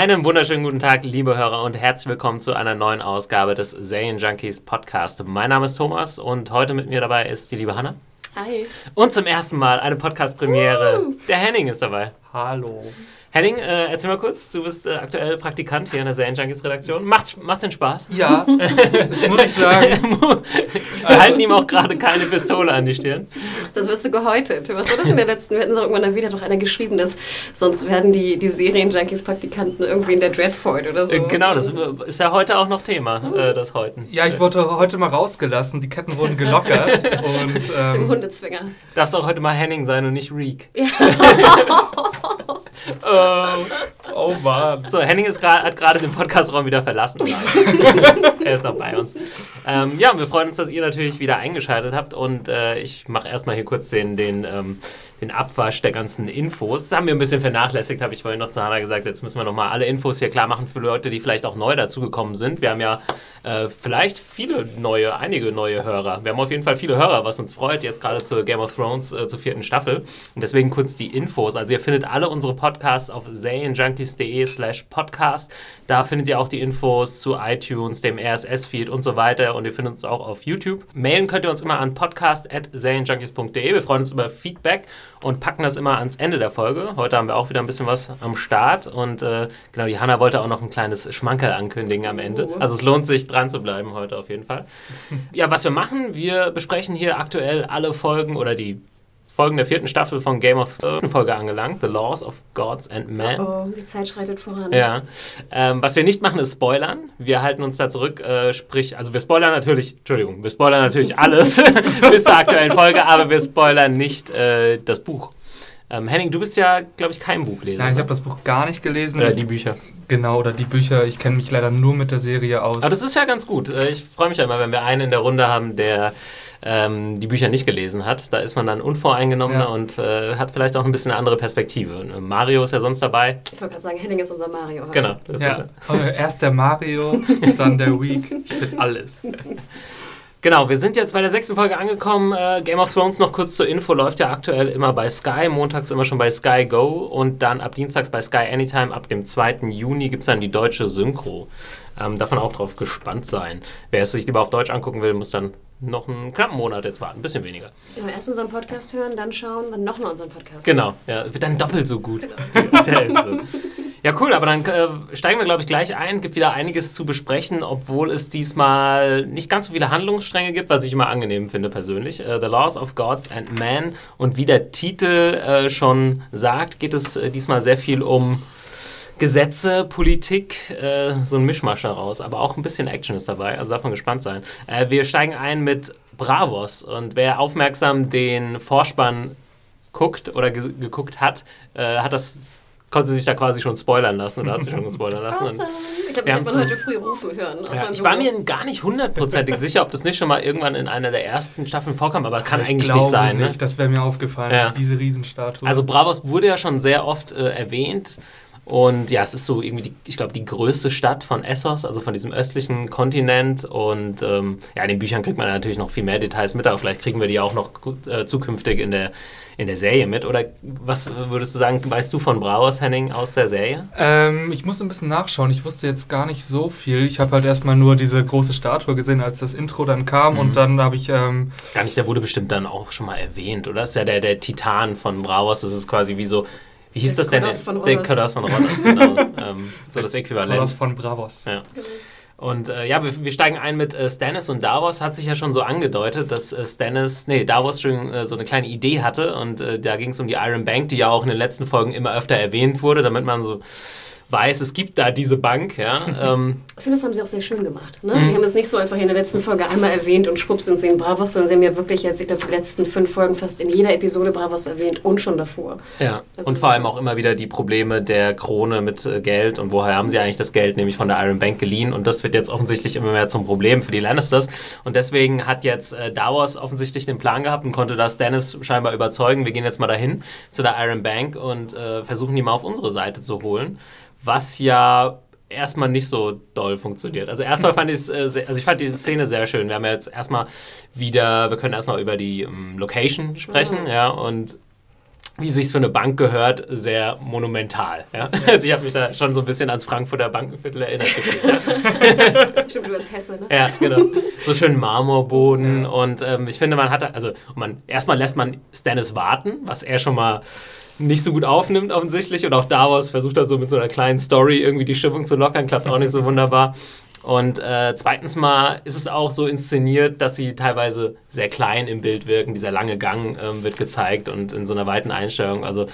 Einen wunderschönen guten Tag, liebe Hörer, und herzlich willkommen zu einer neuen Ausgabe des Serien Junkies Podcast. Mein Name ist Thomas und heute mit mir dabei ist die liebe Hanna. Hi. Und zum ersten Mal eine Podcast-Premiere. Der Henning ist dabei. Hallo. Henning, äh, erzähl mal kurz, du bist äh, aktuell Praktikant hier in der Serien Junkies Redaktion. Macht's, macht's den Spaß? Ja, das muss ich sagen. Wir halten ihm auch gerade keine Pistole an die Stirn. Das wirst du gehäutet. Was war das in der letzten? Wir hatten so irgendwann wieder doch einer geschrieben, dass sonst werden die, die Serien-Junkies-Praktikanten irgendwie in der Dreadford oder so. Äh, genau, das ist ja heute auch noch Thema, äh, das Häuten. Ja, ich wurde heute mal rausgelassen. Die Ketten wurden gelockert. und, Das ist im ähm, Hundezwinger. Darfst auch heute mal Henning sein und nicht Reek. Ja. Oh. oh Mann. So, Henning ist grad, hat gerade den Podcastraum wieder verlassen. Er ist noch bei uns. Ähm, ja, wir freuen uns, dass ihr natürlich wieder eingeschaltet habt und äh, ich mache erstmal hier kurz den, den, ähm, den Abwasch der ganzen Infos. Das haben wir ein bisschen vernachlässigt, habe ich vorhin noch zu Hannah gesagt. Jetzt müssen wir nochmal alle Infos hier klar machen für Leute, die vielleicht auch neu dazugekommen sind. Wir haben ja äh, vielleicht viele neue, einige neue Hörer. Wir haben auf jeden Fall viele Hörer, was uns freut, jetzt gerade zur Game of Thrones äh, zur vierten Staffel. Und deswegen kurz die Infos. Also ihr findet alle unsere Podcasts auf serienjunkies.de slash podcast. Da findet ihr auch die Infos zu iTunes, dem RSS-Feed und so weiter. Und ihr findet uns auch auf YouTube. Mailen könnt ihr uns immer an podcast.serienjunkies.de. Wir freuen uns über Feedback und packen das immer ans Ende der Folge. Heute haben wir auch wieder ein bisschen was am Start. Und äh, genau, die Hanna wollte auch noch ein kleines Schmankerl ankündigen am Ende. Oh. Also es lohnt sich dran zu bleiben heute auf jeden Fall. Ja, was wir machen, wir besprechen hier aktuell alle Folgen oder die Folgen der vierten Staffel von Game of Thrones Folge angelangt, The Laws of Gods and Men. Oh, die Zeit schreitet voran. Ja. Ähm, was wir nicht machen, ist spoilern. Wir halten uns da zurück, äh, sprich, also wir spoilern natürlich, Entschuldigung, wir spoilern natürlich alles bis zur aktuellen Folge, aber wir spoilern nicht äh, das Buch. Ähm, Henning, du bist ja, glaube ich, kein Buchleser. Nein, ich ne? habe das Buch gar nicht gelesen. Oder die Bücher. Genau, oder die Bücher. Ich kenne mich leider nur mit der Serie aus. Aber das ist ja ganz gut. Äh, Ich freue mich ja immer, wenn wir einen in der Runde haben, der ähm, die Bücher nicht gelesen hat. Da ist man dann unvoreingenommener Ja. und äh, hat vielleicht auch ein bisschen eine andere Perspektive. Äh, Mario ist ja sonst dabei. Ich wollte gerade sagen, Henning ist unser Mario. heute. Genau. Das ist ja, erst der Mario, dann der Week. Ich bin alles. Genau, wir sind jetzt bei der sechsten Folge angekommen. Äh, Game of Thrones noch kurz zur Info läuft ja aktuell immer bei Sky, montags immer schon bei Sky Go und dann ab Dienstags bei Sky Anytime. Ab dem 2. Juni gibt es dann die deutsche Synchro. Ähm, davon auch drauf gespannt sein. Wer es sich lieber auf Deutsch angucken will, muss dann noch einen knappen Monat jetzt warten, ein bisschen weniger. Genau, erst unseren Podcast hören, dann schauen, dann nochmal unseren Podcast. Genau, ja, wird dann doppelt so gut. Episode. Ja, cool, aber dann äh, steigen wir, glaube ich, gleich ein. Gibt wieder einiges zu besprechen, obwohl es diesmal nicht ganz so viele Handlungsstränge gibt, was ich immer angenehm finde persönlich. Äh, The Laws of Gods and Man. Und wie der Titel äh, schon sagt, geht es äh, diesmal sehr viel um Gesetze, Politik, äh, so ein Mischmasch daraus. Aber auch ein bisschen Action ist dabei, also man gespannt sein. Äh, wir steigen ein mit Bravos. Und wer aufmerksam den Vorspann guckt oder ge geguckt hat, hat das konnte sich da quasi schon spoilern lassen oder hat sich schon gespoilern lassen. Awesome. Ich glaube, ich habe heute früh rufen hören. Aus ja, ich war mir gar nicht hundertprozentig sicher, ob das nicht schon mal irgendwann in einer der ersten Staffeln vorkam, aber kann ich eigentlich glaube nicht sein. Ne? Nicht, das wäre mir aufgefallen, Ja. diese Riesenstatue. Also Bravos wurde ja schon sehr oft äh, erwähnt. Und ja, es ist so irgendwie, die, ich glaube, die größte Stadt von Essos, also von diesem östlichen Kontinent. Und ähm, ja, in den Büchern kriegt man natürlich noch viel mehr Details mit, aber vielleicht kriegen wir die auch noch gut, äh, zukünftig in der, in der Serie mit. Oder was würdest du sagen, weißt du von Bravos, Henning, aus der Serie? Ähm, ich musste ein bisschen nachschauen. Ich wusste jetzt gar nicht so viel. Ich habe halt erstmal nur diese große Statue gesehen, als das Intro dann kam. Mhm. Und dann habe ich. Ähm, Das ist gar nicht, der wurde bestimmt dann auch schon mal erwähnt, oder? Das ist ja der, der Titan von Bravos. Das ist quasi wie so, wie hieß Der das denn? Koloss von der. Koloss von Rhodos, genau. ähm, so das Äquivalent. Koloss von Bravos. Ja. Und äh, ja, wir, wir steigen ein mit äh, Stannis und Davos. Hat sich ja schon so angedeutet, dass äh, Stannis, nee, Davos schon äh, so eine kleine Idee hatte. Und äh, da ging es um die Iron Bank, die ja auch in den letzten Folgen immer öfter erwähnt wurde, damit man so weiß, es gibt da diese Bank. Ja. ähm, Ich finde, das haben sie auch sehr schön gemacht. Ne? Mhm. Sie haben es nicht so einfach in der letzten Folge einmal erwähnt und schwupps sind sie in Bravos, sondern sie haben ja wirklich jetzt, ich glaube, die letzten fünf Folgen fast in jeder Episode Bravos erwähnt und schon davor. ja. Also- Und vor allem auch immer wieder die Probleme der Krone mit äh, Geld und woher haben sie eigentlich das Geld, nämlich von der Iron Bank geliehen. Und das wird jetzt offensichtlich immer mehr zum Problem für die Lannisters. Und deswegen hat jetzt äh, Davos offensichtlich den Plan gehabt und konnte da Stannis scheinbar überzeugen, wir gehen jetzt mal dahin zu der Iron Bank und äh, versuchen die mal auf unsere Seite zu holen. Was ja erstmal nicht so doll funktioniert. Also erstmal fand ich es, äh, also ich fand diese Szene sehr schön. Wir haben ja jetzt erstmal wieder, wir können erstmal über die ähm, Location sprechen, Mhm. ja, und wie sich's für eine Bank gehört, sehr monumental. Ja? Also ich habe mich da schon so ein bisschen ans Frankfurter Bankenviertel erinnert. Stimmt, du als Hesse, ne? Ja, genau. So schön Marmorboden und ähm, ich finde, man hat, also man, erstmal lässt man Stannis warten, was er schon mal nicht so gut aufnimmt offensichtlich und auch Davos versucht halt so mit so einer kleinen Story irgendwie die Stimmung zu lockern, klappt auch nicht so wunderbar. Und äh, zweitens mal ist es auch so inszeniert, dass sie teilweise sehr klein im Bild wirken. Dieser lange Gang ähm, wird gezeigt und in so einer weiten Einstellung. Also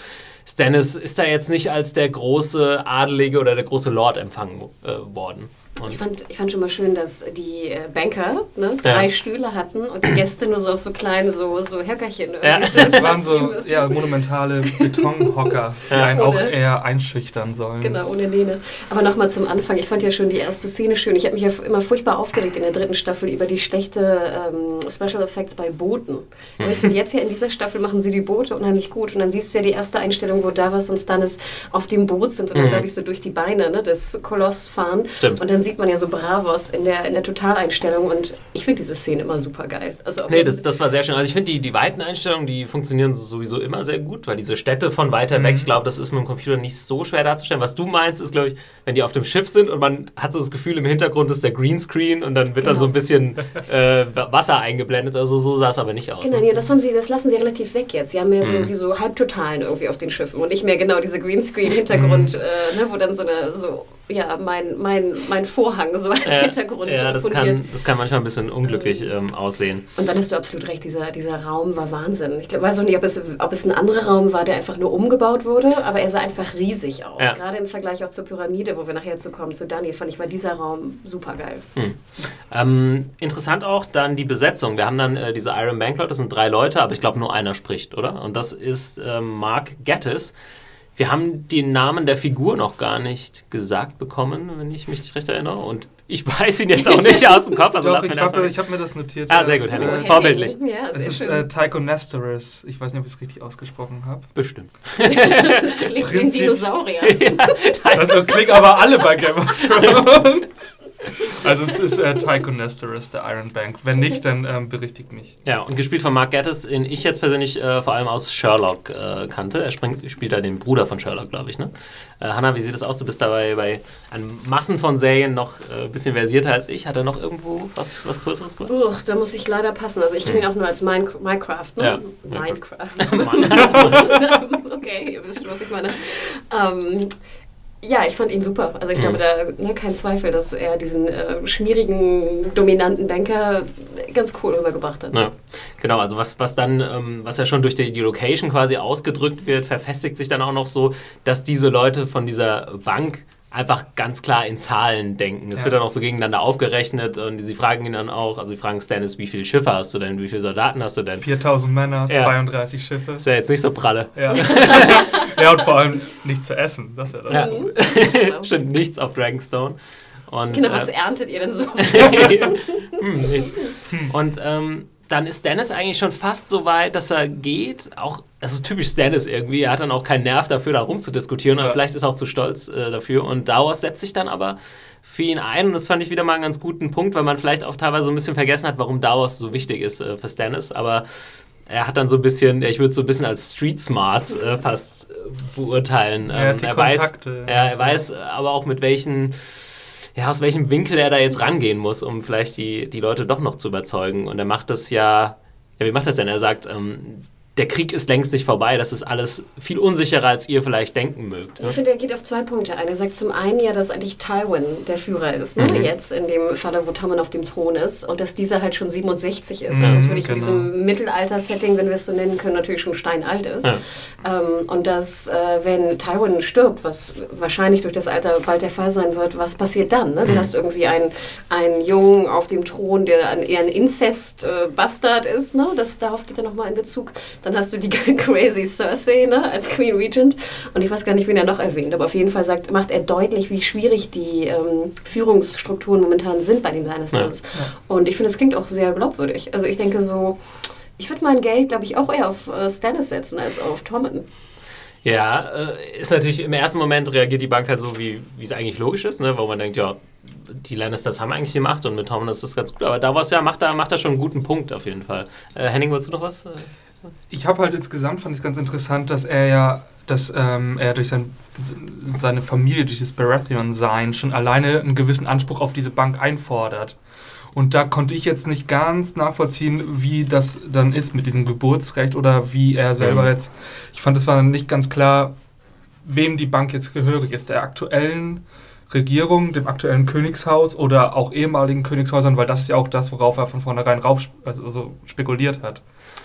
Stannis ist da jetzt nicht als der große Adelige oder der große Lord empfangen äh, worden. Und ich fand, ich fand schon mal schön, dass die äh, Banker ne, drei ja. Stühle hatten und die Gäste nur so auf so kleinen so, so Höckerchen. Ja. Das waren so ja, monumentale Betonhocker, die ja. einen auch eher einschüchtern sollen. Genau, ohne Lehne. Aber nochmal zum Anfang. Ich fand ja schon die erste Szene schön. Ich habe mich ja immer furchtbar aufgeregt in der dritten Staffel über die schlechte ähm, Special Effects bei Booten. Aber ich finde, jetzt hier in dieser Staffel machen sie die Boote unheimlich gut. Und dann siehst du ja die erste Einstellung, wo Davos und Stannis auf dem Boot sind und dann, mhm. glaube ich, so durch die Beine ne, des Koloss fahren. Stimmt. Und dann sieht man ja so Bravos in der, in der Totaleinstellung und ich finde diese Szene immer super geil. Also nee, das, das war sehr schön. Also ich finde die, die weiten Einstellungen, die funktionieren sowieso immer sehr gut, weil diese Städte von weiter mhm. weg, ich glaube, das ist mit dem Computer nicht so schwer darzustellen. Was du meinst, ist, glaube ich, wenn die auf dem Schiff sind und man hat so das Gefühl, im Hintergrund ist der Greenscreen und dann wird genau. dann so ein bisschen äh, Wasser eingeblendet. Also so sah es aber nicht aus. Genau, ne? das, haben sie, das lassen sie relativ weg jetzt. Sie haben mehr so, mhm. wie so Halbtotalen irgendwie auf den Schiffen und nicht mehr genau diese Greenscreen-Hintergrund, mhm. äh, ne, wo dann so eine so ja, mein, mein, mein Vorhang so als äh, Hintergrund Ja, das kann, das kann manchmal ein bisschen unglücklich ähm, aussehen. Und dann hast du absolut recht, dieser, dieser Raum war Wahnsinn. Ich glaub, weiß auch nicht, ob es, ob es ein anderer Raum war, der einfach nur umgebaut wurde, aber er sah einfach riesig aus. Ja. Gerade im Vergleich auch zur Pyramide, wo wir nachher zu kommen, zu Dani, fand ich, war dieser Raum super geil. Hm. Ähm, interessant auch dann die Besetzung. Wir haben dann äh, diese Iron Bank Leute, das sind drei Leute, aber ich glaube nur einer spricht, oder? Und das ist äh, Mark Gettis wir haben den Namen der Figur noch gar nicht gesagt bekommen, wenn ich mich recht erinnere. Und ich weiß ihn jetzt auch nicht aus dem Kopf. Also Doch, ich habe hab mir das notiert. Ah, sehr gut, Henning. Äh, Vorbildlich. Ja, es ist äh, Tycho Nestoris. Ich weiß nicht, ob ich es richtig ausgesprochen habe. Bestimmt. das klingt wie ein Dinosaurier. ja, also klingt aber alle bei Game of Thrones. Also es ist äh, Tycho Nestoris, der Iron Bank. Wenn nicht, dann ähm, berichtigt mich. Ja, und gespielt von Mark Gattis, den ich jetzt persönlich äh, vor allem aus Sherlock äh, kannte. Er springt, spielt da den Bruder von Sherlock, glaube ich. Ne? Äh, Hanna, wie sieht das aus? Du bist dabei bei einem Massen von Serien noch ein äh, bisschen versierter als ich. Hat er noch irgendwo was, was Größeres gemacht? Uch, da muss ich leider passen. Also ich kenne ihn auch nur als Min Minecraft. Ne? Ja, Minecraft. okay, ihr wisst schon, was ich meine. Ähm, ja, ich fand ihn super. Also ich mhm. glaube, da ne, kein Zweifel, dass er diesen äh, schmierigen, dominanten Banker ganz cool rübergebracht hat. Ja, genau, also was, was dann, ähm, was ja schon durch die, die Location quasi ausgedrückt wird, verfestigt sich dann auch noch so, dass diese Leute von dieser Bank einfach ganz klar in Zahlen denken. Es ja. wird dann auch so gegeneinander aufgerechnet und sie fragen ihn dann auch, also sie fragen Stannis, wie viele Schiffe hast du denn, wie viele Soldaten hast du denn? 4000 Männer, ja. 32 Schiffe. Ist ja jetzt nicht so pralle. Ja, ja und vor allem nichts zu essen, das ist ja das. Ja. Stimmt, nichts auf Dragonstone. Und, genau, was äh, erntet ihr denn so? hm, nichts. Und ähm, dann ist Dennis eigentlich schon fast so weit, dass er geht. Auch, das ist typisch Dennis irgendwie. Er hat dann auch keinen Nerv dafür, da rumzudiskutieren. Ja. vielleicht ist er auch zu stolz äh, dafür. Und Dauers setzt sich dann aber für ihn ein. Und das fand ich wieder mal einen ganz guten Punkt, weil man vielleicht auch teilweise so ein bisschen vergessen hat, warum Dauers so wichtig ist äh, für Stannis. Aber er hat dann so ein bisschen, ich würde es so ein bisschen als Street Smarts äh, fast äh, beurteilen. Ähm, er, hat die er Kontakte. Weiß, er, er weiß aber auch mit welchen ja, aus welchem Winkel er da jetzt rangehen muss, um vielleicht die, die Leute doch noch zu überzeugen. Und er macht das ja, ja, wie macht das denn? Er sagt, ähm, der Krieg ist längst nicht vorbei. Das ist alles viel unsicherer, als ihr vielleicht denken mögt. Ne? Ich finde, er geht auf zwei Punkte ein. Er sagt zum einen ja, dass eigentlich Tywin der Führer ist, ne? Mhm. jetzt in dem Falle, wo Tommen auf dem Thron ist und dass dieser halt schon 67 ist. Mhm, was natürlich genau. in diesem Mittelalter-Setting, wenn wir es so nennen können, natürlich schon steinalt ist. Ja. Ähm, und dass, äh, wenn Tywin stirbt, was wahrscheinlich durch das Alter bald der Fall sein wird, was passiert dann? Ne? Du mhm. hast irgendwie einen, einen Jungen auf dem Thron, der ein, eher ein Inzest-Bastard äh, ist. Ne? Das, darauf geht er nochmal in Bezug dann hast du die crazy Cersei ne, als Queen Regent. Und ich weiß gar nicht, wen er noch erwähnt, aber auf jeden Fall sagt, macht er deutlich, wie schwierig die ähm, Führungsstrukturen momentan sind bei den Lannisters. Ja, ja. Und ich finde, es klingt auch sehr glaubwürdig. Also ich denke so, ich würde mein Geld, glaube ich, auch eher auf äh, Stannis setzen als auf Tommen. Ja, äh, ist natürlich im ersten Moment reagiert die Bank halt so, wie es eigentlich logisch ist, ne? wo man denkt, ja, die Lannisters haben eigentlich die Macht und mit Tommen ist das ganz gut. Aber da war es ja, macht er macht da schon einen guten Punkt auf jeden Fall. Äh, Henning, wolltest du noch was? Ich habe halt insgesamt fand ich ganz interessant, dass er ja, dass ähm, er durch sein, seine Familie, durch das Baratheon-Sein schon alleine einen gewissen Anspruch auf diese Bank einfordert. Und da konnte ich jetzt nicht ganz nachvollziehen, wie das dann ist mit diesem Geburtsrecht oder wie er selber Mhm. jetzt. Ich fand, es war nicht ganz klar, wem die Bank jetzt gehörig ist. Der aktuellen Regierung, dem aktuellen Königshaus oder auch ehemaligen Königshäusern, weil das ist ja auch das, worauf er von vornherein rauf, also so spekuliert hat.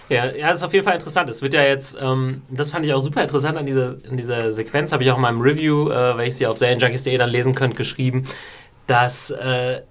Ja, ja, ist auf jeden Fall interessant. Es wird ja jetzt, ähm, das fand ich auch super interessant an dieser, in dieser Sequenz, habe ich auch in meinem Review, äh, welches ihr auf serienjunkies.de dann lesen könnt, geschrieben, dass, äh,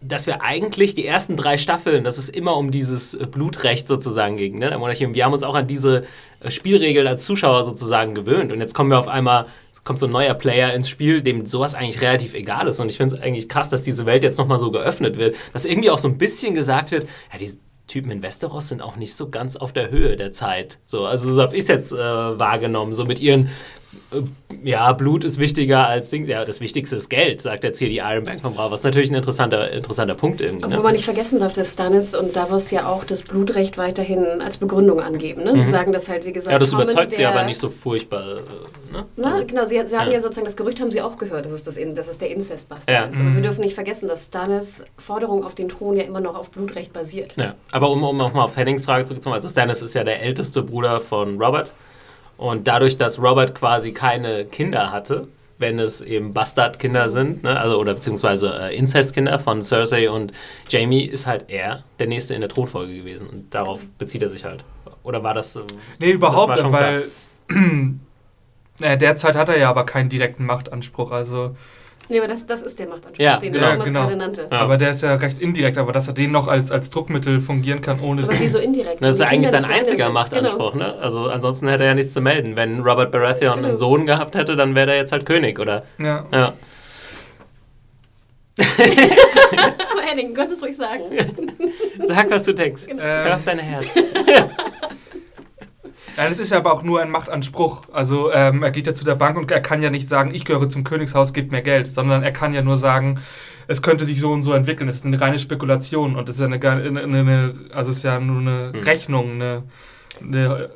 dass wir eigentlich die ersten drei Staffeln, dass es immer um dieses Blutrecht sozusagen ging. Ne? wir haben uns auch an diese äh, Spielregeln als Zuschauer sozusagen gewöhnt. Und jetzt kommen wir auf einmal, kommt so ein neuer Player ins Spiel, dem sowas eigentlich relativ egal ist. Und ich finde es eigentlich krass, dass diese Welt jetzt nochmal so geöffnet wird, dass irgendwie auch so ein bisschen gesagt wird, ja, diese Typen in Westeros sind auch nicht so ganz auf der Höhe der Zeit. So, also so habe ich es jetzt äh, wahrgenommen. So mit ihren, ja, Blut ist wichtiger als Ding. Ja, das Wichtigste ist Geld, sagt jetzt hier die Iron Bank von Bravo. Was natürlich ein interessanter, interessanter Punkt irgendwie. Obwohl Ne? man nicht vergessen darf, dass Stannis und Davos ja auch das Blutrecht weiterhin als Begründung angeben. Ne? Sie sagen das halt, wie gesagt, Mhm. Ja, das Tommen, überzeugt sie aber nicht so furchtbar. Äh, ne? Na, genau, sie sagen Ja. ja. sozusagen, das Gerücht haben sie auch gehört, dass es, das, dass es der Inzestbastard Ja. ist. Aber wir dürfen nicht vergessen, dass Stannis Forderung auf den Thron ja immer noch auf Blutrecht basiert. Ja, aber um, um nochmal auf Hennings Frage zurückzukommen, also Stannis ist ja der älteste Bruder von Robert. Und dadurch, dass Robert quasi keine Kinder hatte, wenn es eben Bastardkinder sind, ne, also oder beziehungsweise äh, Inzestkinder von Cersei und Jamie, ist halt er der Nächste in der Thronfolge gewesen. Und darauf bezieht er sich halt. Oder war das. Äh, Nee, überhaupt nicht, schon weil äh, derzeit hat er ja aber keinen direkten Machtanspruch. Also, Nee, aber das, das ist der Machtanspruch, Ja, den der Thomas genau. gerade nannte. Ja. aber der ist ja recht indirekt, aber dass er den noch als, als Druckmittel fungieren kann, ohne. Aber wieso indirekt? das ist ja eigentlich sein einziger. Machtanspruch, Genau. ne? Also ansonsten hätte er ja nichts zu melden. Wenn Robert Baratheon Genau. einen Sohn gehabt hätte, dann wäre er jetzt halt König, oder? Ja. Ja. Aber Henning, du kannst es ruhig sagen. Sag, was du denkst. Genau. Hör Ähm, auf dein Herz. Ja, das ist ja aber auch nur ein Machtanspruch. Also ähm, er geht ja zu der Bank und er kann ja nicht sagen, ich gehöre zum Königshaus, gebt mir Geld, sondern er kann ja nur sagen, es könnte sich so und so entwickeln. Es ist eine reine Spekulation und es ist ja eine, eine, eine also es ist ja nur eine Hm. Rechnung, eine, eine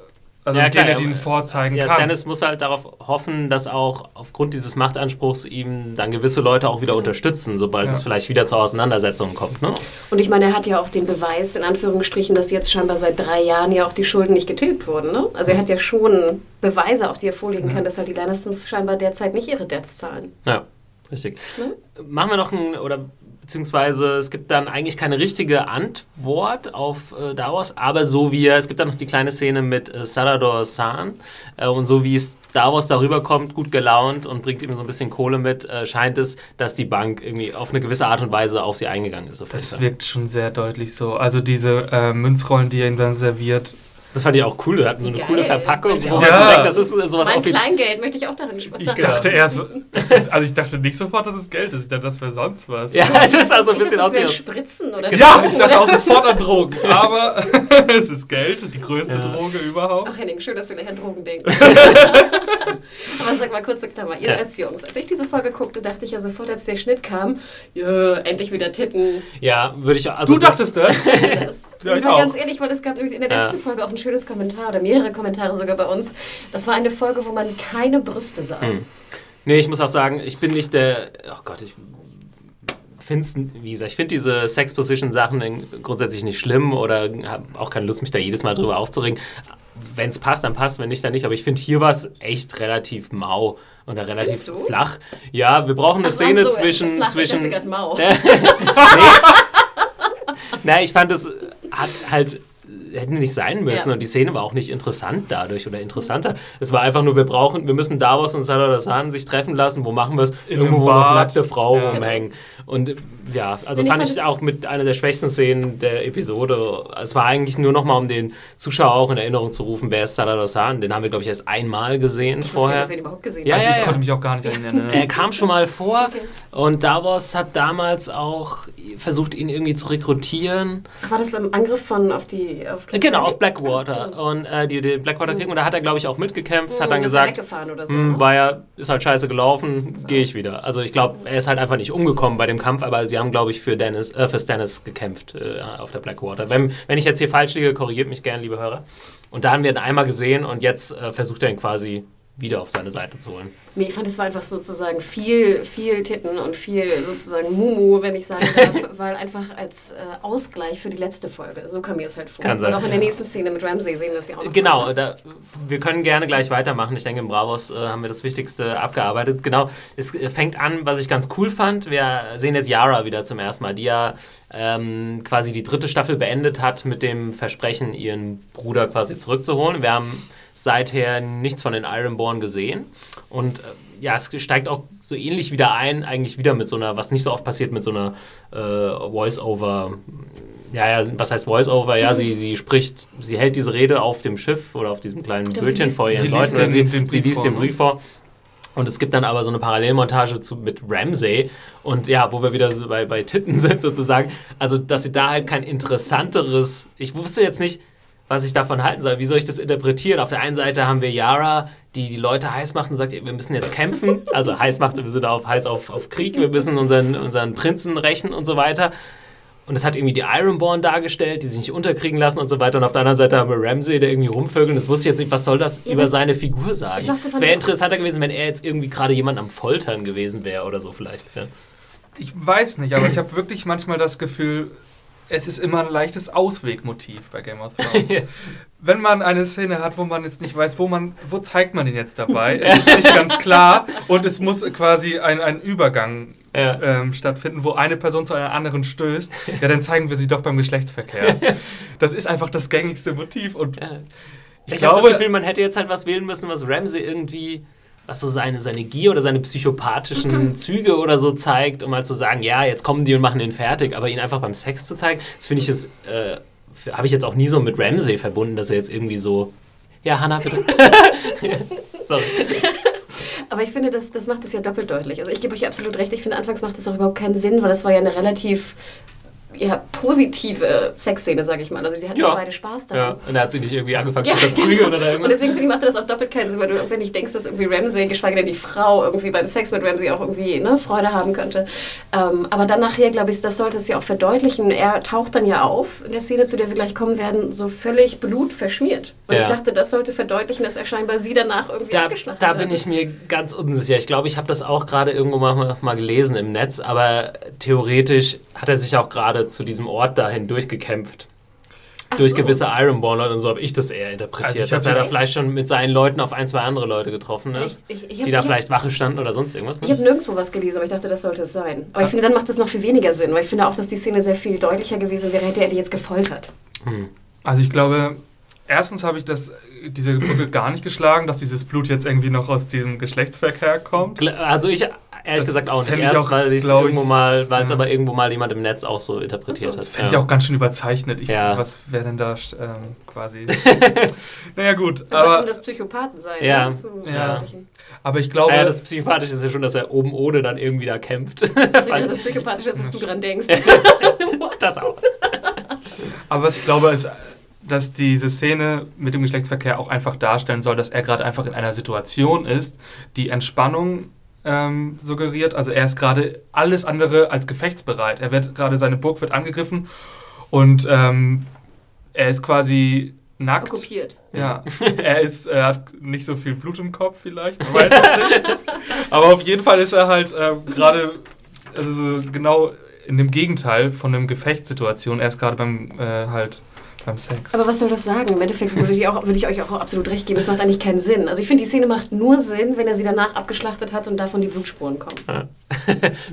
also Ja, mit klar, denen er ja, den vorzeigen Ja, kann. Stannis muss halt darauf hoffen, dass auch aufgrund dieses Machtanspruchs ihm dann gewisse Leute auch wieder unterstützen, sobald Ja. es vielleicht wieder zur Auseinandersetzung kommt. Ne? Und ich meine, er hat ja auch den Beweis, in Anführungsstrichen, dass jetzt scheinbar seit drei Jahren ja auch die Schulden nicht getilgt wurden. Ne? Also er hat ja schon Beweise, auch die er vorlegen kann, dass halt die Lannistons scheinbar derzeit nicht ihre Debts zahlen. Ja, richtig. Ne? Machen wir noch ein, oder beziehungsweise es gibt dann eigentlich keine richtige Antwort auf äh, Davos, aber so wie er, es gibt dann noch die kleine Szene mit äh, Sarador San äh, und so wie es Davos darüber kommt, gut gelaunt und bringt ihm so ein bisschen Kohle mit, äh, scheint es, dass die Bank irgendwie auf eine gewisse Art und Weise auf sie eingegangen ist. auf Das wirkt schon sehr deutlich so. Also diese äh, Münzrollen, die er ihm dann serviert. Das fand ich auch cool. Wir hatten so eine Geil. coole Verpackung. Ja. das ist äh, sowas mein. Kleingeld möchte ich auch darin sparen. Ich dachte erst, das ist, also ich dachte nicht sofort, dass es Geld ist. Ich dachte, das wäre sonst was. Ja, es ist also ein bisschen das aus wie das. Spritzen oder Ja, ich dachte auch sofort an Drogen. Aber es ist Geld, die größte Ja. Droge überhaupt. Ach Henning, schön, dass wir gleich an Drogen denken. Aber sag mal kurz, Klammer, ihr Ja. als Jungs, als ich diese Folge guckte, dachte ich ja sofort, als der Schnitt kam, ja, endlich wieder Titten. Ja, würde ich also Du dachtest das? Das. Ja, ich ich war ganz ehrlich, weil es gab in der Ja. letzten Folge auch ein schönes Kommentar oder mehrere Kommentare sogar bei uns. Das war eine Folge, wo man keine Brüste sah. Hm. Nee, ich muss auch sagen, ich bin nicht der. Oh Gott, ich finde wie gesagt, ich finde diese Sex-Position-Sachen grundsätzlich nicht schlimm oder habe auch keine Lust, mich da jedes Mal drüber aufzuregen. Wenn es passt, dann passt, wenn nicht, dann nicht. Aber ich finde, hier war es echt relativ mau oder relativ flach. Ja, wir brauchen eine Ach, Szene so, zwischen. flach, ich zwischen grad mau. nee. Nein, ich fand, es hat halt hätte nicht sein müssen Ja. und die Szene war auch nicht interessant dadurch oder interessanter. Es war einfach nur, wir brauchen, wir müssen Davos und San sich treffen lassen. Wo machen wir es? Irgendwo, wo noch Bad. nackte Frauen Ja. Und äh, ja, also fand fand ich es- auch mit einer der schwächsten Szenen der Episode. Es war eigentlich nur nochmal, um den Zuschauer auch in Erinnerung zu rufen, wer ist Sador San? Den haben wir, glaube ich, erst einmal gesehen Ich nicht, vorher. dass wir ihn überhaupt gesehen Ja, haben. Also ich ja. konnte mich auch gar nicht erinnern. Er Ne? kam schon mal vor Okay. und Davos hat damals auch versucht, ihn irgendwie zu rekrutieren. War das im Angriff von auf die, auf Genau, auf Blackwater. Und äh, die, die Blackwater kriegen. Und da hat er, glaube ich, auch mitgekämpft, Mhm, hat dann ist er gesagt, weggefahren oder so, "Hm, ne? war ja, ist halt scheiße gelaufen, gehe ich wieder. Also ich glaube, er ist halt einfach nicht umgekommen bei dem Kampf, aber sie haben, glaube ich, für Dennis, äh, für Stannis gekämpft äh, auf der Blackwater. Wenn, wenn ich jetzt hier falsch liege, korrigiert mich gerne, liebe Hörer. Und da haben wir ihn einmal gesehen und jetzt äh, versucht er ihn quasi wieder auf seine Seite zu holen. Nee, ich fand, es war einfach sozusagen viel, viel Titten und viel sozusagen Mumu, wenn ich sagen darf, weil einfach als äh, Ausgleich für die letzte Folge. So kam mir es halt vor. Kann sein. Und auch in der nächsten Szene mit Ramsey sehen wir das ja auch noch. Genau, da, wir können gerne gleich weitermachen. Ich denke, im Bravos äh, haben wir das Wichtigste abgearbeitet. Genau, es äh, fängt an, was ich ganz cool fand. Wir sehen jetzt Yara wieder zum ersten Mal, die ja ähm, quasi die dritte Staffel beendet hat mit dem Versprechen, ihren Bruder quasi zurückzuholen. Wir haben seither nichts von den Ironborn gesehen. Und äh, ja, es steigt auch so ähnlich wieder ein, eigentlich wieder mit so einer, was nicht so oft passiert, mit so einer äh, Voice-Over. Ja, ja, was heißt Voice-Over? Ja, sie, sie spricht, sie hält diese Rede auf dem Schiff oder auf diesem kleinen glaub, Bötchen vor ihren Leuten. den- sie, den sie liest den ne? Brief vor. Und es gibt dann aber so eine Parallelmontage zu, mit Ramsey und ja, wo wir wieder so bei, bei Titten sind sozusagen. Also, dass sie da halt kein interessanteres, ich wusste jetzt nicht, was ich davon halten soll. Wie soll ich das interpretieren? Auf der einen Seite haben wir Yara, die die Leute heiß macht und sagt, wir müssen jetzt kämpfen. Also heiß macht im Sinne auf heiß auf, auf Krieg, wir müssen unseren, unseren Prinzen rächen und so weiter. Und es hat irgendwie die Ironborn dargestellt, die sich nicht unterkriegen lassen und so weiter. Und auf der anderen Seite haben wir Ramsey, der irgendwie rumvögelt. Und das wusste ich jetzt nicht, was soll das Ja, über das- seine Figur sagen? Es wäre interessanter gewesen, wenn er jetzt irgendwie gerade jemand am Foltern gewesen wäre oder so vielleicht. Ja. Ich weiß nicht, aber ich habe wirklich manchmal das Gefühl, es ist immer ein leichtes Auswegmotiv bei Game of Thrones. Ja. Wenn man eine Szene hat, wo man jetzt nicht weiß, wo man, wo zeigt man den jetzt dabei, es ist nicht ganz klar und es muss quasi ein, ein Übergang Ja. ähm, stattfinden, wo eine Person zu einer anderen stößt, ja, dann zeigen wir sie doch beim Geschlechtsverkehr. Das ist einfach das gängigste Motiv und Ja. ich, Ich, habe das glaube, Gefühl, man hätte jetzt halt was wählen müssen, was Ramsey irgendwie, was so seine, seine Gier oder seine psychopathischen Züge oder so zeigt, um mal zu sagen, ja, jetzt kommen die und machen den fertig, aber ihn einfach beim Sex zu zeigen, das finde ich es, äh, habe ich jetzt auch nie so mit Ramsey verbunden, dass er jetzt irgendwie so, ja, Hannah, bitte. Sorry. Aber ich finde, das, das macht es ja doppelt deutlich. Also ich gebe euch absolut recht, ich finde, anfangs macht das auch überhaupt keinen Sinn, weil das war ja eine relativ ja, positive Sexszene, sage ich mal. Also die hatten ja. Ja. beide Spaß Ja, daran. und er hat sie nicht irgendwie angefangen Ja, zu verprügeln oder Und irgendwas. deswegen finde ich, macht das auch doppelt keinen Sinn, weil du, wenn ich denkst, dass irgendwie Ramsey, geschweige denn die Frau, irgendwie beim Sex mit Ramsey auch irgendwie ne, Freude haben könnte. Ähm, aber dann nachher, glaube ich, das sollte es ja auch verdeutlichen. Er taucht dann ja auf in der Szene, zu der wir gleich kommen werden, so völlig blutverschmiert. Und Ja. ich dachte, das sollte verdeutlichen, dass er scheinbar sie danach irgendwie Da, abgeschlachtet da hat. bin ich mir ganz unsicher. Ich glaube, ich habe das auch gerade irgendwo mal, mal gelesen im Netz, aber theoretisch hat er sich auch gerade zu diesem Ort dahin durchgekämpft. Ach durch so. gewisse Ironborn und so habe ich das eher interpretiert. Also ich dass er da vielleicht schon mit seinen Leuten auf ein, zwei andere Leute getroffen ist, Ich- ich- ich die hab- da ich hab- vielleicht Wache standen oder sonst irgendwas. Ich habe nirgendwo was gelesen, aber ich dachte, das sollte es sein. Aber ich finde, dann macht das noch viel weniger Sinn, weil ich finde auch, dass die Szene sehr viel deutlicher gewesen wäre, hätte er die jetzt gefoltert. also ich glaube, erstens habe ich das, diese Brücke gar nicht geschlagen, dass dieses Blut jetzt irgendwie noch aus dem Geschlechtsverkehr kommt. Also ich ehrlich Das gesagt auch nicht. Erst, auch, weil ich es irgendwo mal, weil es ja. aber irgendwo mal jemand im Netz auch so interpretiert hat. Das fände ich auch ganz schön überzeichnet. Ich, Ja. Was wäre denn da ähm, quasi? naja gut, Aber aber, das Psychopathen sein. Ja. ne, zu Ja. aber ich glaube, Ah ja, das Psychopathische ist ja schon, dass er oben ohne dann irgendwie da kämpft. Also wäre das Psychopathische, ist, dass du dran denkst. das auch. aber was ich glaube ist, dass diese Szene mit dem Geschlechtsverkehr auch einfach darstellen soll, dass er gerade einfach in einer Situation ist, die Entspannung ähm, suggeriert. Also er ist gerade alles andere als gefechtsbereit. Er wird gerade, seine Burg wird angegriffen und ähm, er ist quasi nackt. Okkupiert. Ja, er ist, er hat nicht so viel Blut im Kopf vielleicht, man weiß es nicht. Aber auf jeden Fall ist er halt ähm, gerade, also so genau in dem Gegenteil von einer Gefechtssituation. Er ist gerade beim äh, halt beim Sex. Aber was soll das sagen? Im Endeffekt würde ich, auch, würde ich euch auch absolut recht geben. Es macht eigentlich keinen Sinn. Also ich finde, die Szene macht nur Sinn, wenn er sie danach abgeschlachtet hat und davon die Blutspuren kommen.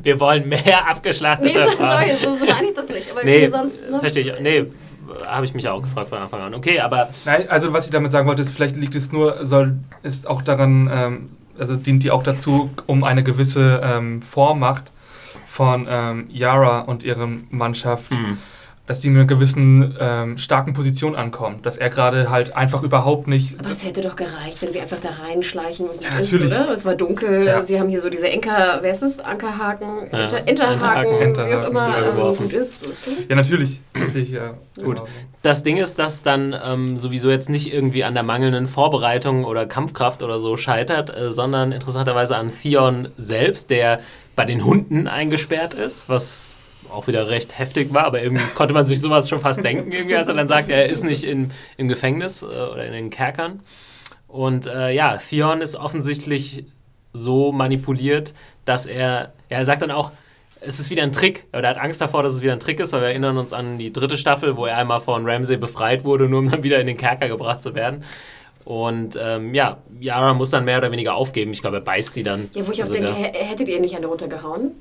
Wir wollen mehr abgeschlachtete Nee, so, sorry, so, so meine ich das nicht. Aber Nee, sonst... Ne? verstehe ich. Nee, habe ich mich auch gefragt von Anfang an. Okay, aber Nein, also was ich damit sagen wollte, ist, vielleicht liegt es nur, soll, ist auch daran, ähm, also dient die auch dazu, um eine gewisse ähm, Vormacht von ähm, Yara und ihren Mannschaft hm, dass die in einer gewissen ähm, starken Position ankommt. Dass er gerade halt einfach überhaupt nicht. Aber es hätte doch gereicht, wenn sie einfach da reinschleichen und Ja, gut ist, natürlich. oder? Es war dunkel, Ja. sie haben hier so diese Enker, wer ist es? Ankerhaken, Ja, Enter, Enterhaken, Enterhaken, wie auch immer, ähm, gut ist. Ja, natürlich. Das sehe ich ja. Gut. genauso. Das Ding ist, dass dann ähm, sowieso jetzt nicht irgendwie an der mangelnden Vorbereitung oder Kampfkraft oder so scheitert, äh, sondern interessanterweise an Theon selbst, der bei den Hunden eingesperrt ist, was auch wieder recht heftig war, aber irgendwie konnte man sich sowas schon fast denken, irgendwie, als er dann sagt, er ist nicht in, im Gefängnis äh, oder in den Kerkern. Und äh, ja, Theon ist offensichtlich so manipuliert, dass er, ja, er sagt dann auch, es ist wieder ein Trick, oder er hat Angst davor, dass es wieder ein Trick ist, weil wir erinnern uns an die dritte Staffel, wo er einmal von Ramsay befreit wurde, nur um dann wieder in den Kerker gebracht zu werden. Und ähm, ja, Yara muss dann mehr oder weniger aufgeben. Ich glaube, er beißt sie dann. Ja, wo ich auch Also denke, hä- hättet ihr nicht eine runtergehauen?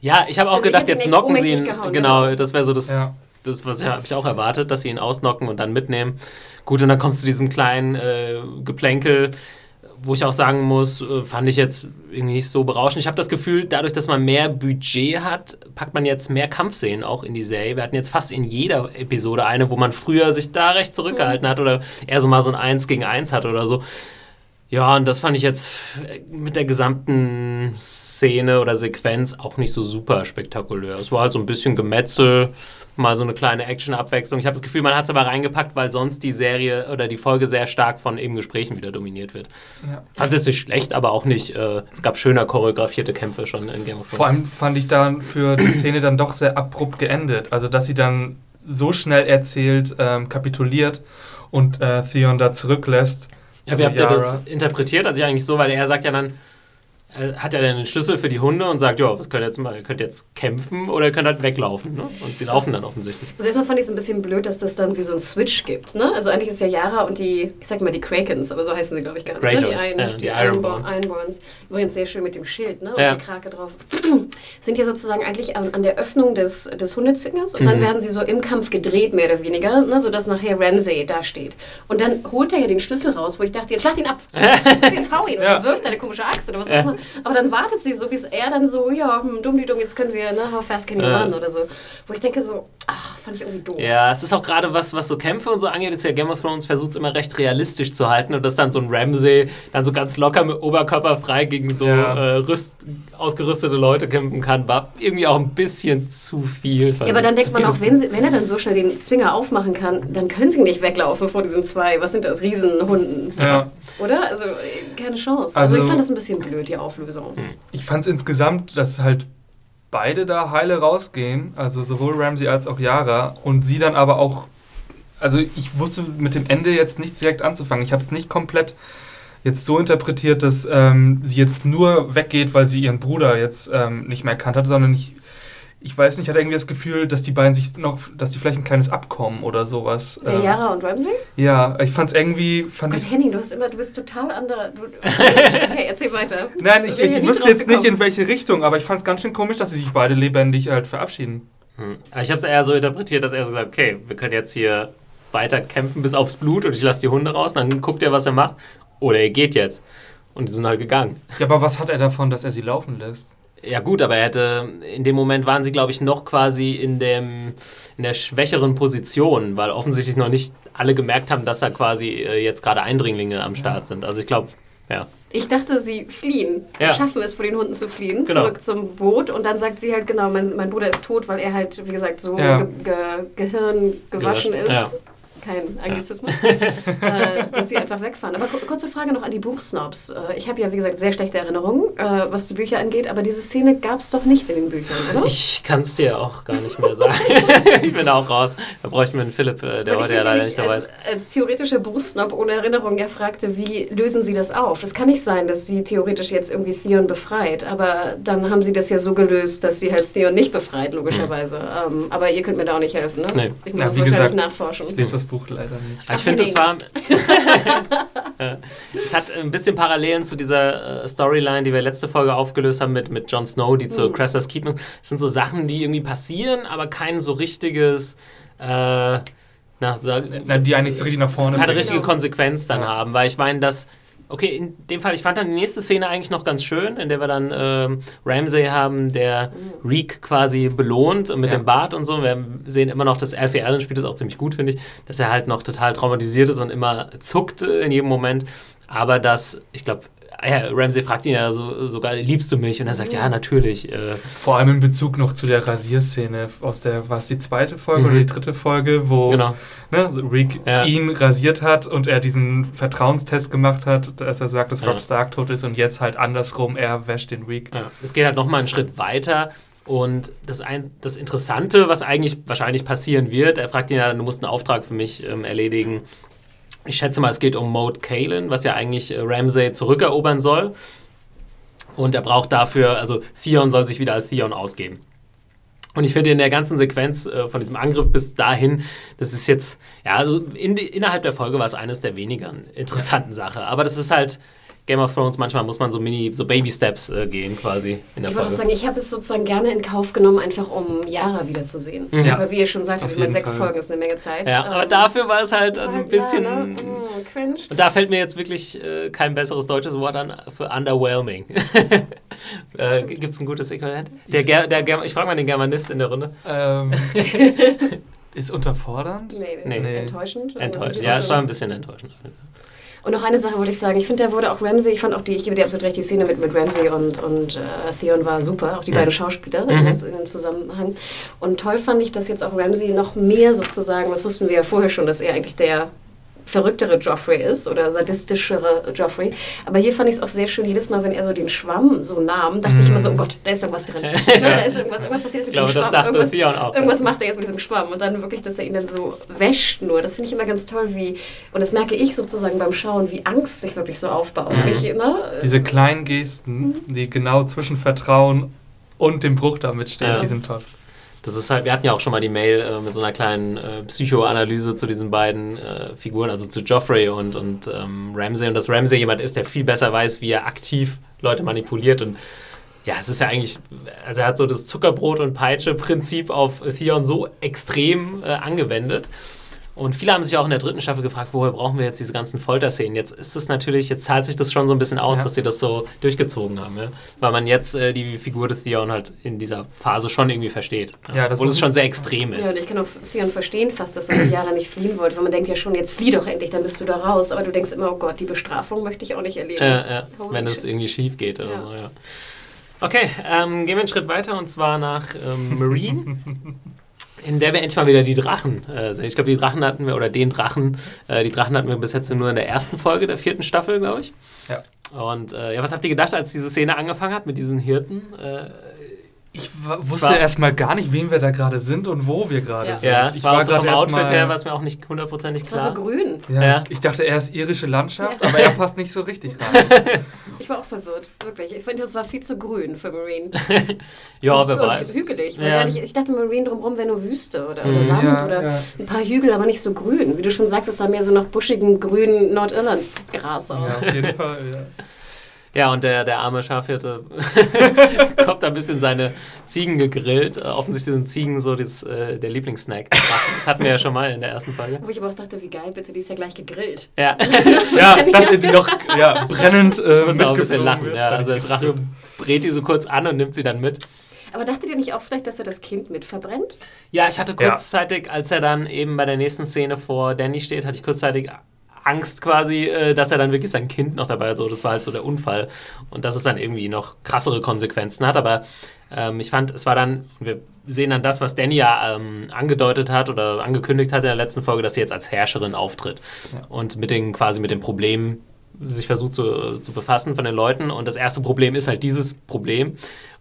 Ja, ich habe auch Also gedacht, jetzt knocken sie ihn. gehauen, genau, genau. das wäre so das, Ja. das was habe ich auch erwartet, dass sie ihn ausnocken und dann mitnehmen. Gut, und dann kommst du zu diesem kleinen äh, Geplänkel, wo ich auch sagen muss, äh, fand ich jetzt irgendwie nicht so berauschend. Ich habe das Gefühl, dadurch, dass man mehr Budget hat, packt man jetzt mehr Kampfszenen auch in die Serie. Wir hatten jetzt fast in jeder Episode eine, wo man früher sich da recht zurückgehalten hat oder eher so mal so ein Eins gegen Eins hat oder so. Ja, und das fand ich jetzt mit der gesamten Szene oder Sequenz auch nicht so super spektakulär. Es war halt so ein bisschen Gemetzel, mal so eine kleine Action-Abwechslung. Ich habe das Gefühl, man hat es aber reingepackt, weil sonst die Serie oder die Folge sehr stark von eben Gesprächen wieder dominiert wird. Ja. Fand es jetzt nicht schlecht, aber auch nicht. Äh, es gab schöner choreografierte Kämpfe schon in Game of Thrones. Vor allem fand ich dann für die Szene dann doch sehr abrupt geendet. Also, dass sie dann so schnell erzählt, ähm, kapituliert und äh, Theon da zurücklässt. Ja, Also wie habt ihr das interpretiert? Also eigentlich so, weil er sagt ja dann, hat er dann den Schlüssel für die Hunde und sagt, ja, was könnt ihr jetzt machen? Ihr könnt jetzt kämpfen oder ihr könnt halt weglaufen. Ne? Und sie laufen dann offensichtlich. Also erstmal fand ich es ein bisschen blöd, dass das dann wie so ein Switch gibt. Ne? Also eigentlich ist ja Yara und die, ich sag mal die Krakens, aber so heißen sie glaube ich gar nicht. Ne? Die, Ein, ja, die, die Ironborn. Ironborn. Ironborns. Übrigens sehr schön mit dem Schild ne? und Ja. die Krake drauf. Sind ja sozusagen eigentlich an, an der Öffnung des, des Hundezingers und dann Mhm. werden sie so im Kampf gedreht, mehr oder weniger, ne? sodass nachher Ramsay da steht. Und dann holt er ja den Schlüssel raus, wo ich dachte, jetzt schlag ihn ab. jetzt hau ihn Ja. oder wirf deine komische Axt oder was auch immer. Aber dann wartet sie so, bis er dann so, ja, hm, dumm die dumm, jetzt können wir, ne, how fast can you run oder so. Wo ich denke so, ach, fand ich irgendwie doof. Ja, es ist auch gerade was, was so Kämpfe und so angeht, ist ja Game of Thrones versucht es immer recht realistisch zu halten und dass dann so ein Ramsay dann so ganz locker mit Oberkörper frei gegen so Ja. äh, rüst, ausgerüstete Leute kämpfen kann, war irgendwie auch ein bisschen zu viel. Ja, aber dann denkt man auch, wenn, sie, wenn er dann so schnell den Zwinger aufmachen kann, dann können sie nicht weglaufen vor diesen zwei, was sind das, Riesenhunden, Ja. oder? Also äh, keine Chance. Also, Also- ich fand das ein bisschen blöd, die Auflösung. Ich fand es insgesamt, dass halt beide da heile rausgehen, also sowohl Ramsey als auch Yara, und sie dann aber auch, also ich wusste mit dem Ende jetzt nichts direkt anzufangen. Ich habe es nicht komplett jetzt so interpretiert, dass ähm, sie jetzt nur weggeht, weil sie ihren Bruder jetzt ähm, nicht mehr erkannt hat, sondern ich, ich weiß nicht, ich hatte irgendwie das Gefühl, dass die beiden sich noch, dass die vielleicht ein kleines Abkommen oder sowas. Wer ähm, Yara und Ramsey? Ja, ich fand es irgendwie, fand Gott, ich, Henning, du hast immer, du bist total anderer. Du, okay, erzähl weiter. Nein, ich, ich nie wusste jetzt nicht, in welche Richtung, aber ich fand es ganz schön komisch, dass sie sich beide lebendig halt verabschieden. Hm. Aber ich habe es eher so interpretiert, dass er so gesagt okay, wir können jetzt hier weiter kämpfen bis aufs Blut und ich lasse die Hunde raus, dann guckt ihr, was er macht. Oder er geht jetzt. Und die sind halt gegangen. Ja, aber was hat er davon, dass er sie laufen lässt? Ja gut, aber er hätte, in dem Moment waren sie, glaube ich, noch quasi in, dem, in der schwächeren Position, weil offensichtlich noch nicht alle gemerkt haben, dass da quasi äh, jetzt gerade Eindringlinge am Start sind. Also ich glaube, ja. Ich dachte, sie fliehen. Ja. Schaffen es, vor den Hunden zu fliehen, Genau. zurück zum Boot. Und dann sagt sie halt, genau, mein, mein Bruder ist tot, weil er halt, wie gesagt, so Ja. ge ge Gehirn gewaschen ist. Ja. Kein Anglizismus. äh, dass sie einfach wegfahren. Aber ku- kurze Frage noch an die Buchsnobs. Äh, ich habe ja, wie gesagt, sehr schlechte Erinnerungen, äh, was die Bücher angeht. Aber diese Szene gab es doch nicht in den Büchern, oder? Ich kann es dir auch gar nicht mehr sagen. ich bin auch raus. Da bräuchten wir einen Philipp, äh, der Weil heute ja leider nicht dabei als, ist. als theoretischer Buchsnob ohne Erinnerung ja fragte, wie lösen Sie das auf? Es kann nicht sein, dass sie theoretisch jetzt irgendwie Theon befreit, aber dann haben sie das ja so gelöst, dass sie halt Theon nicht befreit, logischerweise. Ähm, aber ihr könnt mir da auch nicht helfen, ne? Nee. Ich muss Na, das wahrscheinlich gesagt, nachforschen. Ich lese das Buch leider nicht. Ich finde, es war. Es hat ein bisschen Parallelen zu dieser äh, Storyline, die wir letzte Folge aufgelöst haben mit, mit Jon Snow, die zu Mhm. Crestas Keep. Es sind so Sachen, die irgendwie passieren, aber kein so richtiges. Äh, na, sag, Na, die eigentlich so richtig nach vorne keine bringen. richtige Genau. Konsequenz dann Ja. haben, weil ich meine, dass okay, in dem Fall, ich fand dann die nächste Szene eigentlich noch ganz schön, in der wir dann ähm, Ramsey haben, der mhm. Reek quasi belohnt mit ja. dem Bart und so. Wir sehen immer noch, dass Alfie Allen spielt das auch ziemlich gut, finde ich, dass er halt noch total traumatisiert ist und immer zuckt äh, in jedem Moment. Aber dass, ich glaube, ja, Ramsey fragt ihn ja so, sogar, liebst du mich? Und er sagt, ja, natürlich. Äh. Vor allem in Bezug noch zu der Rasierszene aus der, war es die zweite Folge mhm. oder die dritte Folge, wo genau. ne, Rick ja. ihn rasiert hat und er diesen Vertrauenstest gemacht hat, dass er sagt, dass ja. Rob Stark tot ist und jetzt halt andersrum, er wäscht den Rick. Es geht halt nochmal einen Schritt weiter. Und das, ein, das Interessante, was eigentlich wahrscheinlich passieren wird, er fragt ihn ja, du musst einen Auftrag für mich ähm, erledigen ich schätze mal, es geht um Mode Kalen, was ja eigentlich äh, Ramsay zurückerobern soll. Und er braucht dafür, also Theon soll sich wieder als Theon ausgeben. Und ich finde in der ganzen Sequenz äh, von diesem Angriff bis dahin, das ist jetzt, ja, also in, innerhalb der Folge war es eines der weniger interessanten Sachen. Aber das ist halt, Game of Thrones, manchmal muss man so Mini, so Baby-Steps äh, gehen quasi in der Ich würde auch sagen, ich habe es sozusagen gerne in Kauf genommen, einfach um Yara wiederzusehen. Mhm. Ja. Aber wie ihr schon sagte, ich meine, sechs Fall. Folgen ist eine Menge Zeit. Ja, ähm, aber dafür war es halt ein halt, bisschen... Ja, ne? mm, cringe. Und da fällt mir jetzt wirklich äh, kein besseres deutsches Wort an für underwhelming. äh, Gibt es ein gutes Äquivalent? Der, Ger der Ger ich frage mal den Germanist in der Runde. Ähm. ist unterfordernd? Nee, nee. nee. enttäuschend. Enttäuschend, ja, es war ein bisschen enttäuschend. Und noch eine Sache wollte ich sagen. Ich finde, da wurde auch Ramsey, ich fand auch die, ich gebe dir absolut recht, die Szene mit, mit Ramsey und, und äh, Theon war super, auch die mhm. beiden Schauspieler mhm. in, dem Zusammenhang. Und toll fand ich, dass jetzt auch Ramsey noch mehr sozusagen, was wussten wir ja vorher schon, dass er eigentlich der verrücktere Joffrey ist oder sadistischere Joffrey. Aber hier fand ich es auch sehr schön, jedes Mal, wenn er so den Schwamm so nahm, dachte mm. ich immer so, oh Gott, da ist irgendwas drin. ne, da ist irgendwas, irgendwas passiert mit ich glaube, diesem Schwamm. Das dachte irgendwas, Theon auch. irgendwas macht er jetzt mit diesem Schwamm. Und dann wirklich, dass er ihn dann so wäscht nur. Das finde ich immer ganz toll, wie, und das merke ich sozusagen beim Schauen, wie Angst sich wirklich so aufbaut. Mm. Ich, ne? Diese kleinen Gesten, mm. die genau zwischen Vertrauen und dem Bruch damit stehen, ja. die sind toll. Das ist halt, wir hatten ja auch schon mal die Mail äh, mit so einer kleinen äh, Psychoanalyse zu diesen beiden äh, Figuren, also zu Joffrey und, und ähm, Ramsey. Und dass Ramsey jemand ist, der viel besser weiß, wie er aktiv Leute manipuliert. Und ja, es ist ja eigentlich, also er hat so das Zuckerbrot- und Peitsche-Prinzip auf Theon so extrem äh, angewendet. Und viele haben sich auch in der dritten Staffel gefragt, woher brauchen wir jetzt diese ganzen Folterszenen? Jetzt ist es natürlich, jetzt zahlt sich das schon so ein bisschen aus, ja. dass sie das so durchgezogen haben, ja? weil man jetzt äh, die Figur des Theon halt in dieser Phase schon irgendwie versteht. Ja, ja das Obwohl es schon sehr extrem ist. Ja, und ich kann auch Theon verstehen fast, dass er mit Jahre nicht fliehen wollte, weil man denkt ja schon, jetzt flieh doch endlich, dann bist du da raus. Aber du denkst immer, oh Gott, die Bestrafung möchte ich auch nicht erleben. Ja, wenn es irgendwie schief geht oder so, ja. Okay, ähm, gehen wir einen Schritt weiter und zwar nach ähm, Marine. in der wir endlich mal wieder die Drachen äh, sehen. Ich glaube, die Drachen hatten wir, oder den Drachen, äh, die Drachen hatten wir bis jetzt nur in der ersten Folge der vierten Staffel, glaube ich. Ja. Und äh, ja, was habt ihr gedacht, als diese Szene angefangen hat mit diesen Hirten? Ich wusste erstmal gar nicht, wen wir da gerade sind und wo wir gerade ja. sind. Ja, ich war, war gerade Outfit her, was mir auch nicht hundertprozentig klar. war so grün. Ja, ja. Ich dachte, er ist irische Landschaft, aber er passt nicht so richtig rein. ich war auch verwirrt, wirklich. Ich finde, das war viel zu grün für Marine. ja, wer weiß. Hügelig. Ehrlich, ich dachte, Marine drumherum wäre nur Wüste oder, oder mhm. Sand oder ein paar Hügel, aber nicht so grün. Wie du schon sagst, es sah mehr so nach buschigem grünen Nordirland-Gras aus. Ja, auf jeden Fall, ja. Ja, und der, der arme Schafhirte kommt ein bisschen seine Ziegen gegrillt. Äh, offensichtlich sind Ziegen so das, äh, der Lieblingssnack. Das hatten wir ja schon mal in der ersten Folge. Wo ich aber auch dachte, wie geil, bitte, die ist ja gleich gegrillt. Ja, ja dass die noch ja, brennend äh, Ich muss auch ein bisschen lachen. Ja, also der Drache brät die so kurz an und nimmt sie dann mit. Aber dachtet ihr nicht auch vielleicht, dass er das Kind mit verbrennt? Ja, ich hatte kurzzeitig, ja. als er dann eben bei der nächsten Szene vor Danny steht, hatte ich kurzzeitig Angst quasi, äh, dass er dann wirklich sein Kind noch dabei hat. So, das war halt so der Unfall. Und dass es dann irgendwie noch krassere Konsequenzen hat. Aber ähm, ich fand, es war dann, wir sehen dann das, was Danny ja ähm, angedeutet hat oder angekündigt hat in der letzten Folge, dass sie jetzt als Herrscherin auftritt. Ja. Und mit den, quasi mit den Problemen sich versucht zu, zu befassen von den Leuten. Und das erste Problem ist halt dieses Problem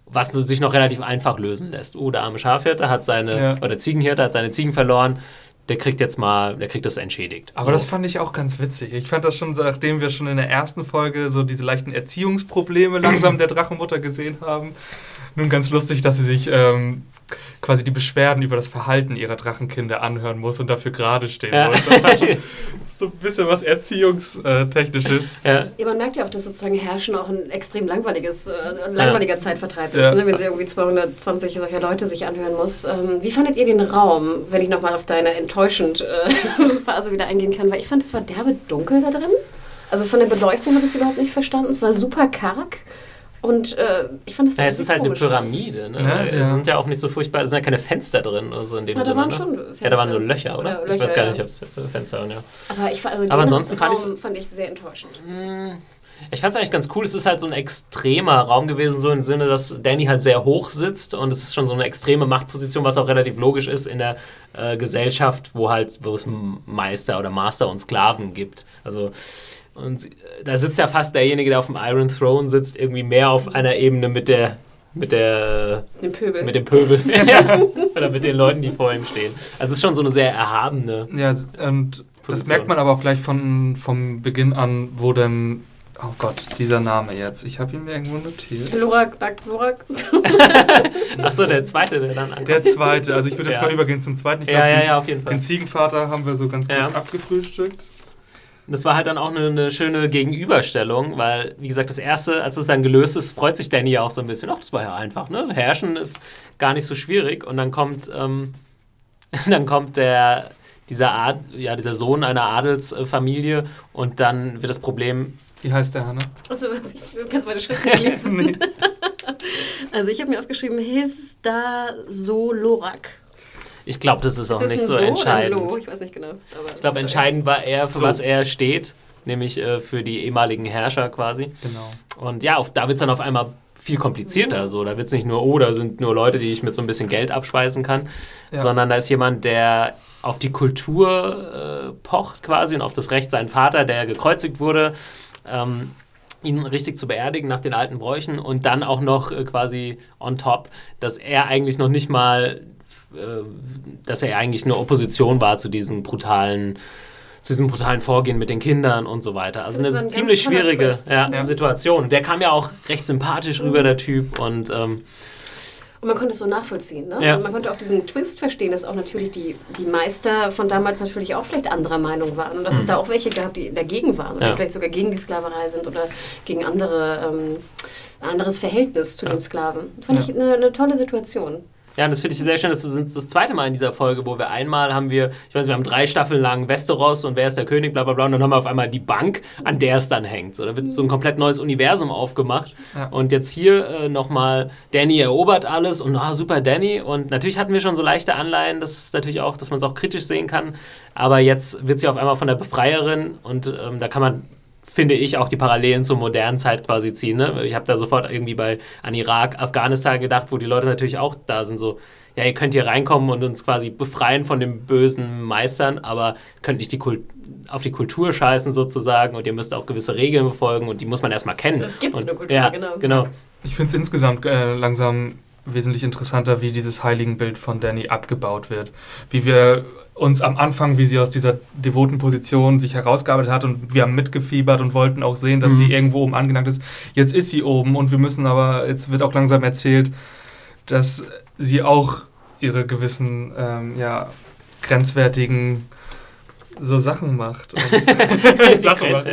was sich noch relativ einfach lösen lässt. Oh, der arme Schafhirte hat seine, ja. oder Ziegenhirte hat seine Ziegen verloren der kriegt jetzt mal, der kriegt das entschädigt. Aber so. das fand ich auch ganz witzig. Ich fand das schon, nachdem wir schon in der ersten Folge so diese leichten Erziehungsprobleme langsam der Drachenmutter gesehen haben, nun ganz lustig, dass sie sich ähm, quasi die Beschwerden über das Verhalten ihrer Drachenkinder anhören muss und dafür gerade stehen ja. muss. Das hat schon so ein bisschen was Erziehungstechnisches. Ja. ja, man merkt ja auch, dass sozusagen Herrschen auch ein extrem langweiliges, äh, langweiliger ja. Zeitvertreib ist, ne? wenn sie irgendwie 220 solcher Leute sich anhören muss. Ähm, wie fandet ihr den Raum, wenn ich nochmal auf deine enttäuschend äh, Phase wieder eingehen kann? Weil ich fand, es war derbe dunkel da drin. Also von der Beleuchtung habe ich es überhaupt nicht verstanden. Es war super karg. Und äh, ich fand das naja, es ist halt eine Pyramide. Ne? Ja, es sind ja auch nicht so furchtbar, es sind ja keine Fenster drin. Also in dem ja, Sinne, da waren ne? schon Fenster. Ja, da waren nur Löcher, oder? oder Löcher, ich weiß gar nicht, ob es Fenster waren, ja. Aber, ich, also Aber ansonsten fand, fand ich sehr enttäuschend. Hm. Ich fand es eigentlich ganz cool. Es ist halt so ein extremer Raum gewesen, so im Sinne, dass Danny halt sehr hoch sitzt und es ist schon so eine extreme Machtposition, was auch relativ logisch ist in der äh, Gesellschaft, wo halt, wo es Meister oder Master und Sklaven gibt. Also und da sitzt ja fast derjenige, der auf dem Iron Throne sitzt, irgendwie mehr auf einer Ebene mit der mit der dem Pöbel. mit dem Pöbel oder mit den Leuten, die vor ihm stehen. Also es ist schon so eine sehr erhabene. Ja, und Position. das merkt man aber auch gleich von vom Beginn an, wo dann Oh Gott, dieser Name jetzt. Ich habe ihn mir irgendwo notiert. Lorak, Lorak. Achso, der zweite, der dann ankommt. Der zweite. Also ich würde jetzt ja. mal übergehen zum zweiten. Ich glaub, ja, ja, ja, auf jeden Fall. Den Ziegenvater haben wir so ganz gut abgefrühstückt. Das war halt dann auch eine, eine, schöne Gegenüberstellung, weil, wie gesagt, das erste, als es dann gelöst ist, freut sich Danny ja auch so ein bisschen. Ach, das war ja einfach, ne? Herrschen ist gar nicht so schwierig. Und dann kommt, ähm, dann kommt der, dieser, Ad, ja, dieser Sohn einer Adelsfamilie und dann wird das Problem wie heißt der, Hanna? Achso, ich kannst meine Schrift nicht lesen. nee. Also ich habe mir aufgeschrieben, Hista Solorak. Ich glaube, das ist, ist auch das nicht so, so entscheidend. Ich weiß nicht genau. ich glaube, entscheidend war er, für so. was er steht, nämlich äh, für die ehemaligen Herrscher quasi. Genau. Und ja, auf, da wird es dann auf einmal viel komplizierter. Mhm. So. Da wird es nicht nur, oh, da sind nur Leute, die ich mit so ein bisschen Geld abspeisen kann, ja. sondern da ist jemand, der auf die Kultur äh, pocht quasi und auf das Recht seinen Vater, der gekreuzigt wurde, ähm, ihn richtig zu beerdigen nach den alten Bräuchen und dann auch noch äh, quasi on top, dass er eigentlich noch nicht mal, dass er eigentlich eine Opposition war zu diesen brutalen zu diesem brutalen Vorgehen mit den Kindern und so weiter. Also eine ein ziemlich schwierige ja, ja. Situation. Der kam ja auch recht sympathisch mhm. rüber, der Typ. Und ähm, und man konnte es so nachvollziehen. Ne? Ja. man konnte auch diesen Twist verstehen, dass auch natürlich die, die Meister von damals natürlich auch vielleicht anderer Meinung waren. Und dass mhm. es da auch welche gab, die dagegen waren. Oder vielleicht sogar gegen die Sklaverei sind oder gegen andere, ähm, ein anderes Verhältnis zu den Sklaven. Fand ich eine, eine tolle Situation. Ja, das finde ich sehr schön. Das ist das zweite Mal in dieser Folge, wo wir einmal haben wir, ich weiß, wir haben drei Staffeln lang Westeros und wer ist der König, bla bla bla, und dann haben wir auf einmal die Bank, an der es dann hängt. So, da wird so ein komplett neues Universum aufgemacht. Ja. Und jetzt hier äh, nochmal, Danny erobert alles und ah, super Danny. Und natürlich hatten wir schon so leichte Anleihen, das natürlich auch, dass man es auch kritisch sehen kann. Aber jetzt wird sie auf einmal von der Befreierin und ähm, da kann man finde ich, auch die Parallelen zur modernen Zeit quasi ziehen. Ne? Ich habe da sofort irgendwie bei an Irak, Afghanistan gedacht, wo die Leute natürlich auch da sind, so, ja, ihr könnt hier reinkommen und uns quasi befreien von den bösen Meistern, aber könnt nicht die Kult auf die Kultur scheißen sozusagen und ihr müsst auch gewisse Regeln befolgen und die muss man erstmal kennen. Es gibt und, eine Kultur, ja, genau. genau. Ich finde es insgesamt äh, langsam wesentlich interessanter, wie dieses Heiligenbild von Danny abgebaut wird. Wie wir uns am Anfang, wie sie aus dieser devoten Position sich herausgearbeitet hat und wir haben mitgefiebert und wollten auch sehen, dass mhm. sie irgendwo oben angelangt ist. Jetzt ist sie oben und wir müssen aber, jetzt wird auch langsam erzählt, dass sie auch ihre gewissen, ähm, ja, grenzwertigen so Sachen macht. Sachen macht.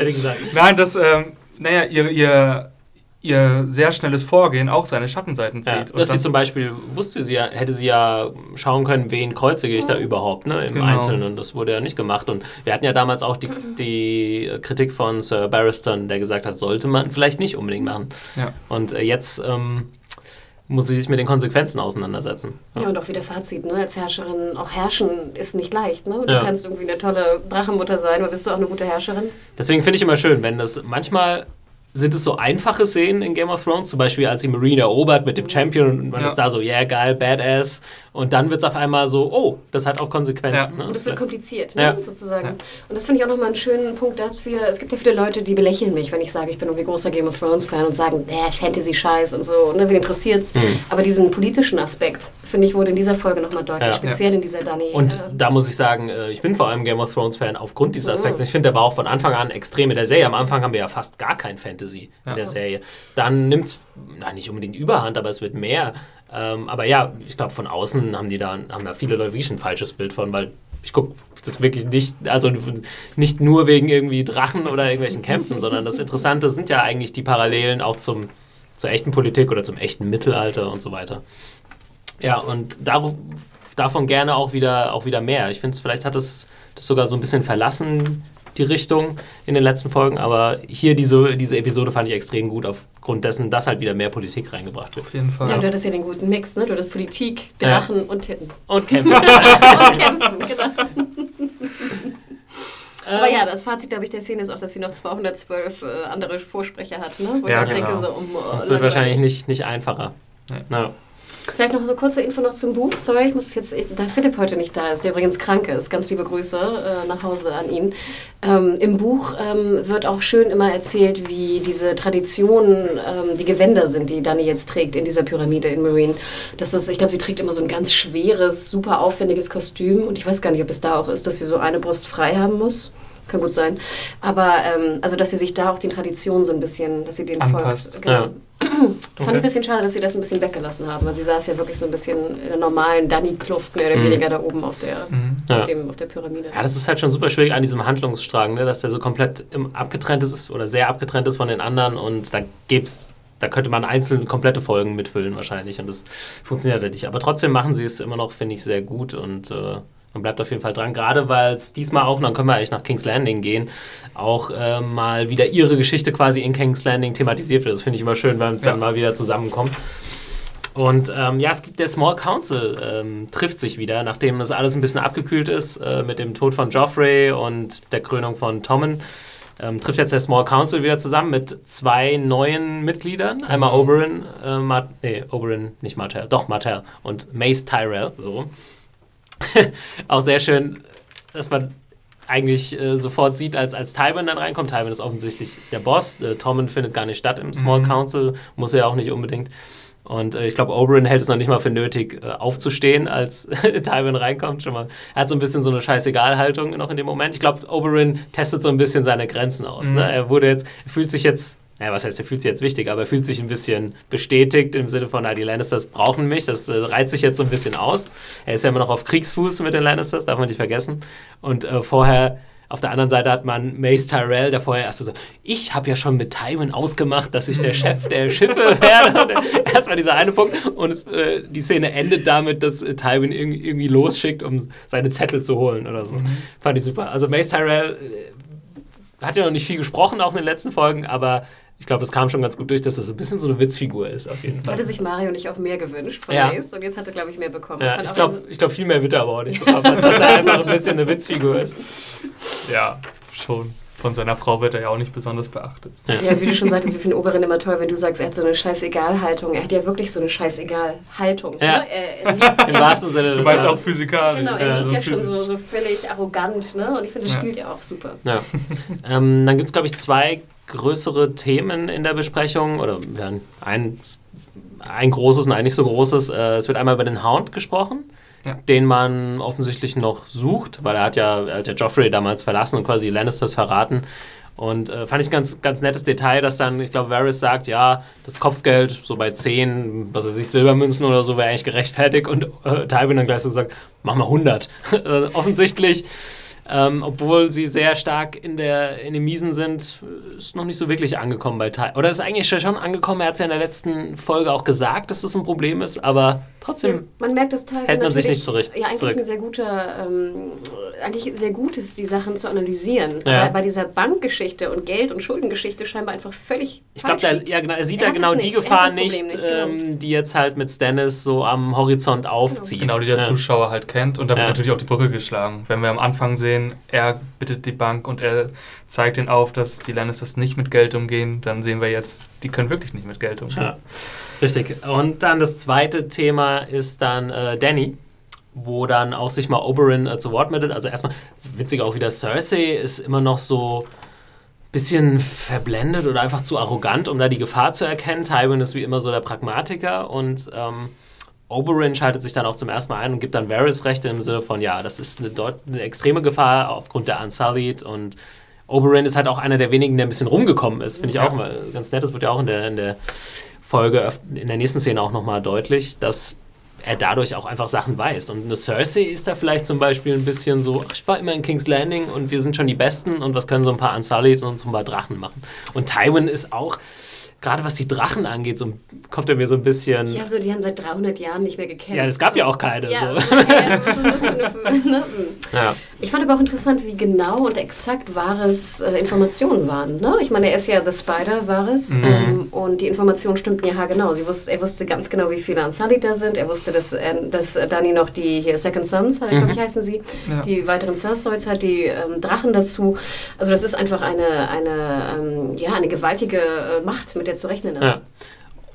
Nein, das, ähm, naja, ihr, ihr ihr sehr schnelles Vorgehen auch seine Schattenseiten zieht. Ja, dass sie zum Beispiel wusste sie ja, hätte sie ja schauen können, wen kreuzige ich da überhaupt, ne, im genau. Einzelnen. Das wurde ja nicht gemacht. Und wir hatten ja damals auch die, die Kritik von Sir Barristan, der gesagt hat, sollte man vielleicht nicht unbedingt machen. Ja. Und äh, jetzt ähm, muss sie sich mit den Konsequenzen auseinandersetzen. Ja, ja und auch wieder Fazit, ne? als Herrscherin, auch herrschen ist nicht leicht. Ne? Du ja. kannst irgendwie eine tolle Drachenmutter sein, aber bist du auch eine gute Herrscherin? Deswegen finde ich immer schön, wenn das manchmal sind es so einfache Szenen in Game of Thrones, zum Beispiel als die Marine erobert mit dem Champion und man ja. ist da so, yeah, geil, badass. Und dann wird es auf einmal so, oh, das hat auch Konsequenzen. Ja. Ne? Und es wird kompliziert, ne? ja. sozusagen. Und das finde ich auch nochmal einen schönen Punkt dafür. Es gibt ja viele Leute, die belächeln mich, wenn ich sage, ich bin irgendwie großer Game of Thrones-Fan und sagen, äh, Fantasy-Scheiß und so, ne? wen interessiert's? Hm. Aber diesen politischen Aspekt, finde ich, wurde in dieser Folge nochmal deutlich, speziell in dieser Dani. Und äh, da muss ich sagen, äh, ich bin vor allem Game of Thrones-Fan aufgrund dieses Aspekts. Mhm. Ich finde, der war auch von Anfang an extrem in der Serie. Am Anfang haben wir ja fast gar kein Fantasy in der Serie. Serie. Dann nimmt es, nicht unbedingt überhand, aber es wird mehr. Ähm, aber ja, ich glaube, von außen haben die da, haben da viele Leute wirklich ein falsches Bild von, weil ich gucke das wirklich nicht, also nicht nur wegen irgendwie Drachen oder irgendwelchen Kämpfen, sondern das Interessante sind ja eigentlich die Parallelen auch zum, zur echten Politik oder zum echten Mittelalter und so weiter. Ja, und darauf, davon gerne auch wieder, auch wieder mehr. Ich finde, vielleicht hat es das sogar so ein bisschen verlassen, die Richtung in den letzten Folgen, aber hier diese, diese Episode fand ich extrem gut aufgrund dessen, dass halt wieder mehr Politik reingebracht wird. Auf jeden Fall. Ja, du hattest ja den guten Mix, ne? Du hattest Politik, Drachen ja. und Titten. Und Kämpfen. und Kämpfen, genau. Aber ja, das Fazit, glaube ich, der Szene ist auch, dass sie noch 212 äh, andere Vorsprecher hat, ne? Wo ja, ich genau. denke, so, um, oh, das wird wahrscheinlich nicht, nicht einfacher. Ja. No. Vielleicht noch so kurze Info noch zum Buch. Sorry, ich muss jetzt, da Philipp heute nicht da ist, der übrigens krank ist. Ganz liebe Grüße äh, nach Hause an ihn. Ähm, Im Buch ähm, wird auch schön immer erzählt, wie diese Traditionen ähm, die Gewänder sind, die Dani jetzt trägt in dieser Pyramide in Marine. Das ist, ich glaube, sie trägt immer so ein ganz schweres, super aufwendiges Kostüm. Und ich weiß gar nicht, ob es da auch ist, dass sie so eine Brust frei haben muss kann gut sein. Aber ähm, also, dass sie sich da auch den Traditionen so ein bisschen, dass sie den Anpasst. folgt. Genau. Ja. Fand ich ein bisschen schade, dass sie das ein bisschen weggelassen haben, weil sie saß ja wirklich so ein bisschen in der normalen Danny-Kluft mehr oder mhm. weniger da oben auf der, mhm. auf, ja. dem, auf der Pyramide. Ja, das ist halt schon super schwierig an diesem Handlungsstrang, ne? dass der so komplett im abgetrennt ist oder sehr abgetrennt ist von den anderen und da gibt's da könnte man einzelne komplette Folgen mitfüllen wahrscheinlich und das funktioniert halt nicht. Aber trotzdem machen sie es immer noch, finde ich, sehr gut und äh, man bleibt auf jeden Fall dran, gerade weil es diesmal auch, und dann können wir eigentlich nach King's Landing gehen, auch äh, mal wieder ihre Geschichte quasi in King's Landing thematisiert wird. Das finde ich immer schön, wenn es ja. dann mal wieder zusammenkommt. Und ähm, ja, es gibt der Small Council ähm, trifft sich wieder, nachdem das alles ein bisschen abgekühlt ist äh, mit dem Tod von Joffrey und der Krönung von Tommen. Ähm, trifft jetzt der Small Council wieder zusammen mit zwei neuen Mitgliedern. Einmal mhm. Oberyn, äh, Mar nee, Oberyn, nicht Martell, doch Martell und Mace Tyrell, so. auch sehr schön, dass man eigentlich äh, sofort sieht, als, als Tywin dann reinkommt. Tywin ist offensichtlich der Boss. Äh, Tommen findet gar nicht statt im Small mhm. Council, muss er ja auch nicht unbedingt. Und äh, ich glaube, Oberyn hält es noch nicht mal für nötig, äh, aufzustehen, als Tywin reinkommt. Schon mal. Er hat so ein bisschen so eine Scheißegal-Haltung noch in dem Moment. Ich glaube, Oberyn testet so ein bisschen seine Grenzen aus. Mhm. Ne? Er wurde jetzt, er fühlt sich jetzt naja, was heißt, er fühlt sich jetzt wichtig, aber er fühlt sich ein bisschen bestätigt im Sinne von, na, die Lannisters brauchen mich, das äh, reizt sich jetzt so ein bisschen aus. Er ist ja immer noch auf Kriegsfuß mit den Lannisters, darf man nicht vergessen. Und äh, vorher auf der anderen Seite hat man Mace Tyrell, der vorher erstmal so, ich habe ja schon mit Tywin ausgemacht, dass ich der Chef der Schiffe werde. erstmal dieser eine Punkt. Und es, äh, die Szene endet damit, dass äh, Tywin irgendwie, irgendwie losschickt, um seine Zettel zu holen oder so. Mhm. Fand ich super. Also Mace Tyrell äh, hat ja noch nicht viel gesprochen, auch in den letzten Folgen, aber ich glaube, es kam schon ganz gut durch, dass das so ein bisschen so eine Witzfigur ist, auf jeden Fall. Hatte sich Mario nicht auch mehr gewünscht von ja. Mace und jetzt hat er, glaube ich, mehr bekommen. Ja, ich glaube, glaub, viel mehr wird er aber auch nicht bekommen, als dass er einfach ein bisschen eine Witzfigur ist. Ja, schon. Von seiner Frau wird er ja auch nicht besonders beachtet. Ja, ja wie du schon sagtest, ich finde Oberin immer toll, wenn du sagst, er hat so eine Scheißegal-Haltung. Er hat ja wirklich so eine Scheißegal-Haltung. Ja. Ne? Er, liebt, Im wahrsten Sinne Du meinst auch physikalisch. Genau, er ja, liegt so ja schon so, so völlig arrogant. Ne? Und ich finde, das spielt ja auch super. Ja. ähm, dann gibt es, glaube ich, zwei größere Themen in der Besprechung oder ein, ein großes und ein nicht so großes. Äh, es wird einmal über den Hound gesprochen. Ja. den man offensichtlich noch sucht, weil er hat ja, er hat ja Joffrey damals verlassen und quasi Lannisters verraten. Und äh, fand ich ein ganz, ganz nettes Detail, dass dann, ich glaube, Varys sagt, ja, das Kopfgeld so bei 10, was weiß ich, Silbermünzen oder so wäre eigentlich gerechtfertigt und äh, Tywin dann gleich so sagt, mach mal 100. Äh, offensichtlich ähm, obwohl sie sehr stark in, der, in den Miesen sind, ist noch nicht so wirklich angekommen bei Ty. Oder ist eigentlich schon angekommen, er hat es ja in der letzten Folge auch gesagt, dass das ein Problem ist, aber trotzdem ja, man merkt, dass Ty hält man sich nicht zurecht. Ja, eigentlich zurück. ein sehr guter, ähm, eigentlich sehr gut ist, die Sachen zu analysieren. Ja. Aber bei dieser Bankgeschichte und Geld- und Schuldengeschichte scheinbar einfach völlig Ich glaube, ja, genau, er sieht er ja genau die Gefahr nicht, nicht genau. ähm, die jetzt halt mit Stannis so am Horizont aufzieht. Genau, die der Zuschauer halt kennt und da wird natürlich auch die Brücke geschlagen. Wenn wir am Anfang sehen, sehen, er bittet die Bank und er zeigt ihnen auf, dass die Lannisters nicht mit Geld umgehen, dann sehen wir jetzt, die können wirklich nicht mit Geld umgehen. Richtig. Und dann das zweite Thema ist dann äh, Danny wo dann auch sich mal Oberyn äh, zu Wort meldet. Also erstmal, witzig auch wieder, Cersei ist immer noch so ein bisschen verblendet oder einfach zu arrogant, um da die Gefahr zu erkennen. Tywin ist wie immer so der Pragmatiker und ähm, Oberyn schaltet sich dann auch zum ersten Mal ein und gibt dann Varys Rechte im Sinne von, ja, das ist eine, eine extreme Gefahr aufgrund der Unsullied und Oberyn ist halt auch einer der wenigen, der ein bisschen rumgekommen ist. Finde ich ja. auch mal ganz nett. Das wird ja auch in der, in der Folge, in der nächsten Szene auch nochmal deutlich, dass er dadurch auch einfach Sachen weiß. Und eine Cersei ist da vielleicht zum Beispiel ein bisschen so, ach, ich war immer in King's Landing und wir sind schon die Besten und was können so ein paar Unsullied und so ein paar Drachen machen. Und Tywin ist auch gerade was die Drachen angeht, so, kommt er mir so ein bisschen. Ja, so die haben seit 300 Jahren nicht mehr gekämpft. Ja, es gab so. ja auch keine. Ja, so. so ne? ja. Ich fand aber auch interessant, wie genau und exakt wahres äh, Informationen waren. Ne? Ich meine, er ist ja The Spider, war es. Mhm. Ähm, und die Informationen stimmten ja genau. Sie wusste, er wusste ganz genau, wie viele Unsullied da sind. Er wusste, dass, äh, dass Dani noch die hier Second Sons, halt, glaube ich, heißen sie, Ja. die weiteren Celstoids hat, die ähm, Drachen dazu. Also das ist einfach eine, eine, ähm, ja, eine gewaltige äh, Macht, mit der zu rechnen ist. Ja.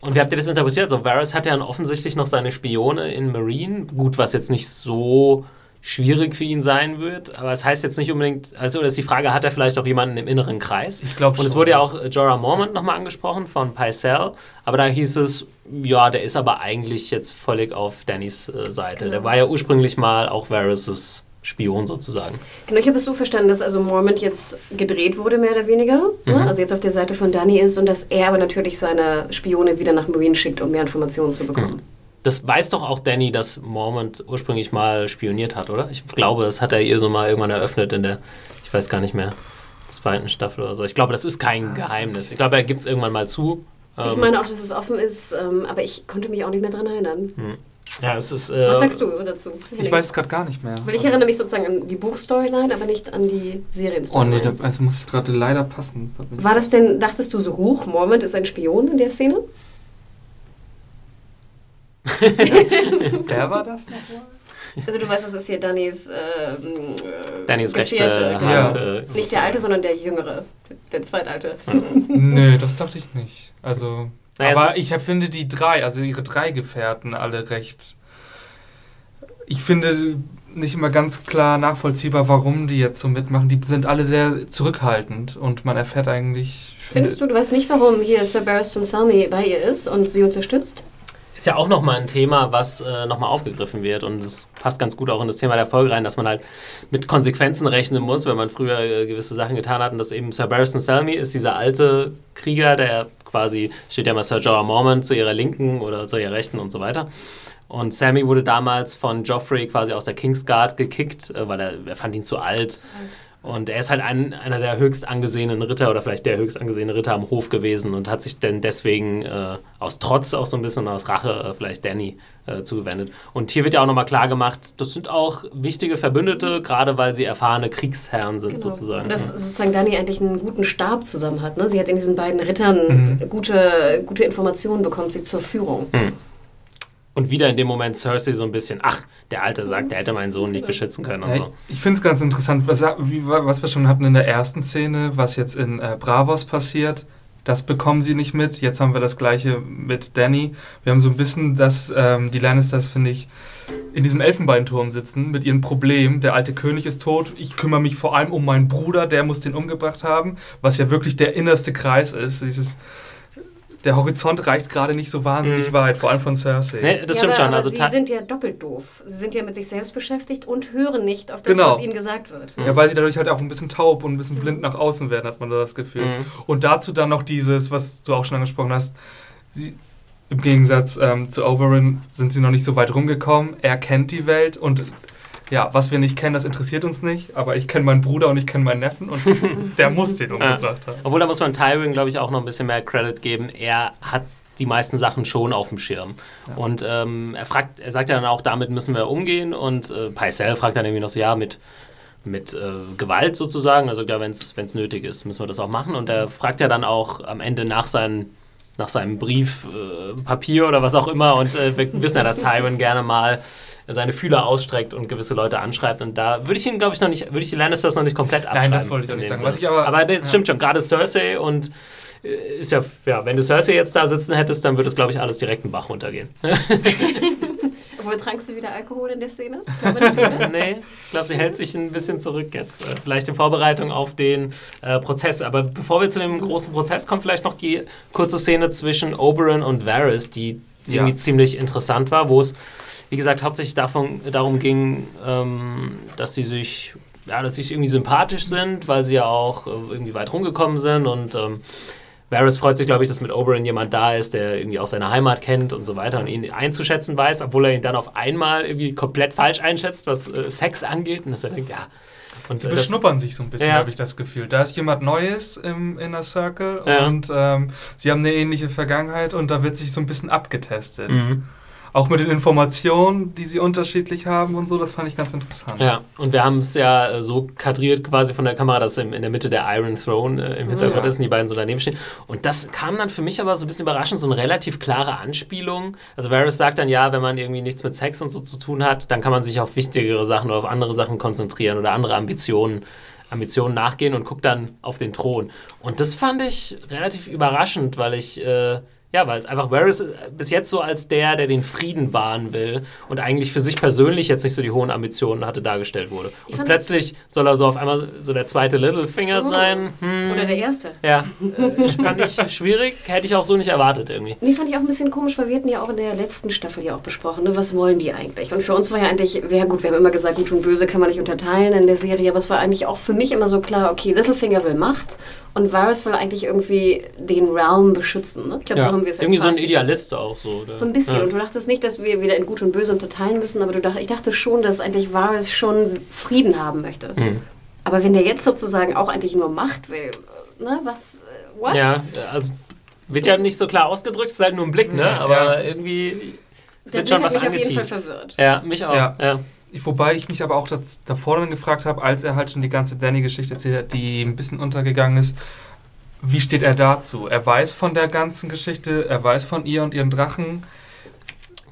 Und wie habt ihr das interpretiert? Also Varys hat ja dann offensichtlich noch seine Spione in Marine. Gut, was jetzt nicht so schwierig für ihn sein wird, aber es heißt jetzt nicht unbedingt, also das ist die Frage, hat er vielleicht auch jemanden im inneren Kreis? Ich glaube Und es schon. wurde ja auch Jorah Mormont nochmal angesprochen von Pycelle, aber da hieß es, ja, der ist aber eigentlich jetzt völlig auf Dannys äh, Seite. Genau. Der war ja ursprünglich mal auch Varys' Spion sozusagen. Genau, ich habe es so verstanden, dass also Mormont jetzt gedreht wurde, mehr oder weniger. Mhm. Ne? Also jetzt auf der Seite von Danny ist und dass er aber natürlich seine Spione wieder nach Marine schickt, um mehr Informationen zu bekommen. Das weiß doch auch Danny, dass Mormont ursprünglich mal spioniert hat, oder? Ich glaube, das hat er ihr so mal irgendwann eröffnet in der, ich weiß gar nicht mehr, zweiten Staffel oder so. Ich glaube, das ist kein Geheimnis. Ich glaube, er gibt es irgendwann mal zu. Ich Ähm, meine auch, dass es offen ist, ähm, aber ich konnte mich auch nicht mehr daran erinnern. Ja, es ist. Äh, Was sagst du dazu? Ich weiß es gerade gar nicht mehr. Weil ich erinnere mich sozusagen an die Buchstoryline, aber nicht an die Oh Serienstoryline. nee, da, also muss ich gerade leider passen. Da bin ich- War das denn, dachtest du so hoch, Mormont ist ein Spion in der Szene? Wer war das nochmal? Also du weißt, das ist hier Dannys, ähm, äh, Dannys rechte. Hand. Ja. Äh, Nicht der alte, sondern der jüngere, der zweitalte. nee, das dachte ich nicht. Also. Naja, aber ich finde die drei, also ihre drei Gefährten, alle recht. Ich finde nicht immer ganz klar nachvollziehbar, warum die jetzt so mitmachen. Die sind alle sehr zurückhaltend und man erfährt eigentlich. ich finde- Findest du, du weißt nicht, warum hier Sir Barristan Selmy bei ihr ist und sie unterstützt? Ist ja auch nochmal ein Thema, was äh, nochmal aufgegriffen wird. Und es passt ganz gut auch in das Thema der Folge rein, dass man halt mit Konsequenzen rechnen muss, wenn man früher äh, gewisse Sachen getan hat. Und dass eben Sir Barristan Selmy ist dieser alte Krieger, der quasi, steht ja mal Sir Jorah Mormont zu ihrer Linken oder zu ihrer Rechten und so weiter. Und Sammy wurde damals von Joffrey quasi aus der Kingsguard gekickt, äh, weil er, er fand ihn zu alt. Und er ist halt ein, einer der höchst angesehenen Ritter oder vielleicht der höchst angesehene Ritter am Hof gewesen und hat sich dann deswegen äh, aus Trotz auch so ein bisschen und aus Rache äh, vielleicht Danny äh, zugewendet. Und hier wird ja auch nochmal klar gemacht, das sind auch wichtige Verbündete, gerade weil sie erfahrene Kriegsherren sind sozusagen. Und dass sozusagen Dani eigentlich einen guten Stab zusammen hat. Ne? Sie hat in diesen beiden Rittern gute, gute Informationen bekommt sie zur Führung. Und wieder in dem Moment Cersei so ein bisschen, ach, der Alte sagt, der hätte meinen Sohn nicht beschützen können und so. Ich finde es ganz interessant, was, was wir schon hatten in der ersten Szene, was jetzt in äh, Bravos passiert. Das bekommen sie nicht mit. Jetzt haben wir das gleiche mit Danny. Wir haben so ein bisschen, dass ähm, die Lannisters, finde ich, in diesem Elfenbeinturm sitzen mit ihrem Problem. Der alte König ist tot. Ich kümmere mich vor allem um meinen Bruder, der muss den umgebracht haben. Was ja wirklich der innerste Kreis ist. Dieses, der Horizont reicht gerade nicht so wahnsinnig Mhm. weit, vor allem von Cersei. Nee, das ja, stimmt aber, schon. aber Also sie ta- sind ja doppelt doof. Sie sind ja mit sich selbst beschäftigt und hören nicht auf das, Genau. was ihnen gesagt wird. Ja, weil sie dadurch halt auch ein bisschen taub und ein bisschen blind nach außen werden, hat man da das Gefühl. Mhm. Und dazu dann noch dieses, was du auch schon angesprochen hast, sie, im Gegensatz ähm, zu Oberyn sind sie noch nicht so weit rumgekommen. Er kennt die Welt und ja, was wir nicht kennen, das interessiert uns nicht. Aber ich kenne meinen Bruder und ich kenne meinen Neffen und der muss den umgebracht haben. Obwohl, da muss man Tywin, glaube ich, auch noch ein bisschen mehr Credit geben. Er hat die meisten Sachen schon auf dem Schirm. Und ähm, er fragt, er sagt ja dann auch, damit müssen wir umgehen. Und äh, Pycelle fragt dann irgendwie noch so, ja, mit, mit äh, Gewalt sozusagen. Also ja, wenn es nötig ist, müssen wir das auch machen. Und er fragt ja dann auch am Ende nach seinen nach seinem Brief, äh, Papier oder was auch immer. Und äh, wir wissen ja, dass Tywin gerne mal seine Fühler ausstreckt und gewisse Leute anschreibt. Und da würde ich ihn, glaube ich, noch nicht, würde ich die Lannisters noch nicht komplett abschreiben. Nein, das wollte ich in nicht sagen. Was ich aber- aber das ja. stimmt schon. Gerade Cersei und äh, ist ja, ja, wenn du Cersei jetzt da sitzen hättest, dann würde es, glaube ich, alles direkt einen Bach runtergehen. Obwohl, trankst du wieder Alkohol in der Szene? Nicht, nee, ich glaube, sie hält sich ein bisschen zurück jetzt. Äh, Vielleicht in Vorbereitung auf den äh, Prozess. Aber bevor wir zu dem großen Prozess kommen, vielleicht noch die kurze Szene zwischen Oberyn und Varys, die Ja. irgendwie ziemlich interessant war, wo es, wie gesagt, hauptsächlich davon, darum ging, ähm, dass sie sich, ja, dass sie sich irgendwie sympathisch sind, weil sie ja auch äh, irgendwie weit rumgekommen sind und ähm, Varys freut sich, glaube ich, dass mit Oberyn jemand da ist, der irgendwie auch seine Heimat kennt und so weiter und ihn einzuschätzen weiß, obwohl er ihn dann auf einmal irgendwie komplett falsch einschätzt, was äh, Sex angeht. Und dass er denkt, ja. Und, Sie äh, beschnuppern sich so ein bisschen, ja. habe ich das Gefühl. Da ist jemand Neues im Inner Circle ja. und ähm, sie haben eine ähnliche Vergangenheit und da wird sich so ein bisschen abgetestet. Mhm auch mit den Informationen, die sie unterschiedlich haben und so, das fand ich ganz interessant. Ja, und wir haben es ja äh, so kadriert quasi von der Kamera, dass in der Mitte der Iron Throne äh, im Hintergrund ja. ist und die beiden so daneben stehen. Und das kam dann für mich aber so ein bisschen überraschend, so eine relativ klare Anspielung. Also Varys sagt dann ja, wenn man irgendwie nichts mit Sex und so zu tun hat, dann kann man sich auf wichtigere Sachen oder auf andere Sachen konzentrieren oder andere Ambitionen. Ambitionen nachgehen und guckt dann auf den Thron. Und das fand ich relativ überraschend, weil ich äh, ja, weil es einfach Varys bis jetzt so als der, der den Frieden wahren will und eigentlich für sich persönlich jetzt nicht so die hohen Ambitionen hatte, dargestellt wurde. Und plötzlich soll er so auf einmal so der zweite Littlefinger oh. sein. Hm. Oder der erste. Ja, äh, fand ich schwierig. Hätte ich auch so nicht erwartet irgendwie. Nee, fand ich auch ein bisschen komisch, weil wir hatten ja auch in der letzten Staffel ja auch besprochen, ne, was wollen die eigentlich? Und für uns war ja eigentlich, ja gut, wir haben immer gesagt, gut und böse kann man nicht unterteilen in der Serie, aber es war eigentlich auch für mich immer so klar, okay, Littlefinger will Macht und Varys will eigentlich irgendwie den Realm beschützen. Ne? Ich glaube, ja. so haben wir es Irgendwie so ein Idealist auch so. Oder? So ein bisschen. Ja. Und du dachtest nicht, dass wir wieder in Gut und Böse unterteilen müssen, aber du dacht, ich dachte schon, dass eigentlich Varys schon Frieden haben möchte. Mhm. Aber wenn der jetzt sozusagen auch eigentlich nur Macht will, ne, was, äh, what? Ja, also wird ja nicht so klar ausgedrückt, es ist halt nur ein Blick, ne? Aber ja. irgendwie wird schon was mich angeteased. auf jeden Fall verwirrt. Ja, mich auch. Ja. Wobei ich mich aber auch das, davor dann gefragt habe, als er halt schon die ganze Danny-Geschichte erzählt hat, die ein bisschen untergegangen ist, wie steht er dazu? Er weiß von der ganzen Geschichte, er weiß von ihr und ihren Drachen.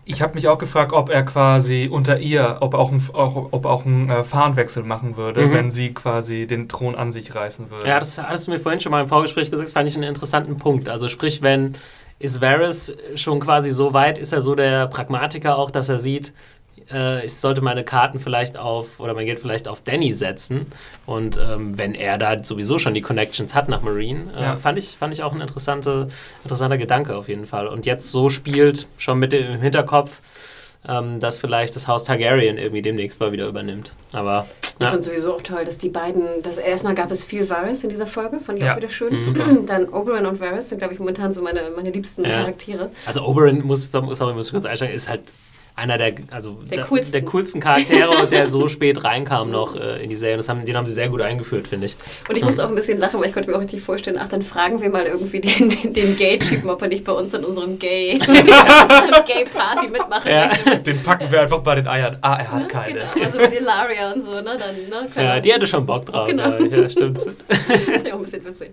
Ich habe mich auch gefragt, ob er quasi unter ihr, ob er auch, ein, auch, ob auch einen äh, Fahnenwechsel machen würde, mhm. wenn sie quasi den Thron an sich reißen würde. Ja, das hast du mir vorhin schon mal im Vorgespräch gesagt, das fand ich einen interessanten Punkt. Also sprich, wenn ist Varys schon quasi so weit, ist er so der Pragmatiker auch, dass er sieht, äh, ich sollte meine Karten vielleicht auf oder mein Geld vielleicht auf Danny setzen. Und ähm, wenn er da sowieso schon die Connections hat nach Marine, äh, ja. fand, ich, fand ich auch ein interessante, interessanter Gedanke auf jeden Fall. Und jetzt so spielt, schon mit dem Hinterkopf, ähm, dass vielleicht das Haus Targaryen irgendwie demnächst mal wieder übernimmt. Aber ich ja. fand sowieso auch toll, dass die beiden, dass erstmal gab es viel Varys in dieser Folge, fand ich ja. auch wieder schön. Mhm. Dann Oberyn und Varys sind, glaube ich, momentan so meine, meine liebsten ja. Charaktere. Also Oberyn, muss, sorry, muss ich kurz einsteigen, ist halt einer der, also der, der, coolsten. der coolsten Charaktere, der so spät reinkam noch äh, in die Serie. Das haben, den haben sie sehr gut eingeführt, finde ich. Und ich musste auch ein bisschen lachen, weil ich konnte mir auch richtig vorstellen, ach, dann fragen wir mal irgendwie den, den, den Gay-Typen, ob er nicht bei uns in unserem Gay, Gay-Party mitmachen ja. möchte. Den packen wir einfach bei den Eiern. Ah, er hat ja, keine. Genau. Also mit Ilaria und so, ne? Dann, ne? Ja, die hatte schon Bock drauf. Genau. Ja, stimmt. das ist auch ein bisschen witzig.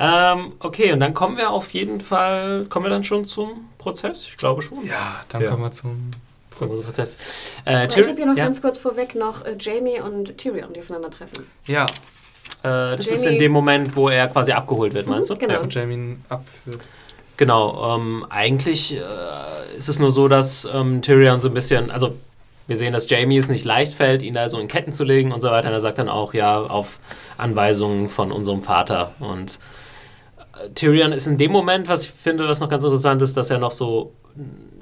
Ähm, okay, und dann kommen wir auf jeden Fall, kommen wir dann schon zum Prozess? Ich glaube schon. Ja, dann ja. kommen wir zum Prozess. Prozess. Äh, ich habe hier noch ja. ganz kurz vorweg noch äh, Jamie und Tyrion, die aufeinandertreffen. Ja. Äh, das Jamie ist in dem Moment, wo er quasi abgeholt wird, meinst mhm, du? Genau. Ja, von Jamie abführt. Genau. Ähm, eigentlich äh, ist es nur so, dass ähm, Tyrion so ein bisschen, also wir sehen, dass Jamie es nicht leicht fällt, ihn da so in Ketten zu legen und so weiter. Und er sagt dann auch, ja, auf Anweisungen von unserem Vater. Und Tyrion ist in dem Moment, was ich finde, was noch ganz interessant ist, dass er noch so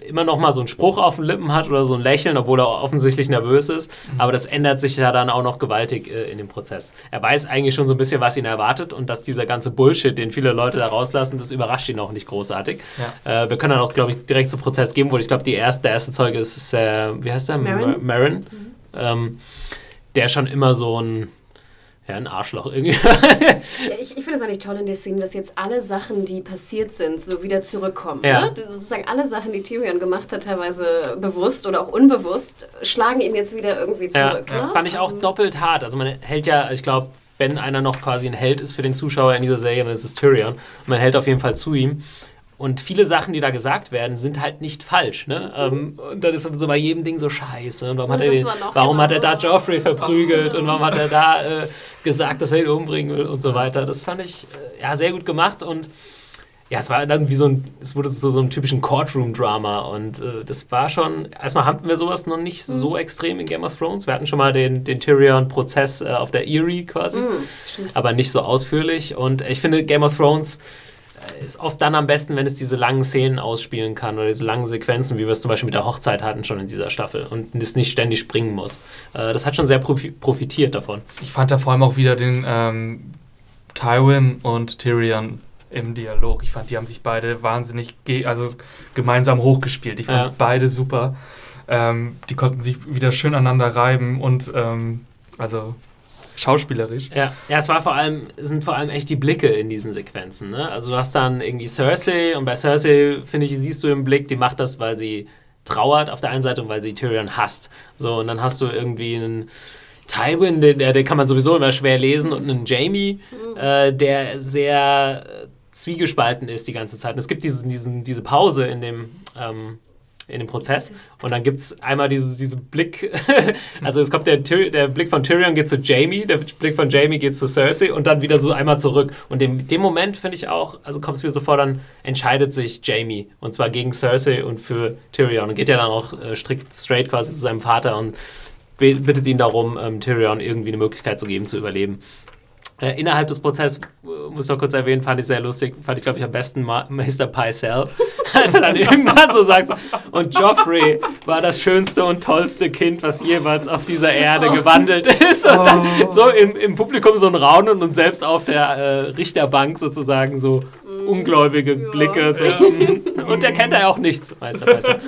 immer noch mal so einen Spruch auf den Lippen hat oder so ein Lächeln, obwohl er offensichtlich nervös ist. Mhm. Aber das ändert sich ja dann auch noch gewaltig äh, in dem Prozess. Er weiß eigentlich schon so ein bisschen, was ihn erwartet und dass dieser ganze Bullshit, den viele Leute da rauslassen, das überrascht ihn auch nicht großartig. Ja. Äh, wir können dann auch, glaube ich, direkt zum Prozess gehen, wo ich glaube, erste, der erste Zeuge ist, äh, wie heißt der? Marin. Marin. Mhm. Ähm, der schon immer so ein ja, ein Arschloch irgendwie. ja, ich, ich finde es eigentlich toll in der Szene, dass jetzt alle Sachen, die passiert sind, so wieder zurückkommen. Ja. Ne? Sozusagen alle Sachen, die Tyrion gemacht hat, teilweise bewusst oder auch unbewusst, schlagen ihm jetzt wieder irgendwie zurück. Ja, ne? Fand ich auch doppelt hart. Also man hält ja, ich glaube, wenn einer noch quasi ein Held ist für den Zuschauer in dieser Serie, dann ist es Tyrion. Und man hält auf jeden Fall zu ihm. Und viele Sachen, die da gesagt werden, sind halt nicht falsch. Ne? Ähm, und dann ist so bei jedem Ding so scheiße. Und warum, und hat, er den, warum genau hat er da Joffrey verprügelt und warum hat er da äh, gesagt, dass er ihn umbringen will und so weiter. Das fand ich äh, ja sehr gut gemacht und ja, es war dann wie so ein, es wurde so, so ein typischen Courtroom-Drama und äh, das war schon, erstmal hatten wir sowas noch nicht mhm. so extrem in Game of Thrones. Wir hatten schon mal den, den Tyrion-Prozess äh, auf der Erie quasi, mhm, aber nicht so ausführlich und ich finde Game of Thrones ist oft dann am besten, wenn es diese langen Szenen ausspielen kann oder diese langen Sequenzen, wie wir es zum Beispiel mit der Hochzeit hatten schon in dieser Staffel und es nicht ständig springen muss. Äh, das hat schon sehr profitiert davon. Ich fand da vor allem auch wieder den ähm, Tywin und Tyrion im Dialog. Ich fand, die haben sich beide wahnsinnig ge also gemeinsam hochgespielt. Ich fand Ja. beide super. Ähm, die konnten sich wieder schön aneinander reiben und ähm, also schauspielerisch. Ja, ja, es war vor allem, es sind vor allem echt die Blicke in diesen Sequenzen. Ne? Also du hast dann irgendwie Cersei und bei Cersei, finde ich, siehst du im Blick, die macht das, weil sie trauert auf der einen Seite und weil sie Tyrion hasst. So, und dann hast du irgendwie einen Tywin, den, der, den kann man sowieso immer schwer lesen, und einen Jamie, äh, der sehr zwiegespalten ist die ganze Zeit. Und es gibt diesen, diesen, diese Pause in dem, ähm, in dem Prozess und dann gibt es einmal diese, diese Blick, also es kommt der, der Blick von Tyrion geht zu Jamie, der Blick von Jamie geht zu Cersei und dann wieder so einmal zurück. Und in dem Moment finde ich auch, also kommt es mir so vor, dann entscheidet sich Jamie und zwar gegen Cersei und für Tyrion und geht ja dann auch äh, strikt straight quasi zu seinem Vater und bittet ihn darum, ähm, Tyrion irgendwie eine Möglichkeit zu geben, zu überleben. Äh, innerhalb des Prozesses, äh, muss ich noch kurz erwähnen, fand ich sehr lustig, fand ich, glaube ich, am besten Ma Mr. Pycelle, als er dann irgendwann so sagt, und Joffrey war das schönste und tollste Kind, was jemals auf dieser Erde gewandelt ist. Und dann so im, im Publikum so ein Raunen und selbst auf der äh, Richterbank sozusagen so ungläubige Blicke. So, mm. und der kennt ja auch nichts, Meister Pycelle.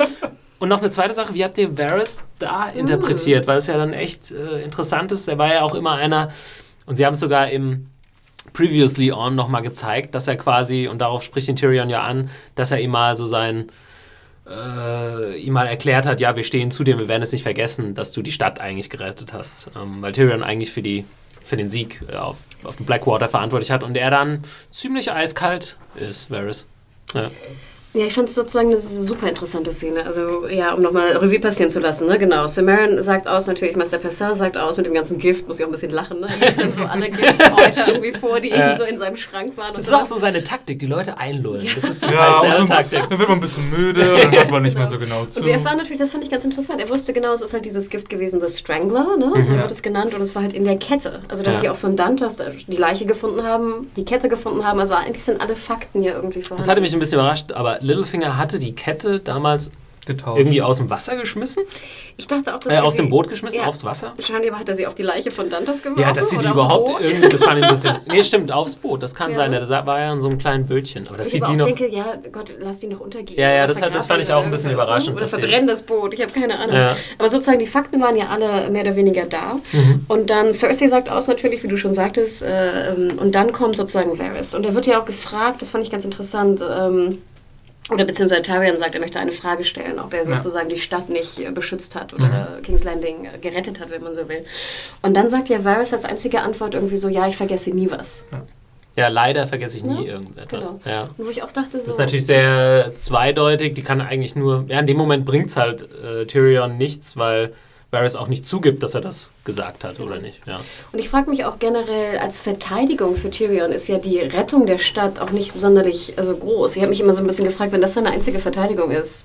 Und noch eine zweite Sache, wie habt ihr Varys da interpretiert? Weil es ja dann echt äh, interessant ist. Er war ja auch immer einer, und sie haben es sogar im Previously On nochmal gezeigt, dass er quasi, und darauf spricht den Tyrion ja an, dass er ihm mal so sein, äh, ihm mal erklärt hat, ja, wir stehen zu dir, wir werden es nicht vergessen, dass du die Stadt eigentlich gerettet hast. Ähm, weil Tyrion eigentlich für, die, für den Sieg äh, auf, auf dem Blackwater verantwortlich hat und er dann ziemlich eiskalt ist, Varys. Ja. Ja, ich fand es sozusagen eine super interessante Szene. Also, ja, um nochmal Revue passieren zu lassen, ne? Genau. Samaritan sagt aus, natürlich, Master Pessar sagt aus mit dem ganzen Gift, muss ich auch ein bisschen lachen, ne? Er liest dann so alle Giftkräuter irgendwie vor, die Ja. so in seinem Schrank waren. Das ist auch so seine Taktik, die Leute einlullen. Das ist die Ja, so, Taktik. dann wird man ein bisschen müde, dann hört man nicht mehr so genau zu. Und wir erfahren natürlich, das fand ich ganz interessant. Er wusste genau, es ist halt dieses Gift gewesen, das Strangler, ne? so Ja. wird es genannt. Und es war halt in der Kette. Also, dass Ja. sie auch von Dantos die Leiche gefunden haben, die Kette gefunden haben. Also, eigentlich sind alle Fakten hier irgendwie vorhanden. Das hatte mich ein bisschen überrascht, aber Littlefinger hatte die Kette damals Getauscht. irgendwie aus dem Wasser geschmissen? Ich dachte auch, dass Äh, aus dem Boot geschmissen, Ja. aufs Wasser? Wahrscheinlich aber hat er sie auf die Leiche von Dantos geworfen. Ja, dass sie die überhaupt irgendwie, das fand ich ein bisschen. Nee, stimmt, aufs Boot, das kann Ja. sein. Der war ja in so einem kleinen Bötchen. Aber dass Ich sie aber die auch noch. denke, ja, Gott, lass die noch untergehen. Ja, ja, das hat- das fand ich auch ein bisschen überraschend, Oder verbrennen das Boot, ich habe keine Ahnung. Ja. Aber sozusagen, die Fakten waren ja alle mehr oder weniger da. Mhm. Und dann Cersei sagt aus, natürlich, wie du schon sagtest, äh, ähm, und dann kommt sozusagen Varys. Und er wird ja auch gefragt, das fand ich ganz interessant, ähm, oder beziehungsweise Tyrion sagt, er möchte eine Frage stellen, ob er Ja. sozusagen die Stadt nicht äh, beschützt hat oder Mhm. King's Landing äh, gerettet hat, wenn man so will. Und dann sagt ja Varys als einzige Antwort irgendwie so, ja, ich vergesse nie was. Ja, leider vergesse ich nie Ja, irgendetwas. genau. Ja. Und wo ich auch dachte, so... Das ist natürlich sehr zweideutig. Die kann eigentlich nur. Ja, in dem Moment bringt es halt äh, Tyrion nichts, weil Varys auch nicht zugibt, dass er das gesagt hat, oder nicht? Ja. Und ich frage mich auch generell, als Verteidigung für Tyrion ist ja die Rettung der Stadt auch nicht sonderlich also groß. Ich habe mich immer so ein bisschen gefragt, wenn das seine einzige Verteidigung ist.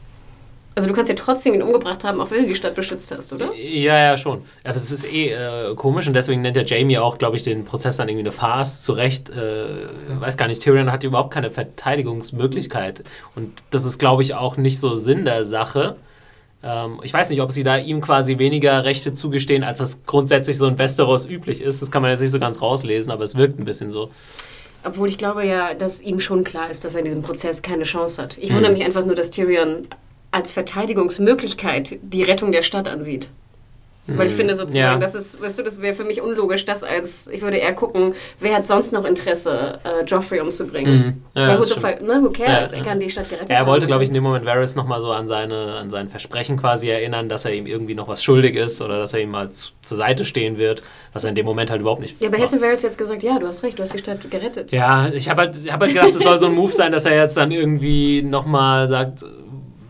Also du kannst ja trotzdem ihn umgebracht haben, auch wenn du die Stadt beschützt hast, oder? Ja, ja, schon. Aber es ist eh äh, komisch und deswegen nennt der Jamie auch, glaube ich, den Prozess dann irgendwie eine Farce. Zu Recht, äh, weiß gar nicht, Tyrion hat überhaupt keine Verteidigungsmöglichkeit. Und das ist, glaube ich, auch nicht so Sinn der Sache. Ähm, ich weiß nicht, ob sie da ihm quasi weniger Rechte zugestehen, als das grundsätzlich so in Westeros üblich ist. Das kann man jetzt nicht so ganz rauslesen, aber es wirkt ein bisschen so. Obwohl ich glaube ja, dass ihm schon klar ist, dass er in diesem Prozess keine Chance hat. Ich Mhm. wundere mich einfach nur, dass Tyrion als Verteidigungsmöglichkeit die Rettung der Stadt ansieht. Weil ich finde sozusagen, Ja. das ist, weißt du, das wäre für mich unlogisch, das als, ich würde eher gucken, wer hat sonst noch Interesse, äh, Joffrey umzubringen. Mhm. Ja, Weil who, ne, who cares? Ja, er kann die Stadt gerettet Er wollte, glaube ich, in dem Moment Varys nochmal so an, seine, an sein Versprechen quasi erinnern, dass er ihm irgendwie noch was schuldig ist oder dass er ihm mal zu, zur Seite stehen wird, was er in dem Moment halt überhaupt nicht Ja, aber hätte Varys jetzt gesagt, ja, du hast recht, du hast die Stadt gerettet. Ja, ich habe halt, ich hab halt gedacht, es soll so ein Move sein, dass er jetzt dann irgendwie nochmal sagt,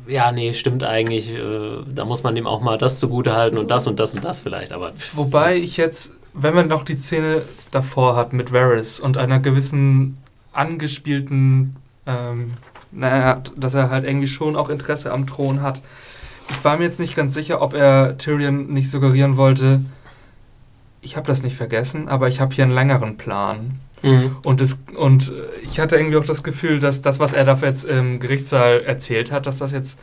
ja, nee, stimmt eigentlich, äh, da muss man dem auch mal das zugute halten und das und das und das vielleicht, aber Wobei ich jetzt, wenn man noch die Szene davor hat mit Varys und einer gewissen angespielten, ähm, naja, dass er halt irgendwie schon auch Interesse am Thron hat. Ich war mir jetzt nicht ganz sicher, ob er Tyrion nicht suggerieren wollte, ich habe das nicht vergessen, aber ich habe hier einen längeren Plan. Mhm. Und, das, und ich hatte irgendwie auch das Gefühl, dass das, was er da jetzt im Gerichtssaal erzählt hat, dass das jetzt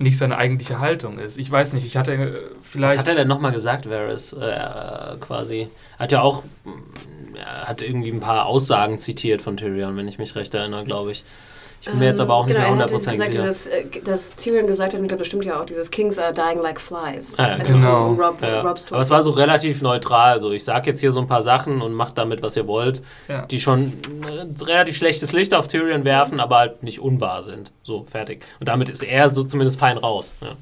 nicht seine eigentliche Haltung ist. Ich weiß nicht, ich hatte äh, vielleicht. Was hat er denn nochmal gesagt, Varys, äh, quasi? Hat ja auch, mm, hat irgendwie ein paar Aussagen zitiert von Tyrion, wenn ich mich recht erinnere, glaube ich. Ich bin mir jetzt aber auch nicht genau, mehr er hatte 100% gesagt, sicher. Dieses, äh, dass Tyrion gesagt hat, und ich glaube, das stimmt ja auch, dieses Kings are dying like flies. Ah, ja, Als es genau. so Rob, Ja. Aber es war so relativ neutral. So, ich sag jetzt hier so ein paar Sachen und macht damit, was ihr wollt, Ja. die schon ein relativ schlechtes Licht auf Tyrion werfen, aber halt nicht unwahr sind. So, fertig. Und damit ist er so zumindest fein raus. Ja.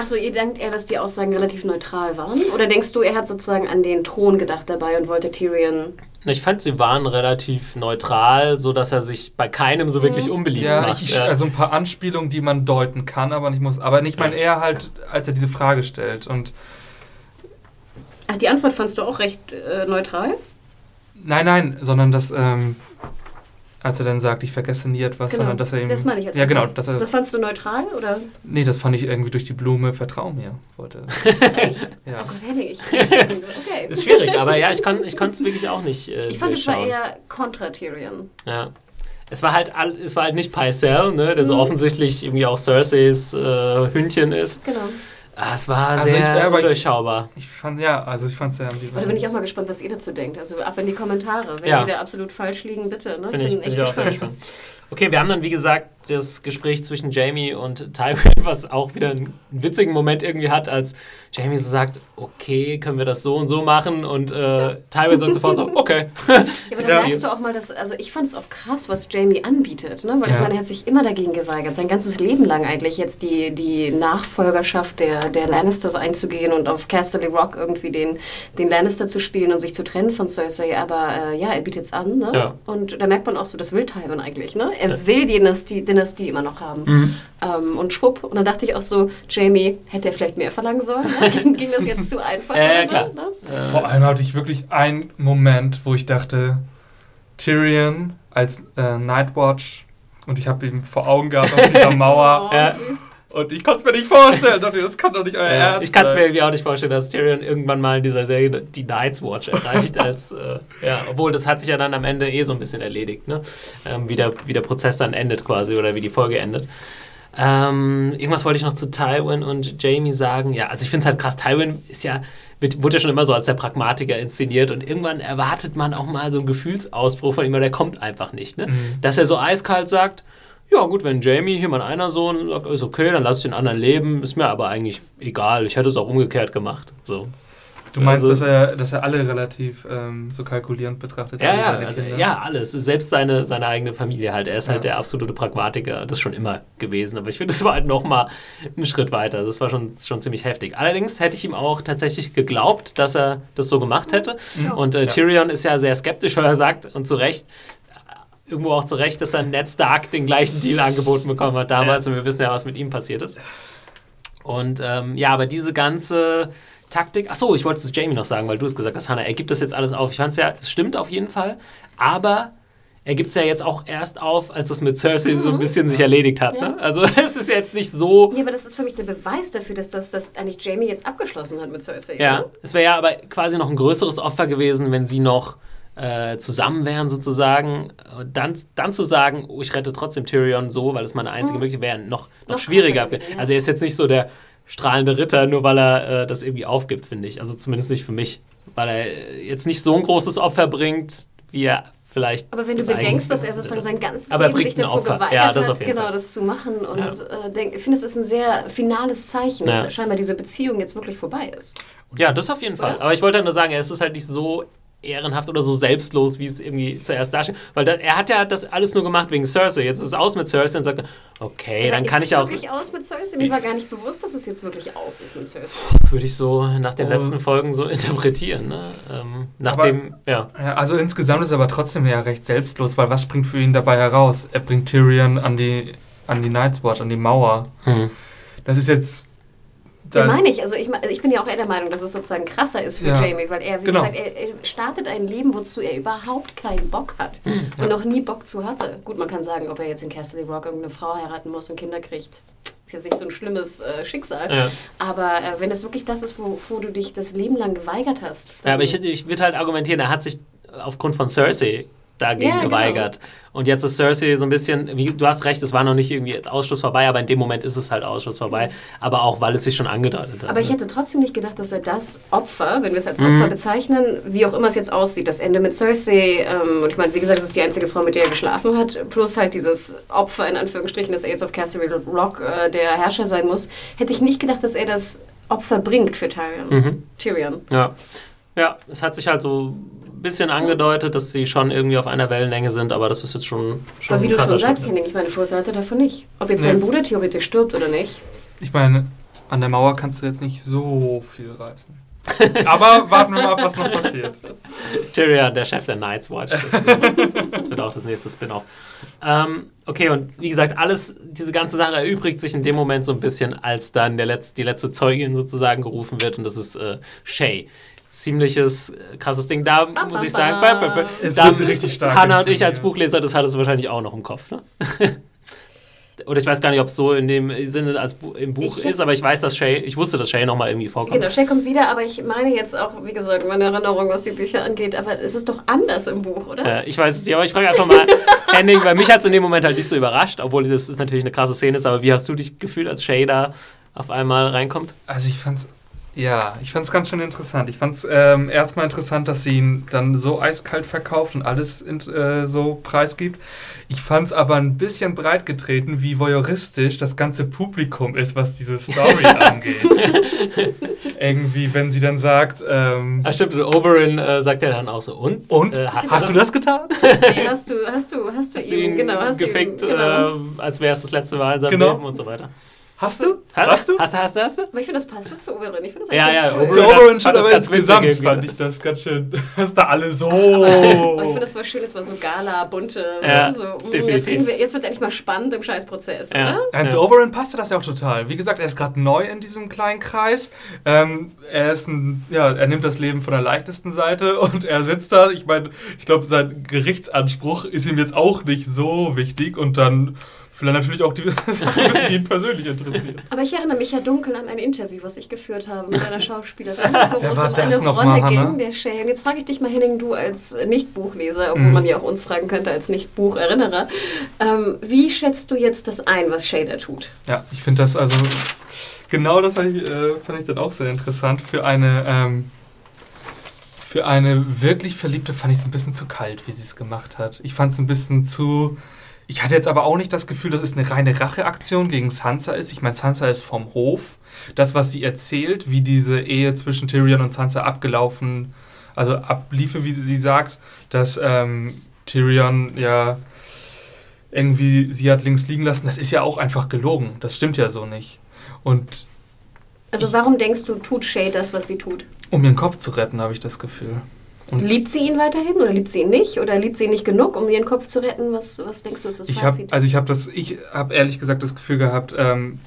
Achso, ihr denkt eher, dass die Aussagen relativ neutral waren? Oder denkst du, er hat sozusagen an den Thron gedacht dabei und wollte Tyrion... Ich fand, sie waren relativ neutral, so dass er sich bei keinem so wirklich unbeliebt Ja, macht. ich, Ja. also ein paar Anspielungen, die man deuten kann, aber nicht muss. Aber ich meine eher halt, als er diese Frage stellt. Und Ach, die Antwort fandst du auch recht äh, neutral? nein, nein, sondern dass, ähm, als er dann sagt, ich vergesse nie etwas, Genau, sondern dass er ihm. das meine ich jetzt. Ja, genau. Dass er, Das fandst du neutral, oder? nee, das fand ich irgendwie durch die Blume, vertrau mir, wollte. Echt? Ja. Oh Gott, Henning, ich... Okay. Ist schwierig, aber ja, ich, kann, ich konnte es wirklich auch nicht. Äh, Ich fand, es war eher kontra Tyrion. Ja. Es war halt, all, es war halt nicht Pycelle, ne, der so Mhm. offensichtlich irgendwie auch Cerseis äh, Hündchen ist. Genau. Ah, es war Also ich- sehr ich- undurchschaubar. Ich fand, ja, also ich fand es sehr ambivalent. Oder bin ich auch mal gespannt, was ihr dazu denkt. Also ab in die Kommentare. Wenn Ja. wir absolut falsch liegen, bitte. Ne? Bin ich, bin ich auch sehr gespannt. Okay, wir haben dann, wie gesagt, das Gespräch zwischen Jamie und Tywin, was auch wieder einen witzigen Moment irgendwie hat, als Jamie so sagt, okay, können wir das so und so machen? Und äh, Tywin sagt sofort so, okay. Ja, aber dann Ja. merkst du auch mal, dass, also ich fand es auch krass, was Jamie anbietet, ne? Weil ich Ja. meine, er hat sich immer dagegen geweigert, sein ganzes Leben lang eigentlich jetzt die, die Nachfolgerschaft der, der Lannisters einzugehen und auf Casterly Rock irgendwie den, den Lannister zu spielen und sich zu trennen von Cersei. Aber äh, ja, er bietet es an, ne? Ja. Und da merkt man auch so, das will Tywin eigentlich, ne? Er will die Dynastie, Dynastie immer noch haben. Mhm. Ähm, und schwupp. Und dann dachte ich auch so, Jamie, hätte er vielleicht mehr verlangen sollen? Ne? Ging, ging das jetzt zu einfach Ja, ja, oder so? klar. Ne? Vor allem hatte ich wirklich einen Moment, wo ich dachte, Tyrion als äh, Nightwatch und ich habe ihn vor Augen gehabt auf dieser Mauer Oh, Ja. süß. Und ich konnte es mir nicht vorstellen. dachte, das kann doch nicht euer Ja, Ernst ich kann es mir sein. irgendwie auch nicht vorstellen, dass Tyrion irgendwann mal in dieser Serie die Night's Watch erreicht. als, äh, ja, obwohl das hat sich ja dann am Ende eh so ein bisschen erledigt, ne? Ähm, wie, der, wie der Prozess dann endet quasi oder wie die Folge endet. Ähm, irgendwas wollte ich noch zu Tywin und Jamie sagen. Ja, also ich finde es halt krass. Tywin ist ja, wird, wurde ja schon immer so als der Pragmatiker inszeniert und irgendwann erwartet man auch mal so einen Gefühlsausbruch von ihm, aber der kommt einfach nicht. Ne? Mhm. Dass er so eiskalt sagt, ja gut, wenn Jamie hier mein einer Sohn sagt, ist okay, dann lass ich den anderen leben, ist mir aber eigentlich egal. Ich hätte es auch umgekehrt gemacht. So. Du meinst, Also- dass, er, dass er alle relativ ähm, so kalkulierend betrachtet Ja, alle ja, seine also, ja, alles. Selbst seine, seine eigene Familie halt. Er ist halt Ja. der absolute Pragmatiker. Das ist schon immer gewesen. Aber ich finde, es war halt nochmal einen Schritt weiter. Das war schon, schon ziemlich heftig. Allerdings hätte ich ihm auch tatsächlich geglaubt, dass er das so gemacht hätte. Mhm. Und äh, Tyrion ist ja sehr skeptisch, weil er sagt, und zu Recht, irgendwo auch zu Recht, dass er Ned Stark den gleichen Deal angeboten bekommen hat damals. Und wir wissen ja, was mit ihm passiert ist. Und ähm, ja, aber diese ganze Taktik. Ach so, ich wollte es Jamie noch sagen, weil du es gesagt hast, Hannah. Er gibt das jetzt alles auf. Ich fand es ja, es stimmt auf jeden Fall. Aber er gibt es ja jetzt auch erst auf, als es mit Cersei so ein bisschen sich erledigt hat. Ja. Ne? Also es ist jetzt nicht so. Ja, aber das ist für mich der Beweis dafür, dass das, das eigentlich Jamie jetzt abgeschlossen hat mit Cersei. Ja, ne? es wäre ja aber quasi noch ein größeres Opfer gewesen, wenn sie noch äh, zusammen wären sozusagen. Und Dann, dann zu sagen, oh, ich rette trotzdem Tyrion so, weil es meine einzige Möglichkeit wäre, noch, noch, Noch schwieriger. ja. Also er ist jetzt nicht so der strahlende Ritter, nur weil er äh, das irgendwie aufgibt, finde ich. Also zumindest nicht für mich. Weil er äh, jetzt nicht so ein großes Opfer bringt, wie er vielleicht. Aber wenn du das bedenkst, dass er sozusagen sein ganzes er Leben sich Opfer. geweigert Ja, das hat, genau Fall. das zu machen und Ja. äh, denk, ich finde, es ist ein sehr finales Zeichen, Ja. dass scheinbar diese Beziehung jetzt wirklich vorbei ist. Ja, das auf jeden Fall. Oder? Aber ich wollte halt nur sagen, es ist halt nicht so ehrenhaft oder so selbstlos, wie es irgendwie zuerst dasteht. Weil da, er hat ja das alles nur gemacht wegen Cersei. Jetzt ist es aus mit Cersei und sagt, okay, Aber dann ist kann es ich auch, wirklich aus mit Cersei? Mir war gar nicht bewusst, dass es jetzt wirklich aus ist mit Cersei. würde ich so nach den Oh. letzten Folgen so interpretieren. Ne? Ähm, nachdem, ja. Ja, also insgesamt ist er aber trotzdem ja recht selbstlos, weil was springt für ihn dabei heraus? Er bringt Tyrion an die, an die Night's Watch, an die Mauer. Hm. Das ist jetzt... Ja, das- meine ich. Also ich, me- ich bin ja auch eher der Meinung, dass es sozusagen krasser ist für Ja. Jamie, weil er, wie Genau. gesagt, er, er startet ein Leben, wozu er überhaupt keinen Bock hat Hm. und noch nie Bock zu hatte. Gut, man kann sagen, ob er jetzt in Casterly Rock irgendeine Frau heiraten muss und Kinder kriegt. Ist jetzt nicht so ein schlimmes äh, Schicksal. Ja. Aber äh, wenn es wirklich das ist, wovor du dich das Leben lang geweigert hast. ja, aber ich, ich würde halt argumentieren, er hat sich aufgrund von Cersei dagegen Ja, genau. geweigert. Und jetzt ist Cersei so ein bisschen, wie, du hast recht, es war noch nicht irgendwie jetzt Ausschluss vorbei, aber in dem Moment ist es halt Ausschluss vorbei. Aber auch, weil es sich schon angedeutet hat. Aber ich hätte trotzdem nicht gedacht, dass er das Opfer, wenn wir es als Mhm. Opfer bezeichnen, wie auch immer es jetzt aussieht, das Ende mit Cersei, ähm, und ich meine, wie gesagt, es ist die einzige Frau, mit der er geschlafen hat, plus halt dieses Opfer in Anführungsstrichen, dass er jetzt auf Casterly Rock äh, der Herrscher sein muss, hätte ich nicht gedacht, dass er das Opfer bringt für Tyrion. Mhm. Tyrion. Ja. ja, es hat sich halt so bisschen angedeutet, dass sie schon irgendwie auf einer Wellenlänge sind, aber das ist jetzt schon, schon Aber wie ein du schon sagst, Schritt. Henning, ich meine, er davon nicht. Ob jetzt Nee. sein Bruder theoretisch stirbt oder nicht. Ich meine, an der Mauer kannst du jetzt nicht so viel reißen. Aber warten wir mal ab, was noch passiert. Tyrion, der Chef der Night's Watch. Das, äh, das wird auch das nächste Spin-off. Ähm, okay, und wie gesagt, alles, diese ganze Sache erübrigt sich in dem Moment so ein bisschen, als dann der Letz-, die letzte Zeugin sozusagen gerufen wird und das ist äh, Shay. Ziemliches äh, krasses Ding. Da Bam, muss bam, ich sagen, bam. bam, bam, bam. Es da, wird richtig stark Hannah und ich als. Buchleser, das hattest du wahrscheinlich auch noch im Kopf, ne? Oder ich weiß gar nicht, ob es so in dem Sinne als Bu im Buch Ich ist, aber ich weiß, dass Shay, ich wusste, dass Shay nochmal irgendwie vorkommt. Genau, Shay kommt wieder, aber ich meine jetzt auch, wie gesagt, meine Erinnerung, was die Bücher angeht, aber es ist doch anders im Buch, oder? Äh, ich weiß es nicht, aber ich frage einfach mal Henning, weil mich hat es in dem Moment halt nicht so überrascht, obwohl das ist natürlich eine krasse Szene ist, aber wie hast du dich gefühlt, als Shay da auf einmal reinkommt? Also ich fand's, ja, ich fand's ganz schön interessant. Ich fand's ähm, erstmal interessant, dass sie ihn dann so eiskalt verkauft und alles in, äh, so preisgibt. Ich fand's aber ein bisschen breit getreten, wie voyeuristisch das ganze Publikum ist, was diese Story angeht. Irgendwie, wenn sie dann sagt, ähm, Ah, stimmt, und Oberyn äh, sagt ja dann auch so, und? und? Äh, hast, du das getan? Nee, hast du, hast du, hast du Hast ihn, ihn genau, hast gefickt, du ihn, genau. äh, als wäre es das letzte Mal in seinem Genau. Leben und so weiter. Hast du? Hast, Hast du? Hast du, hast du, hast du? Aber ich finde, das passt zu Oberyn. Ich finde das Ja, eigentlich ja, ganz cool. Zu hat schon, das aber insgesamt irgendwie, fand ne? ich das ganz schön, dass da alle so... Aber ich finde, das war schön, es war so gala, bunte. Ja, du, so, mm, definitiv. jetzt, wir, jetzt wird endlich mal spannend im Scheißprozess, Ja. oder? Nein, zu Ja. Oberyn passte das ja auch total. Wie gesagt, er ist gerade neu in diesem kleinen Kreis. Ähm, er ist ein, ja, er nimmt das Leben von der leichtesten Seite und er sitzt da. Ich meine, ich glaube, sein Gerichtsanspruch ist ihm jetzt auch nicht so wichtig und dann er natürlich auch die Sachen die ihn persönlich interessieren. Aber ich erinnere mich ja dunkel an ein Interview, was ich geführt habe mit einer Schauspielerin, wo Wer es war um das eine noch Rolle mal, ging, der Shay. Und jetzt frage ich dich mal, Henning, du als Nicht-Buchleser, obwohl Mhm. man ja auch uns fragen könnte als Nicht-Bucherinnerer, ähm, wie schätzt du jetzt das ein, was Shay da tut? Ja, ich finde das also, genau das fand ich, äh, fand ich dann auch sehr interessant. Für eine, ähm, für eine wirklich Verliebte fand ich es ein bisschen zu kalt, wie sie es gemacht hat. Ich fand es ein bisschen zu. Ich hatte jetzt aber auch nicht das Gefühl, dass es eine reine Racheaktion gegen Sansa ist. Ich meine, Sansa ist vom Hof. Das, was sie erzählt, wie diese Ehe zwischen Tyrion und Sansa abgelaufen, also abliefe, wie sie, sagt, dass ähm, Tyrion ja irgendwie sie hat links liegen lassen, das ist ja auch einfach gelogen. Das stimmt ja so nicht. Und Also warum denkst du, tut Shay das, was sie tut? um ihren Kopf zu retten, habe ich das Gefühl. Und Liebt sie ihn weiterhin oder liebt sie ihn nicht? Oder liebt sie ihn nicht genug, um ihren Kopf zu retten? Was, was denkst du, ist das ich Fazit? also ich habe das, ich habe ehrlich gesagt das Gefühl gehabt, ähm,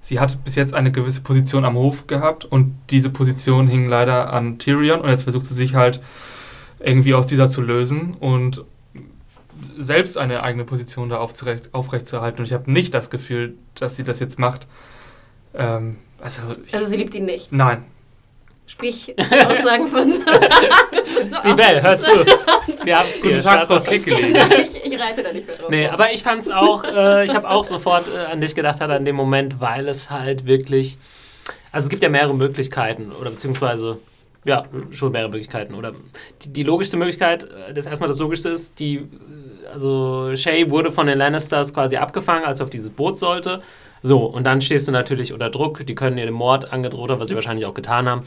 sie hat bis jetzt eine gewisse Position am Hof gehabt und diese Position hing leider an Tyrion und jetzt versucht sie sich halt irgendwie aus dieser zu lösen und selbst eine eigene Position da aufzurecht, aufrechtzuerhalten. Und ich habe nicht das Gefühl, dass sie das jetzt macht. Ähm, also, ich, also sie liebt ihn nicht. nein. Sprich, Aussagen von... Sibel, hör zu. Wir haben. Guten Tag, schwarz Frau. Kickeli. ich reite da nicht mehr drauf. Nee, aber ich fand's auch, äh, ich habe auch sofort äh, an dich gedacht halt an dem Moment, weil es halt wirklich, also es gibt ja mehrere Möglichkeiten oder beziehungsweise, ja, schon mehrere Möglichkeiten oder die, die logischste Möglichkeit, äh, das erstmal das Logischste ist, die, äh, also Shay wurde von den Lannisters quasi abgefangen, als er auf dieses Boot sollte. So, und dann stehst du natürlich unter Druck, die können dir den Mord angedroht haben, was sie wahrscheinlich auch getan haben.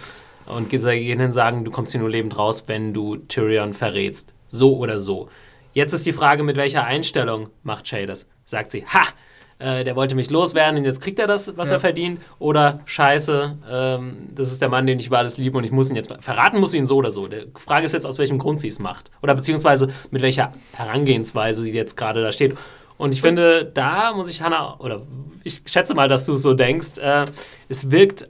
Und und sagen, du kommst hier nur lebend raus, wenn du Tyrion verrätst. So oder so. Jetzt ist die Frage, mit welcher Einstellung macht Shay das? Sagt sie, ha, äh, der wollte mich loswerden und jetzt kriegt er das, was Ja. er verdient? Oder scheiße, ähm, das ist der Mann, den ich über alles liebe und ich muss ihn jetzt verraten, muss ich ihn so oder so. Die Frage ist jetzt, aus welchem Grund sie es macht. Oder beziehungsweise mit welcher Herangehensweise sie jetzt gerade da steht. Und ich finde, da muss ich Hannah, oder ich schätze mal, dass du es so denkst, äh, es wirkt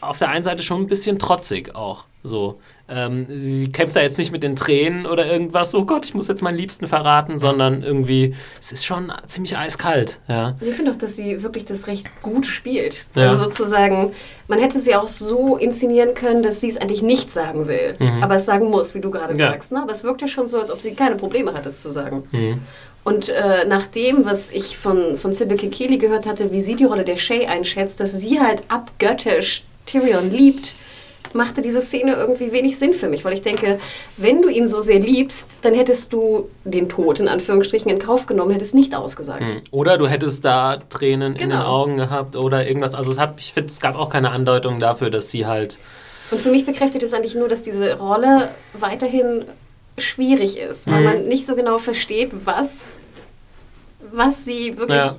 auf der einen Seite schon ein bisschen trotzig auch. So, ähm, sie kämpft da jetzt nicht mit den Tränen oder irgendwas, oh Gott, ich muss jetzt meinen Liebsten verraten, sondern irgendwie, es ist schon ziemlich eiskalt. Ja. Ich finde auch, dass sie wirklich das recht gut spielt. Ja. Also sozusagen, man hätte sie auch so inszenieren können, dass sie es eigentlich nicht sagen will, mhm. aber es sagen muss, wie du gerade ja. sagst. Ne? Aber es wirkt ja schon so, als ob sie keine Probleme hat, es zu sagen. Mhm. Und äh, nach dem, was ich von, von Sybil Kikili gehört hatte, wie sie die Rolle der Shay einschätzt, dass sie halt abgöttisch Tyrion liebt, machte diese Szene irgendwie wenig Sinn für mich, weil ich denke, wenn du ihn so sehr liebst, dann hättest du den Tod in Anführungsstrichen in Kauf genommen, hättest nicht ausgesagt. Hm. Oder du hättest da Tränen genau. in den genau. Augen gehabt oder irgendwas. Also es hat, ich finde, es gab auch keine Andeutung dafür, dass sie halt. Und für mich bekräftigt es eigentlich nur, dass diese Rolle weiterhin schwierig ist, weil mhm. man nicht so genau versteht, was, was sie wirklich. Ja.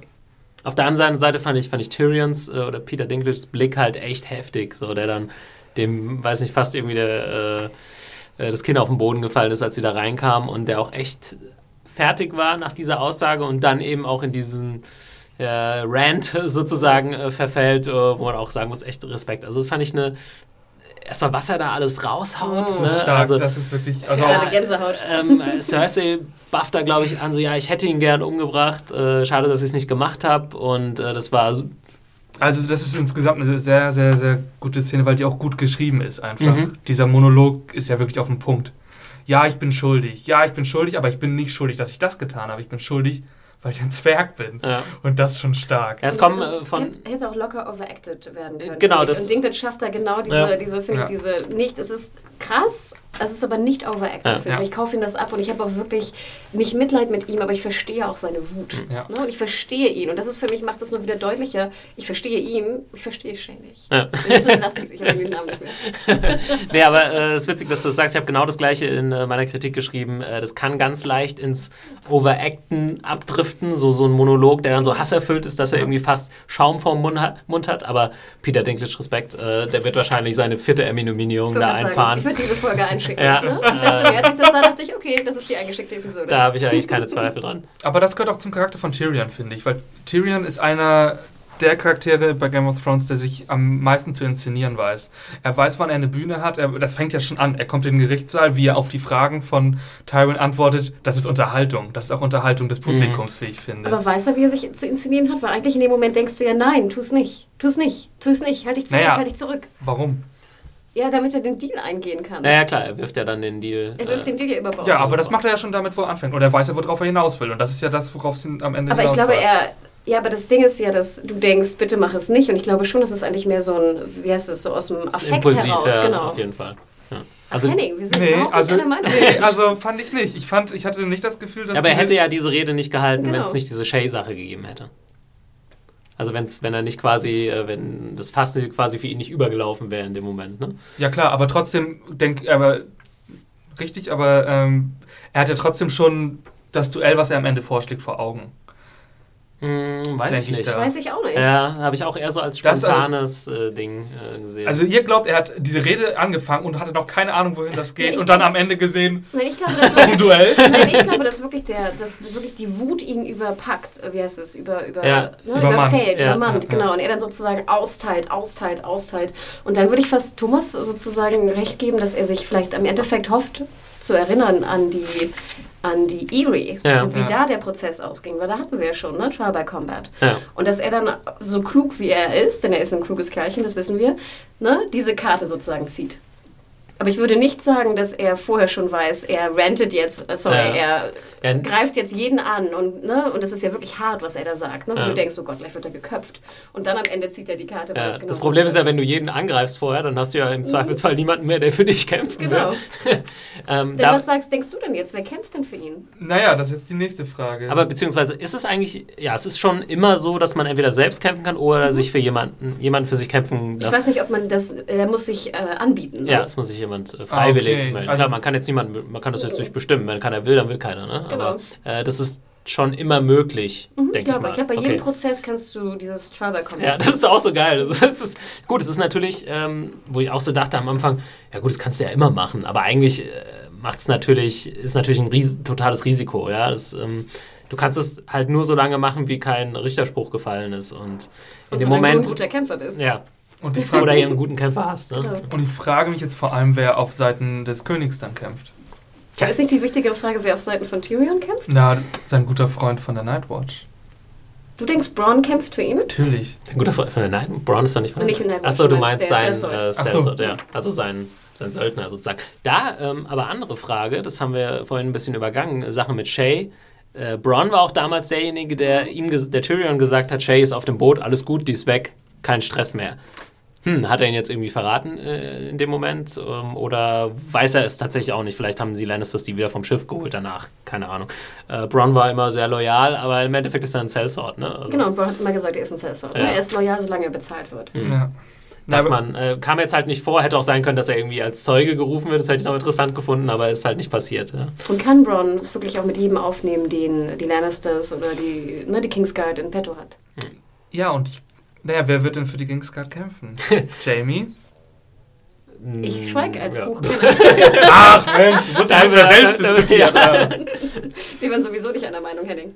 Auf der anderen Seite fand ich, fand ich Tyrions äh, oder Peter Dinklages Blick halt echt heftig, so der dann dem, weiß nicht, fast irgendwie der, äh, äh, das Kind auf den Boden gefallen ist, als sie da reinkam und der auch echt fertig war nach dieser Aussage und dann eben auch in diesen äh, Rant sozusagen äh, verfällt, äh, wo man auch sagen muss, echt Respekt. Also das fand ich eine erstmal, was er da alles raushaut. Oh, ne? stark, also, das ist wirklich. Also ja, Gänsehaut. Ähm, Cersei bufft da, glaube ich, an, so, ja, ich hätte ihn gern umgebracht. Äh, schade, dass ich es nicht gemacht habe. Und äh, das war also das ist insgesamt eine sehr, sehr, sehr gute Szene, weil die auch gut geschrieben ist einfach. Mhm. Dieser Monolog ist ja wirklich auf dem Punkt. Ja, ich bin schuldig. Ja, ich bin schuldig, aber ich bin nicht schuldig, dass ich das getan habe. Ich bin schuldig, weil ich ein Zwerg bin. Ja. Und das ist schon stark. Ja, es kommen äh, von hätte, hätte, auch locker overacted werden können. Genau, das. Und Dinklage schafft da genau diese, ja. diese finde ich, diese nicht, es ist krass, es ist aber nicht overacted. Ja. Ich kaufe ihm das ab und ich habe auch wirklich nicht Mitleid mit ihm, aber ich verstehe auch seine Wut. Ja. Ne? Und ich verstehe ihn. Und das ist für mich, macht das nur wieder deutlicher. Ich verstehe ihn, ich verstehe Shay nicht. Ja. Ich habe den Namen nicht mehr. nee, aber äh, es äh, ist witzig, dass du das sagst. Ich habe genau das Gleiche in äh, meiner Kritik geschrieben. Äh, das kann ganz leicht ins Overacten abdriften. So, so ein Monolog, der dann so hasserfüllt ist, dass er irgendwie fast Schaum vorm Mund hat. Mund hat. Aber Peter Dinklage, Respekt, äh, der wird wahrscheinlich seine vierte Emmy-Nominierung da einfahren. Sagen, würde diese Folge einschicken. Ja. Ne? Ich dachte, als ich das sah, dachte ich, okay, das ist die eingeschickte Episode. Da habe ich eigentlich keine Zweifel dran. Aber das gehört auch zum Charakter von Tyrion, finde ich, weil Tyrion ist einer der Charaktere bei Game of Thrones, der sich am meisten zu inszenieren weiß. Er weiß, wann er eine Bühne hat. Er, das fängt ja schon an. Er kommt in den Gerichtssaal, wie er auf die Fragen von Tywin antwortet. Das ist Unterhaltung. Das ist auch Unterhaltung des Publikums, mhm. wie ich finde. Aber weiß er, wie er sich zu inszenieren hat? Weil eigentlich in dem Moment denkst du ja, nein, tu es nicht. Tu es nicht. Tu es nicht. Halt dich zurück, naja, halt dich zurück. Warum? Ja, damit er den Deal eingehen kann. Naja, klar, er wirft ja dann den Deal. Er wirft äh, den Deal ja über Bord. Ja, aber das macht er ja schon damit, wo er anfängt. Und er weiß ja, worauf er hinaus will. Und das ist ja das, worauf es am Ende Aber ich glaube, er. Ja, aber das Ding ist ja, dass du denkst, bitte mach es nicht. Und ich glaube schon, dass es eigentlich mehr so ein, wie heißt es, so aus dem Affekt impulsiv, heraus. Ja, genau. auf jeden Fall. Ja. Also, Ach, Henning, wir sind nee, also, nicht nee, also fand ich nicht. Ich, fand, ich hatte nicht das Gefühl, dass. Ja, aber er hätte ja diese Rede nicht gehalten, genau. wenn es nicht diese Shay-Sache gegeben hätte. Also wenn's, wenn er nicht quasi, äh, wenn das Fass quasi für ihn nicht übergelaufen wäre in dem Moment, ne? Ja klar, aber trotzdem denk, aber richtig, aber ähm, er hat ja trotzdem schon das Duell, was er am Ende vorschlägt, vor Augen. Hm, weiß ich nicht. Da. Weiß ich auch nicht. Ja, habe ich auch eher so als spontanes also, äh, Ding äh, gesehen. Also ihr glaubt, er hat diese Rede angefangen und hatte noch keine Ahnung, wohin das geht und dann am Ende gesehen, nein, ich glaube, das wirklich, Duell. Nein, ich glaube, dass wirklich, der, dass wirklich die Wut ihn überpackt, wie heißt es, über, über, ja. ne, überfällt, ja. übermannt, ja, genau. Und er dann sozusagen austeilt, austeilt, austeilt. Und dann würde ich fast Thomas sozusagen recht geben, dass er sich vielleicht am Endeffekt hofft, zu erinnern an die an die Erie ja. und wie ja. da der Prozess ausging, weil da hatten wir ja schon, ne, Trial by Combat. Ja. Und dass er dann so klug wie er ist, denn er ist ein kluges Kerlchen, das wissen wir, ne, diese Karte sozusagen zieht. Aber ich würde nicht sagen, dass er vorher schon weiß, er rantet jetzt, äh, sorry, ja. er ja. greift jetzt jeden an und ne, und das ist ja wirklich hart, was er da sagt. Ne? Ja. Du denkst, oh Gott, gleich wird er geköpft. Und dann am Ende zieht er die Karte. Ja. Genau das Problem ist ja, wenn du jeden angreifst vorher, dann hast du ja im Zweifelsfall niemanden mehr, der für dich kämpft. Genau. ähm, denn was sagst, denkst du denn jetzt? Wer kämpft denn für ihn? Naja, das ist jetzt die nächste Frage. Aber beziehungsweise ist es eigentlich, ja, es ist schon immer so, dass man entweder selbst kämpfen kann oder mhm. sich für jemanden, jemanden für sich kämpfen lässt. Ich weiß nicht, ob man das, er muss sich äh, anbieten. Ne? Ja, es muss sich jemand äh, freiwillig ah, okay. Also Klar, man kann jetzt niemanden, man kann das jetzt nicht bestimmen. Wenn keiner will, dann will keiner. Ne? Genau. Aber äh, das ist schon immer möglich, mhm, denke ich mal. Ich glaube, bei okay. jedem Prozess kannst du dieses Trial kommen. Ja, das ist auch so geil. Das ist, das ist gut, es ist natürlich, ähm, wo ich auch so dachte am Anfang, ja gut, das kannst du ja immer machen, aber eigentlich äh, macht es natürlich, ist natürlich ein ries totales Risiko, ja. Das, ähm, du kannst es halt nur so lange machen, wie kein Richterspruch gefallen ist. Und in und dem Moment. du ein guter Kämpfer bist. Ja, Und ich frage, Oder ihr einen guten Kämpfer hast. Ne? Ja. und ich frage mich jetzt vor allem, wer auf Seiten des Königs dann kämpft. Tja, ist nicht die wichtigere Frage, wer auf Seiten von Tyrion kämpft? Na, sein guter Freund von der Nightwatch. Du denkst, Braun kämpft für ihn? Natürlich. Ein guter Freund von der Night. Braun ist doch nicht von der von Night Achso, du meinst sein äh. Sellsword, ja. Also sein, sein Söldner sozusagen. Da, ähm, aber andere Frage, das haben wir vorhin ein bisschen übergangen, Sache mit Shay. Äh, Braun war auch damals derjenige, der ihm, der Tyrion gesagt hat, Shay ist auf dem Boot, alles gut, die ist weg, kein Stress mehr. Hm, hat er ihn jetzt irgendwie verraten äh, in dem Moment? Ähm, oder weiß er es tatsächlich auch nicht? Vielleicht haben sie Lannisters die wieder vom Schiff geholt danach. Keine Ahnung. Äh, Bronn war immer sehr loyal, aber im Endeffekt ist er ein Sellsword, ne? Also, Genau, und Braun hat immer gesagt, er ist ein Sellsword. Ja. Er ist loyal, solange er bezahlt wird. Mhm. Ja. Na, Darf man, äh, kam jetzt halt nicht vor, hätte auch sein können, dass er irgendwie als Zeuge gerufen wird, das hätte ich auch interessant gefunden, aber ist halt nicht passiert. Ja. Und kann Braun es wirklich auch mit jedem aufnehmen, den die Lannisters oder die, ne, die Kingsguard in petto hat? Ja, und ich, naja, wer wird denn für die Kingsguard kämpfen? Jamie? Ich schweige als Ja. Buchkenner. Ach Mensch, du musst Da- ja über da- selbst diskutieren. ja. Wir waren sowieso nicht einer Meinung, Henning.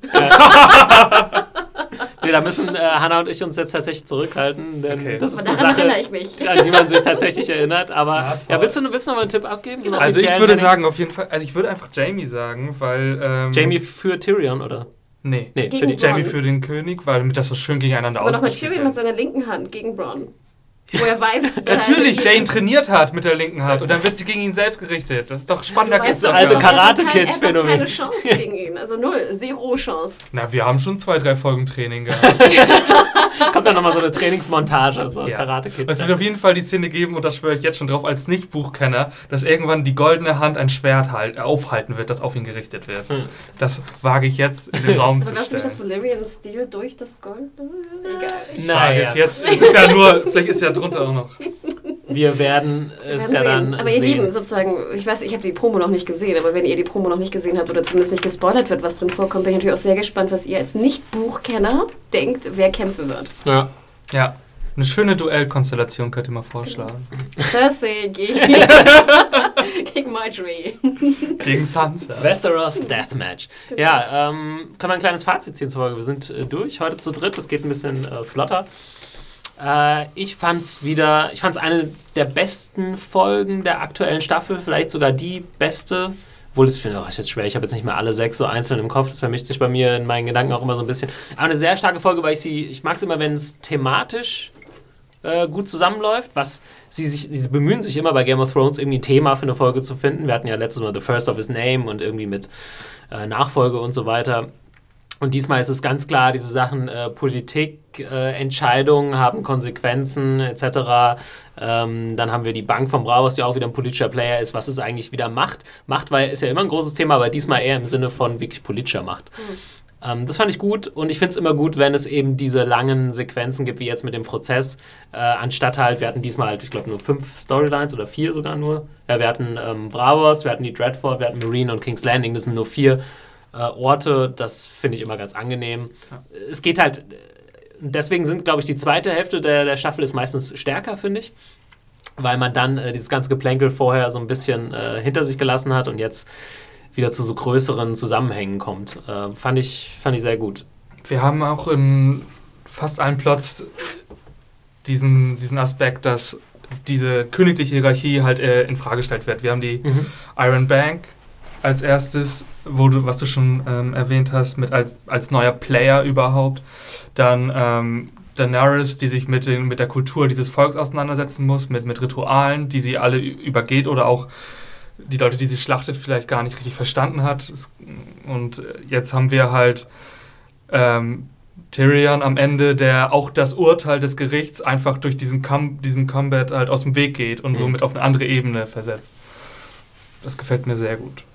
Nee, da müssen äh, Hannah und ich uns jetzt tatsächlich zurückhalten, denn Okay. das ist Aber eine daran erinnere Sache, ich mich. an die man sich tatsächlich erinnert. Aber Ja, ja, willst, du, willst du noch mal einen Tipp abgeben? So einen Also ich würde Henning? sagen, auf jeden Fall, also ich würde einfach Jamie sagen, weil... Ähm, Jamie für Tyrion, oder? Nee. Nee, Gegen für die. Jamie für den König, weil damit das so schön gegeneinander Aber nochmal ausgespielt Tyrion mit seiner linken Hand gegen Braun. Wo er weiß, Natürlich, der ihn trainiert hat mit der linken Hand und dann wird sie gegen ihn selbst gerichtet. Das ist doch spannender geht's du, doch alte gar er hat nicht. Karate kein- Kid Er hat doch Phänomen. keine Chance gegen ihn. Also null, zero Chance. Na, wir haben schon zwei, drei Folgen Training gehabt. Kommt dann nochmal so eine Trainingsmontage, so Ja. Karate Kids. Es wird auf jeden Fall die Szene geben, und da schwöre ich jetzt schon drauf, als Nicht-Buchkenner, dass irgendwann die goldene Hand ein Schwert halt, äh, aufhalten wird, das auf ihn gerichtet wird. Hm. Das wage ich jetzt in den Raum Aber zu glaubst du nicht, stellen. dass Valyrian Stil durch das Gold? Egal. Ich wage es jetzt. Es ist ja nur, vielleicht ist ja drunter auch noch. Wir werden es Wir ja sehen. dann aber ihr sehen. Lieben, sozusagen, ich weiß, ich habe die Promo noch nicht gesehen, aber wenn ihr die Promo noch nicht gesehen habt oder zumindest nicht gespoilert wird, was drin vorkommt, bin ich natürlich auch sehr gespannt, was ihr als Nicht-Buchkenner denkt, wer kämpfen wird. Ja. Ja. Eine schöne Duellkonstellation könnt ihr mal vorschlagen. Cersei gegen, gegen Marjorie. Gegen Sansa. Westeros Deathmatch. Ja, ähm, können wir ein kleines Fazit ziehen zur Folge. Wir sind äh, durch, heute zu dritt, das geht ein bisschen äh, flotter. Äh, ich fand's wieder, ich fand's eine der besten Folgen der aktuellen Staffel, vielleicht sogar die beste. Obwohl, das finde oh, ist jetzt schwer, ich habe jetzt nicht mehr alle sechs so einzeln im Kopf, das vermischt sich bei mir in meinen Gedanken auch immer so ein bisschen. Aber eine sehr starke Folge, weil ich sie, ich mag es immer, wenn es thematisch äh, gut zusammenläuft, was sie sich, sie bemühen sich immer bei Game of Thrones irgendwie ein Thema für eine Folge zu finden. Wir hatten ja letztes Mal The First of His Name und irgendwie mit äh, Nachfolge und so weiter. Und diesmal ist es ganz klar, diese Sachen äh, Politik, äh, Entscheidungen haben Konsequenzen etc. Ähm, dann haben wir die Bank vom Brauhaus, die auch wieder ein politischer Player ist. Was ist eigentlich wieder Macht? Macht weil, ist ja immer ein großes Thema, aber diesmal eher im Sinne von wirklich politischer Macht. Ähm, das fand ich gut und ich finde es immer gut, wenn es eben diese langen Sequenzen gibt, wie jetzt mit dem Prozess, äh, anstatt halt, wir hatten diesmal halt, ich glaube, nur fünf Storylines oder vier sogar nur. Ja, wir hatten ähm, Bravos, wir hatten die Dreadfort, wir hatten Marine und King's Landing, das sind nur vier äh, Orte, das finde ich immer ganz angenehm. Es geht halt, deswegen sind, glaube ich, die zweite Hälfte der, der Staffel ist meistens stärker, finde ich. Weil man dann äh, dieses ganze Geplänkel vorher so ein bisschen äh, hinter sich gelassen hat und jetzt wieder zu so größeren Zusammenhängen kommt. Äh, fand, ich, fand ich sehr gut. Wir haben auch in fast allen Plots diesen, diesen Aspekt, dass diese königliche Hierarchie halt äh, in Frage gestellt wird. Wir haben die Iron Bank als erstes, wo du, was du schon ähm, erwähnt hast, mit als, als neuer Player überhaupt. Dann ähm, Daenerys, die sich mit, den, mit der Kultur dieses Volks auseinandersetzen muss, mit, mit Ritualen, die sie alle übergeht oder auch die Leute, die sie schlachtet, vielleicht gar nicht richtig verstanden hat. Und jetzt haben wir halt ähm, Tyrion am Ende, der auch das Urteil des Gerichts einfach durch diesen Com diesem Combat halt aus dem Weg geht und Mhm. somit auf eine andere Ebene versetzt. Das gefällt mir sehr gut.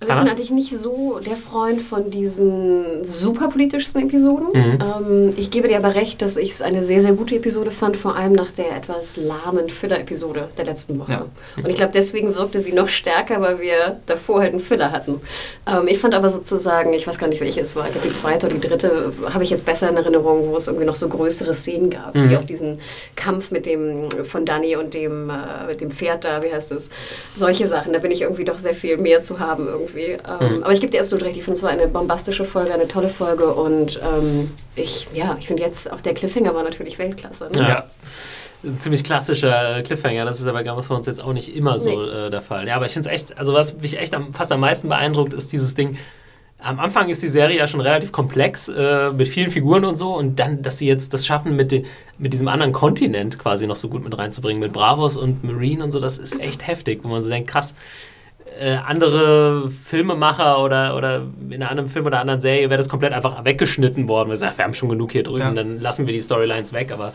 Also ich bin eigentlich nicht so der Freund von diesen super politischsten Episoden. Mhm. Ähm, ich gebe dir aber recht, dass ich es eine sehr, sehr gute Episode fand, vor allem nach der etwas lahmen Filler-Episode der letzten Woche. Ja. Und ich glaube, deswegen wirkte sie noch stärker, weil wir davor halt einen Filler hatten. Ähm, ich fand aber sozusagen, ich weiß gar nicht, welche es war, ich glaube die zweite oder die dritte habe ich jetzt besser in Erinnerung, wo es irgendwie noch so größere Szenen gab, Mhm. wie auch diesen Kampf mit dem von Danny und dem, äh, mit dem Pferd da, wie heißt es? Solche Sachen, da bin ich irgendwie doch sehr viel mehr zu haben irgendwie irgendwie. Ähm, mhm. Aber ich gebe dir absolut recht, ich finde es war eine bombastische Folge, eine tolle Folge und ähm, ich, ja, ich finde jetzt auch der Cliffhanger war natürlich Weltklasse. Ne? Ja. Ein ziemlich klassischer Cliffhanger, das ist aber glaube für uns jetzt auch nicht immer so nee. äh, der Fall. Ja, aber ich finde es echt, also was mich echt am, fast am meisten beeindruckt, ist dieses Ding, am Anfang ist die Serie ja schon relativ komplex äh, mit vielen Figuren und so und dann, dass sie jetzt das schaffen, mit, de, mit diesem anderen Kontinent quasi noch so gut mit reinzubringen, mit Bravos und Marine und so, das ist echt heftig, wo man so denkt, krass, äh, andere Filmemacher oder, oder in einem anderen Film oder anderen Serie wäre das komplett einfach weggeschnitten worden. Wir sagen, wir haben schon genug hier drüben, ja. dann lassen wir die Storylines weg, aber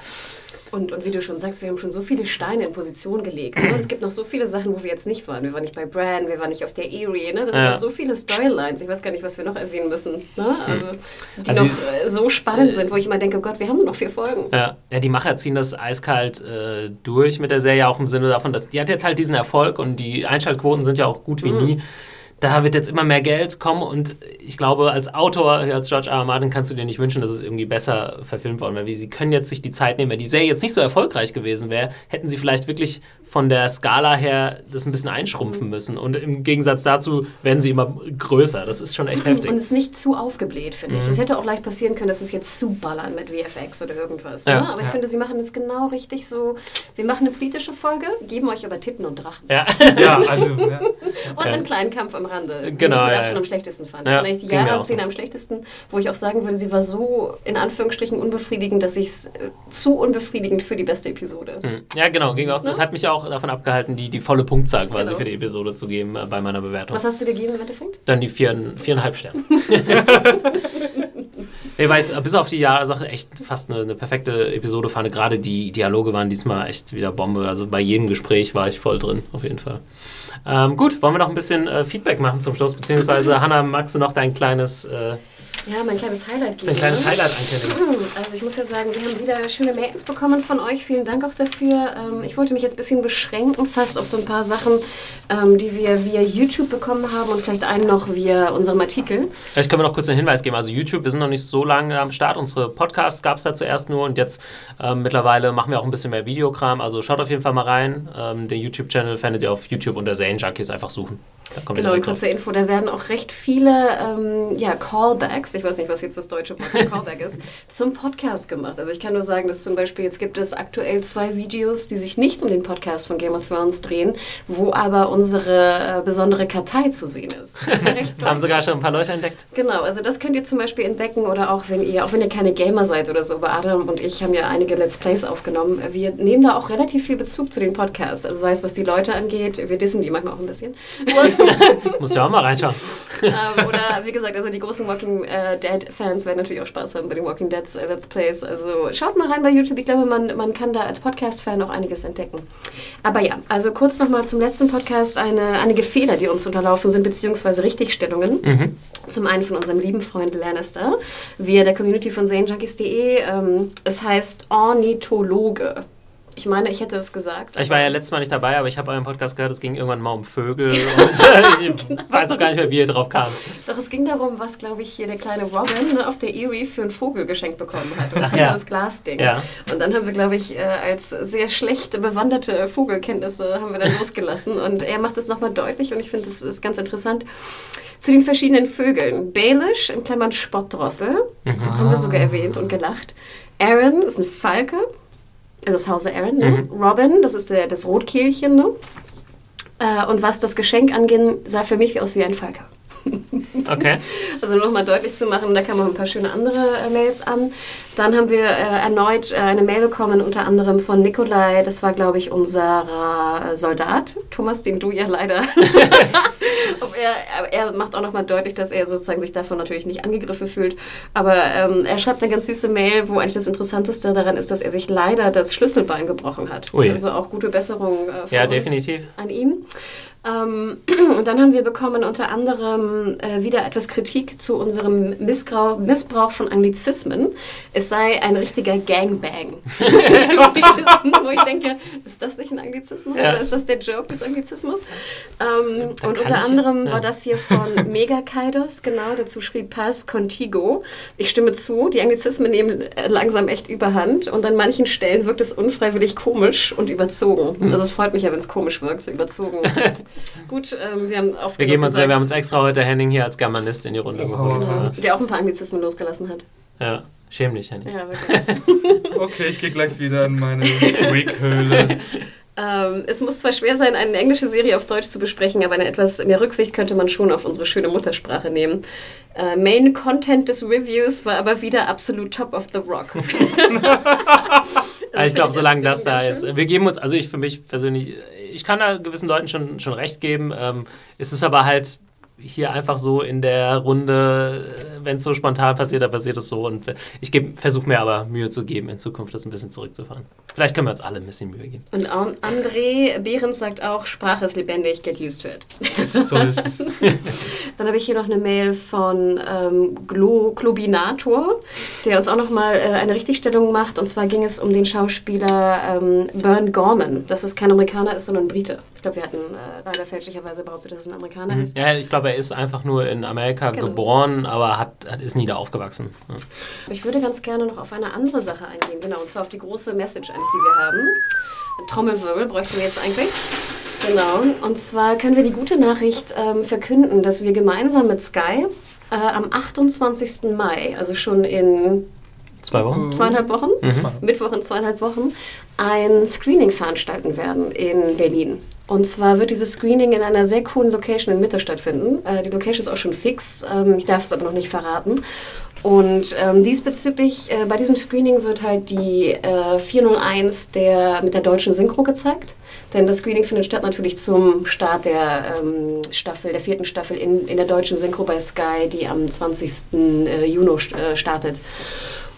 und, und wie du schon sagst, wir haben schon so viele Steine in Position gelegt. Ne? Es gibt noch so viele Sachen, wo wir jetzt nicht waren. Wir waren nicht bei Bran, wir waren nicht auf der Erie. Ne? Da sind noch so viele Storylines. Ich weiß gar nicht, was wir noch erwähnen müssen. Ne? Hm. Also, die also noch äh, so spannend sind, wo ich immer denke, oh Gott, wir haben nur noch vier Folgen. Ja, ja die Macher ziehen das eiskalt äh, durch mit der Serie, auch im Sinne davon, dass die hat jetzt halt diesen Erfolg und die Einschaltquoten sind ja auch gut wie mhm. nie da wird jetzt immer mehr Geld kommen und ich glaube, als Autor, als George R. R. Martin kannst du dir nicht wünschen, dass es irgendwie besser verfilmt worden wäre. Sie können jetzt sich die Zeit nehmen, wenn die Serie jetzt nicht so erfolgreich gewesen wäre, hätten sie vielleicht wirklich von der Skala her das ein bisschen einschrumpfen müssen und im Gegensatz dazu werden sie immer größer. Das ist schon echt heftig. Und es ist nicht zu aufgebläht, finde ich. Mhm. Es hätte auch leicht passieren können, dass es jetzt zu ballern mit VFX oder irgendwas. Ja. Ne? Aber ich ja. finde, sie machen es genau richtig so. Wir machen eine politische Folge, geben euch aber Titten und Drachen. Ja, ja also. Ja. und einen kleinen Kampf am Rande. Genau. Den ich mit Abstand am schlechtesten fand. Ja, ich fand eigentlich die Jahresszene am schlechtesten, wo ich auch sagen würde, sie war so in Anführungsstrichen unbefriedigend, dass ich es äh, zu unbefriedigend für die beste Episode. Mhm. Ja, genau, ging aus. Das hat mich auch davon abgehalten, die, die volle Punktzahl quasi genau. für die Episode zu geben äh, bei meiner Bewertung. Was hast du gegeben im Endeffekt? Dann die vier, viereinhalb Sterne. Ich weiß, bis auf die Jahre echt fast eine, eine perfekte Episode fand. Gerade die Dialoge waren diesmal echt wieder Bombe. Also bei jedem Gespräch war ich voll drin, auf jeden Fall. Ähm, gut, wollen wir noch ein bisschen äh, Feedback machen zum Schluss? Beziehungsweise, Hanna, magst du noch dein kleines äh, ja, mein kleines Highlight geben. Ein kleines Highlight ankündigen. Also ich muss ja sagen, wir haben wieder schöne Mails bekommen von euch. Vielen Dank auch dafür. Ähm, ich wollte mich jetzt ein bisschen beschränken, fast auf so ein paar Sachen, ähm, die wir via YouTube bekommen haben und vielleicht einen noch via unserem Artikel. Vielleicht können wir noch kurz einen Hinweis geben. Also YouTube, wir sind noch nicht so lange am Start. Unsere Podcasts gab es da zuerst nur und jetzt ähm, mittlerweile machen wir auch ein bisschen mehr Videokram. Also schaut auf jeden Fall mal rein. Ähm, den YouTube-Channel findet ihr auf YouTube unter Zane Junkies einfach suchen. Genau, eine kurze Info. Da werden auch recht viele ähm, ja, Callbacks, ich weiß nicht, was jetzt das deutsche Wort für Callback ist, zum Podcast gemacht. Also ich kann nur sagen, dass zum Beispiel jetzt gibt es aktuell zwei Videos, die sich nicht um den Podcast von Game of Thrones drehen, wo aber unsere äh, besondere Kartei zu sehen ist. das haben sogar schon ein paar Leute entdeckt. Genau, also das könnt ihr zum Beispiel entdecken oder auch wenn ihr, auch wenn ihr keine Gamer seid oder so, aber Adam und ich haben ja einige Let's Plays aufgenommen. Wir nehmen da auch relativ viel Bezug zu den Podcasts. Also sei es, was die Leute angeht, wir dissen die manchmal auch ein bisschen. Muss ja auch mal reinschauen. ähm, oder wie gesagt, also die großen Walking äh, Dead-Fans werden natürlich auch Spaß haben bei den Walking Dead äh, Let's Plays. Also schaut mal rein bei YouTube. Ich glaube, man, man kann da als Podcast-Fan auch einiges entdecken. Aber ja, also kurz nochmal zum letzten Podcast. Eine, einige Fehler, die uns unterlaufen sind, beziehungsweise Richtigstellungen. Mhm. Zum einen von unserem lieben Freund Lannister, via der Community von ZaneJunkies.de. Ähm, es heißt Ornithologe. Ich meine, ich hätte das gesagt. Ich war ja letztes Mal nicht dabei, aber ich habe euren Podcast gehört, es ging irgendwann mal um Vögel und ich genau. weiß auch gar nicht mehr, wie ihr drauf kam. Doch es ging darum, was, glaube ich, hier der kleine Robin auf der Erie für einen Vogel geschenkt bekommen hat. Und ist ja. dieses Glasding. Ja. Und dann haben wir, glaube ich, äh, als sehr schlecht bewanderte Vogelkenntnisse haben wir dann losgelassen. Und er macht es nochmal deutlich und ich finde, das ist ganz interessant. Zu den verschiedenen Vögeln. Baelish, in Klammern Spottdrossel, mhm. haben wir sogar erwähnt und gelacht. Aaron ist ein Falke also das Hause Aaron, ne? Mhm. Robin, das ist der, das Rotkehlchen, ne? Äh, und was das Geschenk anging, sah für mich aus wie ein Falke. Okay. Also nochmal deutlich zu machen, da kamen noch ein paar schöne andere äh, Mails an. Dann haben wir äh, erneut äh, eine Mail bekommen, unter anderem von Nikolai. Das war, glaube ich, unser äh, Soldat, Thomas, den du ja leider. er, er, macht auch nochmal deutlich, dass er sozusagen sich davon natürlich nicht angegriffen fühlt. Aber ähm, er schreibt eine ganz süße Mail, wo eigentlich das Interessanteste daran ist, dass er sich leider das Schlüsselbein gebrochen hat. Ui. Also auch gute Besserung äh, ja, definitiv. an ihn. Ähm, und dann haben wir bekommen unter anderem äh, wieder etwas Kritik zu unserem Missbrauch, Missbrauch von Anglizismen. Es sei ein richtiger Gangbang Wo ich denke, ist das nicht ein Anglizismus? Ja. Oder ist das der Joke des Anglizismus? Ähm, und unter anderem, anderem ja. war das hier von Mega Kaidos, genau, dazu schrieb Pass Contigo. Ich stimme zu, die Anglizismen nehmen äh, langsam echt überhand und an manchen Stellen wirkt es unfreiwillig komisch und überzogen. Mhm. Also es freut mich ja, wenn es komisch wirkt, überzogen. Gut, ähm, wir haben oft wir, geben uns, gesagt, wir haben uns extra heute Henning hier als Germanist in die Runde geholt. Ja. Der auch ein paar Anglizismen losgelassen hat. Ja. Schäm dich, Henning. Ja, wirklich. okay, ich gehe gleich wieder in meine Greek-Höhle. Ähm, es muss zwar schwer sein, eine englische Serie auf Deutsch zu besprechen, aber eine etwas mehr Rücksicht könnte man schon auf unsere schöne Muttersprache nehmen. Äh, Main Content des Reviews war aber wieder absolut top of the rock. also ich glaube, solange das da ist. Wir geben uns, also ich für mich persönlich, ich kann da gewissen Leuten schon, schon recht geben. Ähm, es ist aber halt hier einfach so in der Runde, wenn es so spontan passiert, dann passiert es so. Und ich versuche mir aber Mühe zu geben, in Zukunft das ein bisschen zurückzufahren. Vielleicht können wir uns alle ein bisschen Mühe geben. Und André Behrens sagt auch, Sprache ist lebendig, get used to it. So ist es. Dann habe ich hier noch eine Mail von ähm, Glo Globinator, der uns auch nochmal äh, eine Richtigstellung macht. Und zwar ging es um den Schauspieler ähm, Bern Gorman. Das ist kein Amerikaner ist, sondern ein Brite. Ich glaube, wir hatten äh, leider fälschlicherweise behauptet, dass es ein Amerikaner mhm. ist. Ja, ich glaube, er ist einfach nur in Amerika genau. geboren, aber hat, hat, ist nie da aufgewachsen. Ja. Ich würde ganz gerne noch auf eine andere Sache eingehen, genau, und zwar auf die große Message eigentlich, die wir haben. Trommelwirbel bräuchten wir jetzt eigentlich. Genau, und zwar können wir die gute Nachricht ähm, verkünden, dass wir gemeinsam mit Sky äh, am 28. Mai, also schon in Zwei Wochen? Zweieinhalb Wochen, mhm. Mittwoch in zweieinhalb Wochen, ein Screening veranstalten werden in Berlin. Und zwar wird dieses Screening in einer sehr coolen Location in Mitte stattfinden. Äh, die Location ist auch schon fix, ähm, ich darf es aber noch nicht verraten. Und ähm, diesbezüglich, äh, bei diesem Screening wird halt die äh, 401 der, mit der deutschen Synchro gezeigt. Denn das Screening findet statt natürlich zum Start der ähm, Staffel, der vierten Staffel in, in der deutschen Synchro bei Sky, die am 20. Äh, Juni äh, startet.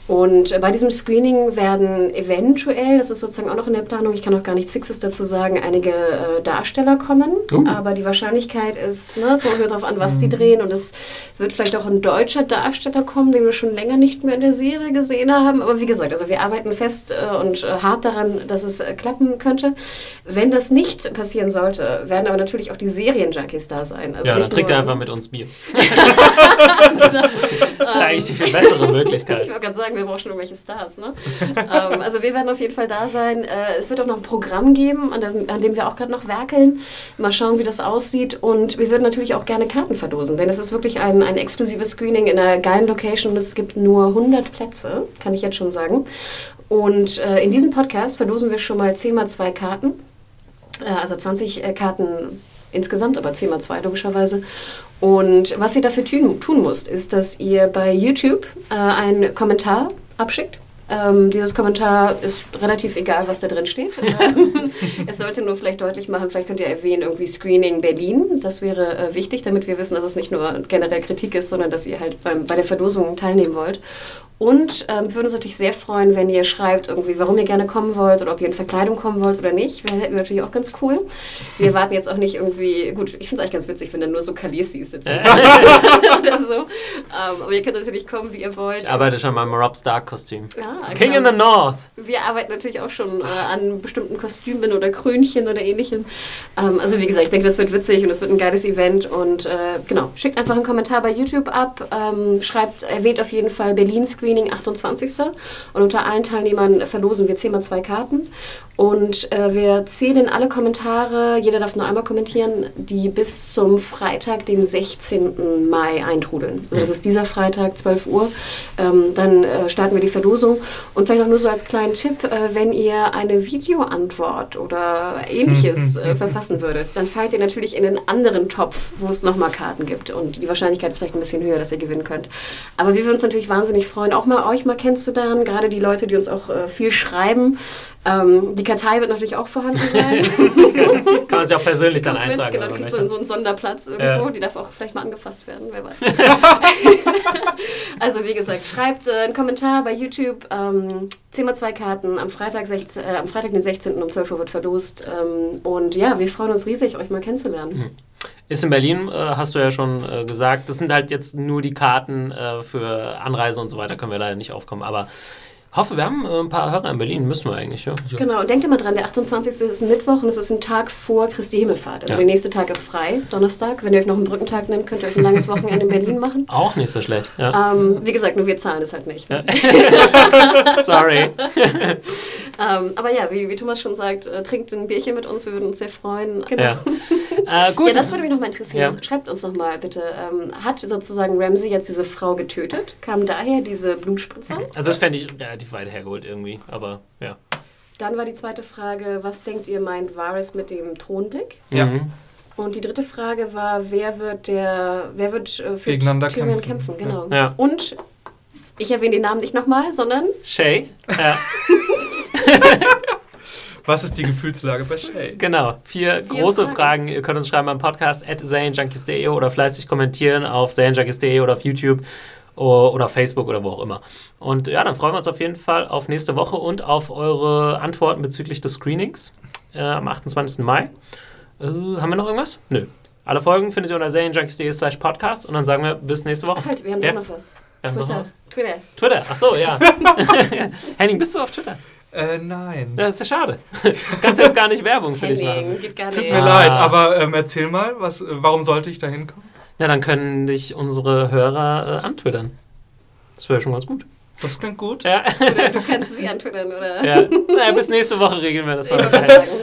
Und äh, bei diesem Screening werden eventuell, das ist sozusagen auch noch in der Planung, ich kann noch gar nichts Fixes dazu sagen, einige äh, Darsteller kommen. Uh. Aber die Wahrscheinlichkeit ist, ne, es kommt darauf an, was die mhm. drehen. Und es wird vielleicht auch ein deutscher Darsteller kommen, den wir schon länger nicht mehr in der Serie gesehen haben. Aber wie gesagt, also wir arbeiten fest äh, und äh, hart daran, dass es äh, klappen könnte. Wenn das nicht passieren sollte, werden aber natürlich auch die Serienjunkies da sein. Also ja, dann trinkt er einfach mit uns Bier. genau. Das ist ja eigentlich die viel bessere Möglichkeit. Ich wollte gerade sagen, wir brauchen schon irgendwelche Stars. Ne? ähm, also wir werden auf jeden Fall da sein. Äh, es wird auch noch ein Programm geben, an, das, an dem wir auch gerade noch werkeln. Mal schauen, wie das aussieht. Und wir würden natürlich auch gerne Karten verlosen, denn es ist wirklich ein, ein exklusives Screening in einer geilen Location und es gibt nur 100 Plätze, kann ich jetzt schon sagen. Und äh, in diesem Podcast verlosen wir schon mal 10 mal 2 Karten. Äh, also 20 äh, Karten insgesamt, aber 10 mal 2 logischerweise. Und was ihr dafür tun, tun müsst, ist, dass ihr bei YouTube äh, einen Kommentar abschickt. Ähm, dieses Kommentar ist relativ egal, was da drin steht. Ähm, es sollte nur vielleicht deutlich machen, vielleicht könnt ihr erwähnen, irgendwie Screening Berlin. Das wäre äh, wichtig, damit wir wissen, dass es nicht nur generell Kritik ist, sondern dass ihr halt beim, bei der Verlosung teilnehmen wollt. Und ähm, würden uns natürlich sehr freuen, wenn ihr schreibt, irgendwie, warum ihr gerne kommen wollt oder ob ihr in Verkleidung kommen wollt oder nicht. Wäre hätten wir natürlich auch ganz cool. Wir warten jetzt auch nicht irgendwie, gut, ich finde es eigentlich ganz witzig, wenn da nur so Khaleesi sitzen oder so. Ähm, aber ihr könnt natürlich kommen, wie ihr wollt. Ich arbeite schon mal im Rob Stark-Kostüm. King genau. in the North. Wir arbeiten natürlich auch schon äh, an bestimmten Kostümen oder Krönchen oder ähnlichem. Ähm, also wie gesagt, ich denke, das wird witzig und es wird ein geiles Event. Und äh, genau, schickt einfach einen Kommentar bei YouTube ab, ähm, schreibt, erwähnt auf jeden Fall Berlin Screen Screening 28. Und unter allen Teilnehmern verlosen wir 10 mal zwei Karten. Und äh, wir zählen alle Kommentare, jeder darf nur einmal kommentieren, die bis zum Freitag, den 16. Mai eintrudeln. Also das ist dieser Freitag, 12 Uhr. Ähm, dann äh, starten wir die Verlosung. Und vielleicht auch nur so als kleinen Tipp, äh, wenn ihr eine Videoantwort oder ähnliches äh, verfassen würdet, dann fallt ihr natürlich in den anderen Topf, wo es nochmal Karten gibt. Und die Wahrscheinlichkeit ist vielleicht ein bisschen höher, dass ihr gewinnen könnt. Aber wir würden uns natürlich wahnsinnig freuen, auch mal euch mal kennenzulernen, gerade die Leute, die uns auch äh, viel schreiben. Ähm, die Kartei wird natürlich auch vorhanden sein. Kann man sich auch persönlich dann eintragen. Genau, da gibt so, so einen Sonderplatz irgendwo, ja. die darf auch vielleicht mal angefasst werden, wer weiß. also wie gesagt, schreibt äh, einen Kommentar bei YouTube. Ähm, 10 mal zwei Karten. Am Freitag, 16, äh, am Freitag, den 16. um 12 Uhr wird verlost. Ähm, und ja, wir freuen uns riesig, euch mal kennenzulernen. Mhm. Ist in Berlin, äh, hast du ja schon äh, gesagt. Das sind halt jetzt nur die Karten äh, für Anreise und so weiter, können wir leider nicht aufkommen. Aber hoffe, wir haben äh, ein paar Hörer in Berlin. Müssen wir eigentlich, ja. Genau, und denkt immer dran, der 28. ist ein Mittwoch und es ist ein Tag vor Christi Himmelfahrt. Also Ja. der nächste Tag ist frei, Donnerstag. Wenn ihr euch noch einen Brückentag nehmt, könnt ihr euch ein langes Wochenende in Berlin machen. Auch nicht so schlecht. Ja. Ähm, wie gesagt, nur wir zahlen es halt nicht. Ne? Sorry. Ähm, aber ja, wie, wie Thomas schon sagt, äh, trinkt ein Bierchen mit uns, wir würden uns sehr freuen. Genau. Ja. Äh, gut. Ja, das würde mich nochmal interessieren. Ja. Schreibt uns nochmal bitte. Ähm, hat sozusagen Ramsey jetzt diese Frau getötet? Kam daher diese Blutspritzer? also das fände ich relativ weit hergeholt irgendwie. Aber ja. Dann war die zweite Frage, was denkt ihr meint Varys mit dem Thronblick? Ja. Mhm. Und die dritte Frage war, wer wird der, wer wird äh, für Gegeneinander Tyrion kämpfen. kämpfen? Genau. Ja. Und ich erwähne den Namen nicht nochmal, sondern Shay. Ja, Was ist die Gefühlslage bei Shay? genau. Vier, Vier große Fragen. Fragen. Ihr könnt uns schreiben am Podcast at zanejunkies.de oder fleißig kommentieren auf zanejunkies.de oder auf YouTube oder auf Facebook oder wo auch immer. Und ja, dann freuen wir uns auf jeden Fall auf nächste Woche und auf eure Antworten bezüglich des Screenings äh, am 28. Mai. Äh, haben wir noch irgendwas? Nö. Alle Folgen findet ihr unter zanejunkies.de slash podcast und dann sagen wir bis nächste Woche. halt, wir haben Ja. doch noch was. Twitter. was. Twitter. Twitter, ach so, ja. Henning, bist du auf Twitter? Äh, nein. Ja, ist ja schade. Kannst jetzt gar nicht Werbung für dich machen. Geht gar Tut nicht. mir Ah. leid, aber ähm, erzähl mal, was, warum sollte ich da hinkommen? Ja, dann können dich unsere Hörer äh, antwittern. Das wäre schon ganz gut. Das klingt gut. Ja, Oder du kannst sie antwittern, oder? ja. Naja, bis nächste Woche regeln wir das. Mal.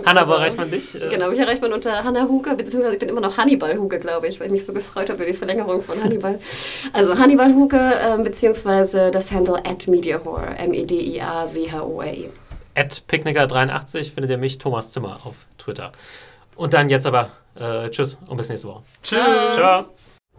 Hanna, wo erreicht man dich? Äh, Genau, mich erreicht man unter Hannah Huger, beziehungsweise ich bin immer noch Hannibal Huger, glaube ich, weil ich mich so gefreut habe über die Verlängerung von Hannibal. Also Hannibal Huger, ähm, beziehungsweise das Handle at MediaHore, E M-E-D-I-A-W-H-O-R-E. At Picknicker83 findet ihr mich, Thomas Zimmer, auf Twitter. Und dann jetzt aber äh, tschüss und bis nächste Woche. Tschüss. Ciao.